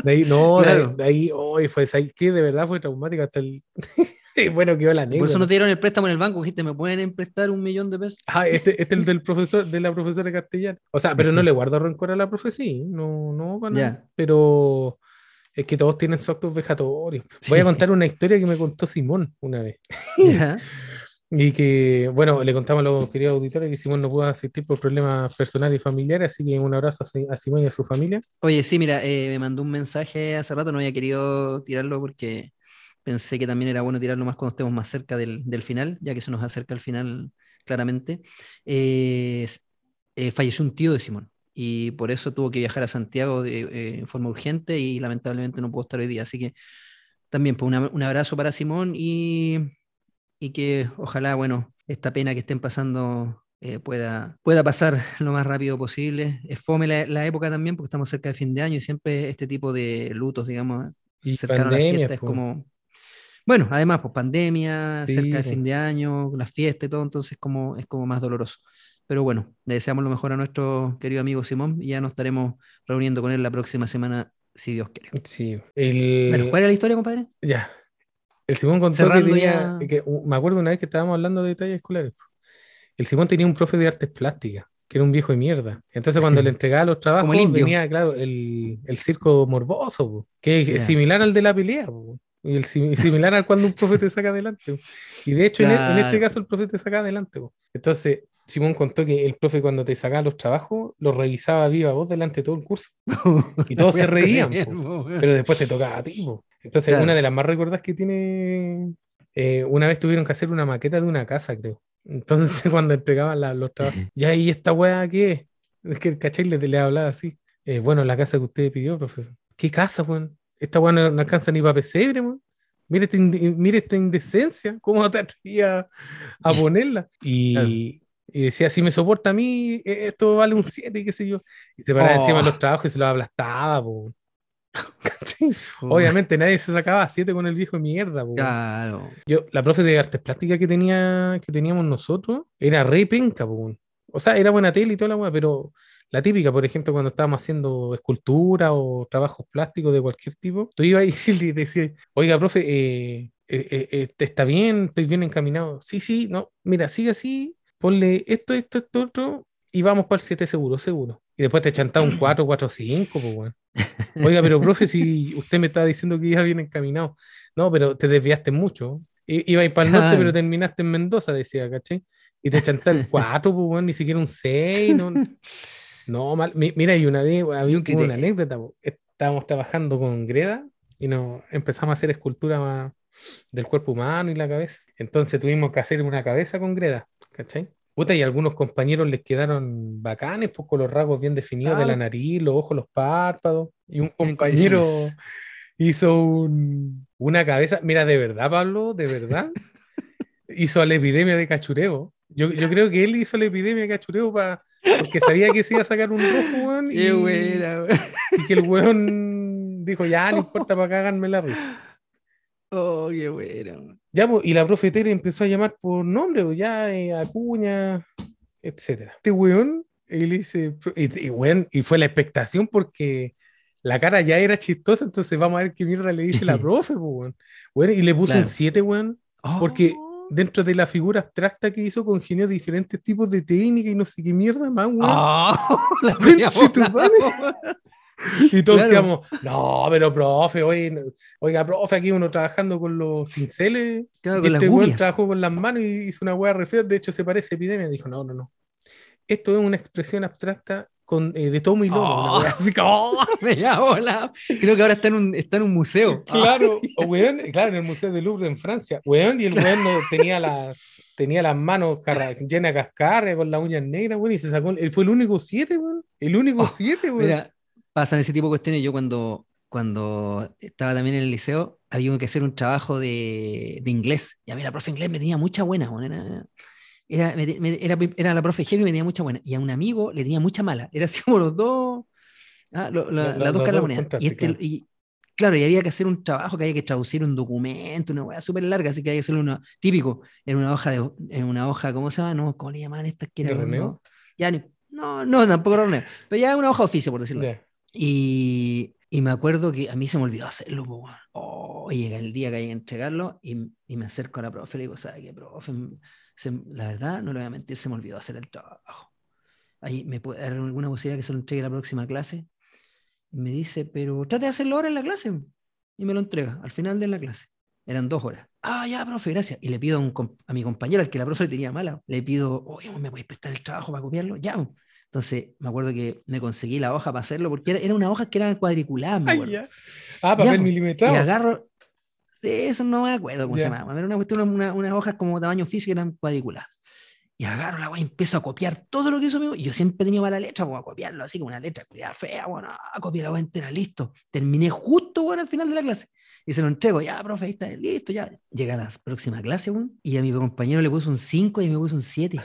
De ahí, no, de, ahí, hoy fue, que de verdad fue traumática hasta el. <laughs> bueno, quedó la negra.
Por eso no te dieron el préstamo en el banco, dijiste, ¿me pueden prestar un millón de pesos?
Ah, este, este es el <laughs> del profesor, de la profesora de castellano. O sea, pero no le guardo rencor a la profesía, no, no, para Pero es que todos tienen sus actos vejatorios. Voy a contar una historia que me contó Simón una vez. <laughs> <laughs> y que, bueno, le contamos a los queridos auditores que Simón no pudo asistir por problemas personales y familiares, así que un abrazo a Simón y a su familia.
Oye, sí, mira, eh, me mandó un mensaje hace rato, no había querido tirarlo porque Pensé que también era bueno tirarlo más cuando estemos más cerca del, final, ya que se nos acerca el final claramente. Eh, falleció un tío de Simón y por eso tuvo que viajar a Santiago de, eh, forma urgente y lamentablemente no pudo estar hoy día. Así que también pues, un abrazo para Simón y, y, que ojalá, bueno, esta pena que estén pasando eh, pueda, pueda pasar <laughs> lo más rápido posible. Es fome la, la, época también porque estamos cerca de fin de año y siempre este tipo de lutos, digamos,
y cercano a la fiesta
es como bueno, además, pues pandemia, cerca de fin de año, las fiestas y todo, entonces como, es como más doloroso. Pero bueno, le deseamos lo mejor a nuestro querido amigo Simón y ya nos estaremos reuniendo con él la próxima semana, si Dios quiere.
Sí.
El... ¿cuál era la historia, compadre?
Ya. El Simón contó que tenía, que, me acuerdo una vez que estábamos hablando de detalles escolares. El Simón tenía un profe de artes plásticas, que era un viejo de mierda. Entonces cuando le <laughs> entregaba los trabajos, venía, claro, el, el circo morboso, que es similar al de la pelea. Y el similar a cuando un profe te saca adelante. Y de hecho, en, este caso, el profe te saca adelante. Entonces, Simón contó que el profe, cuando te sacaba los trabajos, los revisaba viva voz delante de todo el curso. <laughs> Y todos se reían. pero después te tocaba a ti. Entonces, una de las más recordadas que tiene. Eh, una vez tuvieron que hacer una maqueta de una casa, creo. Entonces, <laughs> cuando entregaban los trabajos, ya, ¿y esta weá qué es? Es que el cachai le, le hablaba así. Eh, bueno, la casa que usted pidió, profesor. ¿Qué casa, weón? Esta weá no, alcanza ni para pesebre, Mire, esta mire esta indecencia, ¿cómo te atrevía a ponerla? Y, y, decía, si me soporta a mí, e, esto vale un 7, y qué sé yo. Y se paraba encima de los oh. trabajos y se los aplastaba, po. <laughs> Obviamente nadie se sacaba 7 con el viejo de mierda. Po. Claro. Yo, la profe de artes plásticas que, tenía, que teníamos nosotros era re penca, po. O sea, era buena tele y toda la weá, pero la típica, por ejemplo, cuando estábamos haciendo escultura o trabajos plásticos de cualquier tipo, tú ibas <laughs> y decías, oiga, profe, eh, eh, eh, ¿está bien? ¿Estoy bien encaminado? Sí, sí, no, mira, sigue así, ponle esto, esto, esto, otro, y vamos para el 7 seguro, seguro. Y después te chantaba un 4, 4, 5, pues bueno. Oiga, pero profe, si usted me está diciendo que iba bien encaminado. No, pero te desviaste mucho. Iba a ir para el norte, pero terminaste en Mendoza, decía, ¿caché? Y te chantaste el 4, pues bueno, ni siquiera un 6, no. No, mal. Mira, y una vez había una anécdota. Estábamos trabajando con Greda y nos empezamos a hacer escultura del cuerpo humano y la cabeza. Entonces tuvimos que hacer una cabeza con Greda, ¿cachai? Puta, y algunos compañeros les quedaron bacanes, pues con los rasgos bien definidos de la nariz, los ojos, los párpados. Y un compañero hizo una cabeza, mira, de verdad, Pablo, de verdad, <laughs> hizo la epidemia de cachureo. Yo, yo creo que él hizo la epidemia de cachureo para porque sabía que se iba a sacar un rojo, weón. Y, y que el weón dijo, ya, no importa, para cagarme la risa.
Oh, qué bueno.
Ya, pues, y la profe Tere empezó a llamar por nombre, pues, ya, eh, Acuña, etcétera. Este weón, y le dice, y, weón, y fue la expectación porque la cara ya era chistosa, entonces vamos a ver qué mierda le dice la <laughs> profe, pues, weón. y le puso un 7, weón, porque oh dentro de la figura abstracta que hizo, congenió diferentes tipos de técnica y no sé qué mierda más, weón. Oh, <laughs> la y todos quedamos, no, pero profe, oye, oiga, profe, aquí uno trabajando con los cinceles. Claro, y este weón trabajó con las manos y hizo una weá re fea, de hecho se parece a epidemia. Dijo, no, no, no. Esto es una expresión abstracta con, eh, de Tomo y Lobo. Oh, así
como, <laughs> me Creo que ahora está en un, está en un museo. <laughs>
Claro, <laughs> o, weón, claro, en el Museo de Louvre en Francia. Weón, y el weón tenía, la, tenía las manos llenas de cascarre con las uñas negras, weón, y se sacó. Él fue el único siete, weón. El único oh, siete, weón. Mira,
pasan ese tipo de cuestiones. Yo cuando, cuando estaba también en el liceo, había que hacer un trabajo de, de inglés. Y a mí la profe inglés me tenía mucha buena, weón. Era, era, la profe jefe y me tenía mucha buena. Y a un amigo le tenía mucha mala. Era así como los dos. Ah, las dos caras Y, este, y, claro, y había que hacer un trabajo que había que traducir un documento, una weá súper larga, así que había que hacerlo uno típico, en una hoja, de, en una hoja, ¿cómo se llama? No, ¿cómo le llamaban estas que era? No, ya, no, no, tampoco era pero ya una hoja oficio, por decirlo así. Y, y, me acuerdo que a mí se me olvidó hacerlo, oh, y llega el día que hay que entregarlo y, y, me acerco a la profe y le digo, ¿sabe qué, profe? La verdad, no le voy a mentir, se me olvidó hacer el trabajo. Ahí me puede dar alguna posibilidad que se lo entregue la próxima clase. Y me dice, pero trate de hacerlo ahora en la clase. Y me lo entrega al final de la clase. Eran dos horas. Ah, ya, profe, gracias. Y le pido a, mi compañero, al que la profe tenía mala, le pido, oye, ¿me puedes prestar el trabajo para copiarlo? Ya. Entonces, me acuerdo que me conseguí la hoja para hacerlo, porque era, una hoja que era cuadriculada, me acuerdo.
Ah, papel milimetrado.
Y agarro, eso no me acuerdo cómo se llama. Era una cuestión, una, unas hojas como tamaño físico eran cuadriculadas. Y agarro la weá y empiezo a copiar todo lo que hizo. Y yo siempre tenía mala letra, pues a copiarlo así como una letra fea, bueno, a copiar la weá entera, listo. Terminé justo, bueno, al final de la clase. Y se lo entrego, ya, profe, ahí está, listo, ya. Llega a la próxima clase, bueno, y a mi compañero le puso un 5 y me puso un 7.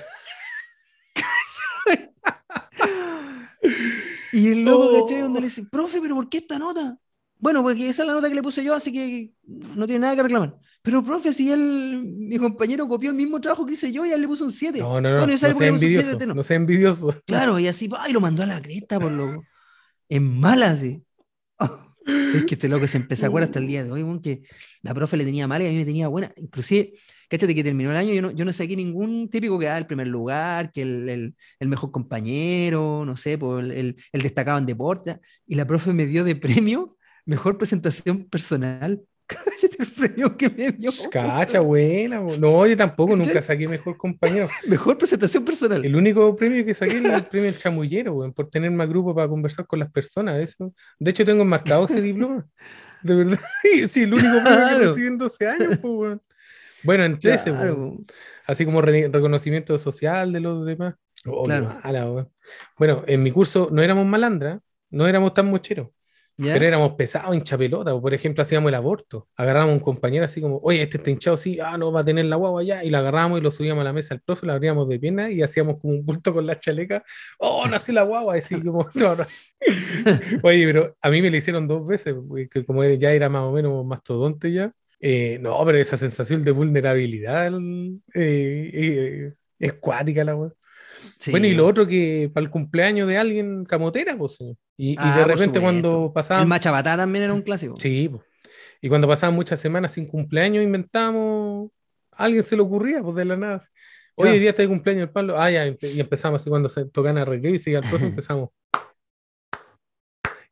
<laughs> y el loco, oh. ¿cachai? Donde le dice, profe, pero ¿por qué esta nota? Bueno, porque esa es la nota que le puse yo, así que no tiene nada que reclamar. Pero, profe, si él, mi compañero copió el mismo trabajo que hice yo y él le puso un 7.
No, no, no, no, sea envidioso, no. sea envidioso.
Claro, y así, y lo mandó a la cresta por lo... En mala, <laughs> sí. es que este loco se empezó a acuerdar hasta el día de hoy, que la profe le tenía mala y a mí me tenía buena. Inclusive, cáchate que terminó el año, yo no, yo no saqué ningún típico que da el primer lugar, que el, el, el mejor compañero, no sé, por el, el, destacado en deporte. Y la profe me dio de premio mejor presentación personal. <laughs> Cállate el premio que me dio.
Cacha, buena. No, yo tampoco, nunca saqué mejor compañero. <laughs>
Mejor presentación personal.
El único premio que saqué es el premio El Chamullero, güey, por tener más grupo para conversar con las personas. Eso. De hecho, tengo enmarcado ese diploma. De verdad. <laughs> Sí, el único premio que recibí en 12 años, pues, Bueno, en 13, Así como reconocimiento social de los demás. Oh, claro. bueno, en mi curso no éramos malandras, no éramos tan mocheros Pero éramos pesados, hincha pelota. Por ejemplo, hacíamos el aborto. Agarrábamos a un compañero así como, oye, este está hinchado, sí, ah, no, va a tener la guagua ya. Y lo agarrábamos y lo subíamos a la mesa al profe, lo abríamos de pierna y hacíamos como un bulto con la chaleca. Oh, nació la guagua. Así <laughs> como, no, no. Oye, pero a mí me lo hicieron dos veces, que como ya era más o menos mastodonte ya. Eh, no, pero esa sensación de vulnerabilidad eh, eh, es cuática la weá. Bueno, y lo otro que para el cumpleaños de alguien camotera, pues. Y, ah, de repente cuando pasaban.
El machabatá también era un clásico.
Sí, pues. Y cuando pasaban muchas semanas sin cumpleaños, inventamos. alguien se le ocurría, pues de la nada. Hoy día está de cumpleaños el palo. Ah, ya, y empezamos así cuando se tocan a reggae y al profe <laughs> empezamos.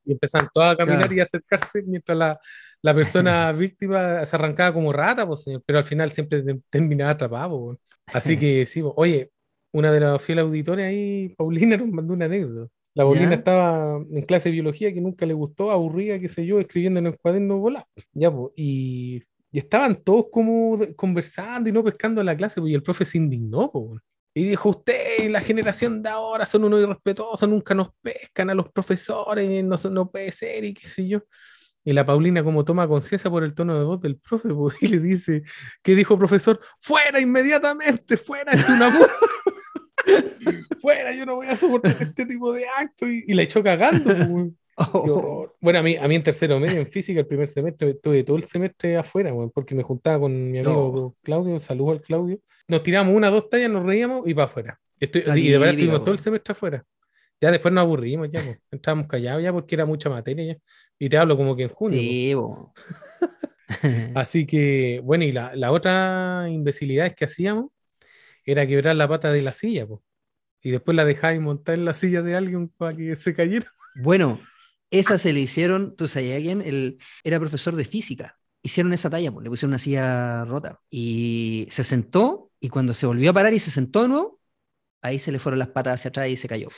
y empezaron todos a caminar y a acercarse mientras la, la persona <laughs> víctima se arrancaba como rata, pues, señor, pero al final siempre terminaba atrapado. Pues. Así <laughs> que sí, pues, oye, una de las fieles auditores ahí, Paulina, nos mandó una anécdota. La Paulina estaba en clase de biología que nunca le gustó, aburrida, qué sé yo, escribiendo en el cuaderno volá. Ya, y, y, estaban todos como conversando y no pescando la clase, pues, y el profe se indignó, pues. Y dijo, usted, la generación de ahora son unos irrespetuosos, nunca nos pescan a los profesores, no, no puede ser, y qué sé yo. Y la Paulina como toma conciencia por el tono de voz del profe, <laughs> y le dice, ¿qué dijo profesor? Fuera inmediatamente, fuera, es una <laughs> fuera, yo no voy a soportar este tipo de actos y, la echó cagando. Oh. Bueno, a mí, a mí en tercero medio, en física, el primer semestre, estuve todo el semestre afuera, porque me juntaba con mi amigo Claudio, saludo al Claudio. Nos tiramos una, dos tallas, nos reíamos y para afuera. Estoy, y de verdad estuvimos todo el semestre afuera. Ya después nos aburrimos, ya, pues. estábamos callados ya porque era mucha materia ya. Y te hablo como que en junio. Sí, <laughs> Así que, bueno, y la, la otra imbecilidad es que hacíamos era quebrar la pata de la silla, pues y después la dejáis montar en la silla de alguien para que se cayera.
Bueno, esa se le hicieron, tú sabes quién, él era profesor de física. Hicieron esa talla, pues, le pusieron una silla rota y se sentó y cuando se volvió a parar y se sentó de nuevo, ahí se le fueron las patas hacia atrás y se cayó.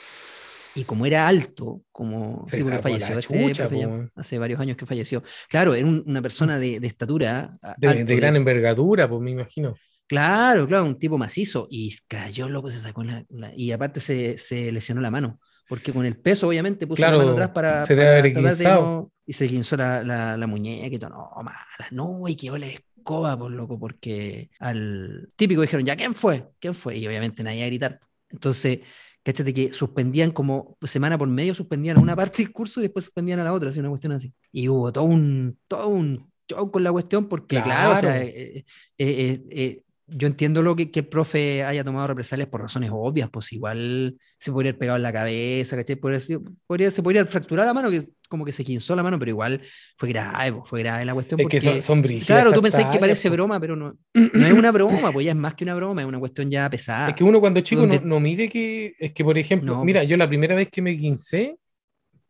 Y como era alto, como sí, falleció este hace varios años que falleció. Claro, era una persona de, estatura.
De, de, gran envergadura, pues me imagino.
Claro, claro, un tipo macizo. Y cayó loco, se sacó la, y aparte se, se, lesionó la mano. Porque con el peso, obviamente, puso la mano atrás para,
se para tratar de no,
y se guinzó la, la, la, muñeca y todo. No, mala, no, y quedó la escoba, por loco, porque al típico dijeron, ¿ya quién fue? ¿Quién fue? Y obviamente nadie a gritar. Entonces, cáchate que suspendían como semana por medio, suspendían a una <laughs> parte del curso y después suspendían a la otra, así una cuestión así. Y hubo todo un, todo un show con la cuestión, porque claro, o sea, eh, eh, eh, yo entiendo lo que, que, el profe haya tomado represalias por razones obvias, pues igual se podría haber pegado en la cabeza, ¿cachai? Podría, se podría fracturar la mano, que como que se quinzó la mano, pero igual fue grave, pues, fue grave la cuestión.
Es que son, son
Claro, tú pensás que parece broma, pero no, <clears throat> no es una broma, pues ya es más que una broma, es una cuestión ya pesada.
Es que uno cuando chico no, no, mide que, es que por ejemplo, mira, yo la primera vez que me quincé,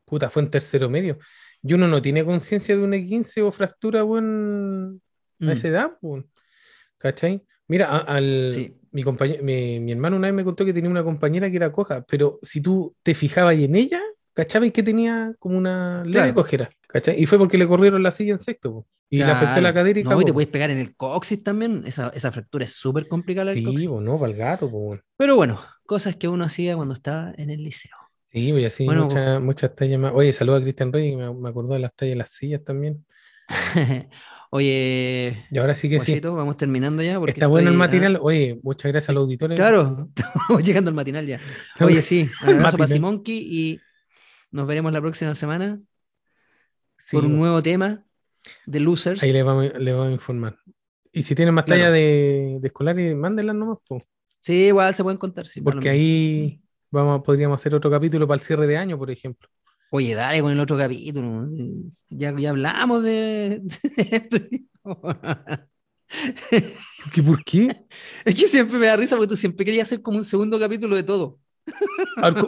puta, fue en tercero medio, y uno no tiene conciencia de una quince o fractura, bueno, a mm. esa edad, pues, ¿cachai? Mira, al, mi, mi, hermano una vez me contó que tenía una compañera que era coja, pero si tú te fijabas en ella, ¿cachabas que tenía como una leve cojera? ¿cachai? Y fue porque le corrieron la silla en sexto, y le afectó la cadera y
No, y te puedes pegar en el coxis también, esa, esa fractura es súper complicada.
Sí, coxis. no, para el gato.
Pero bueno, cosas que uno hacía cuando estaba en el liceo.
Sí, pues así bueno, muchas, muchas tallas más. Oye, saludo a Cristian Rey, que me, me acordó de las tallas de las sillas también. <laughs>
Oye,
y ahora sí que sí.
Vamos terminando ya.
Está bueno el matinal. Oye, muchas gracias a los auditores.
Claro, <laughs> estamos llegando al matinal ya. <laughs> Oye, sí, un <laughs> abrazo para Simonki y nos veremos la próxima semana por un nuevo tema de Losers.
Ahí le vamos, le vamos a informar. Y si tienen más talla de, de escolares, mándenlas nomás. Po.
Sí, igual se pueden contar. Sí,
Porque ahí vamos, podríamos hacer otro capítulo para el cierre de año, por ejemplo.
Oye, dale con el otro capítulo. Ya, ya hablamos de, esto.
¿Por qué?
Es que siempre me da risa porque tú siempre querías hacer como un segundo capítulo de todo.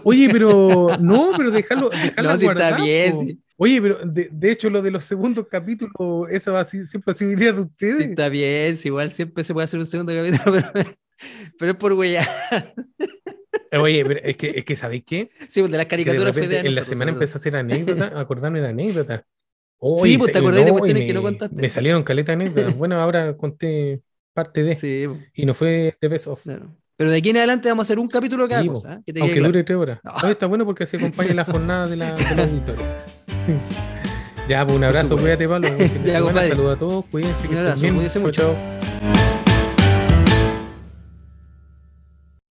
Oye, pero no, pero déjalo, <laughs> déjalo está bien, Oye, pero de, hecho lo de los segundos capítulos, eso va siempre ha sido idea de ustedes.
está bien, igual siempre se puede hacer un segundo capítulo, <laughs> pero, es por huella.
Oye, pero es que, es que ¿sabéis qué?
Sí, pues de las caricaturas
de En la semana empecé a hacer anécdotas, <laughs> acordarme de anécdotas.
sí, pues te acordás de cuestiones que no contaste.
Me salieron caleta anécdotas. Bueno, ahora conté parte de. Sí. Y no fue de best of.
Pero de aquí en adelante vamos a hacer un capítulo cada cosa.
¿eh? aunque dure tres horas. está bueno porque se acompaña la jornada de la, de la <laughs> Ya, pues un abrazo, cuídate, Pablo. <laughs> Saludos a todos, cuídense. que
Un abrazo, cuídense mucho.
chao.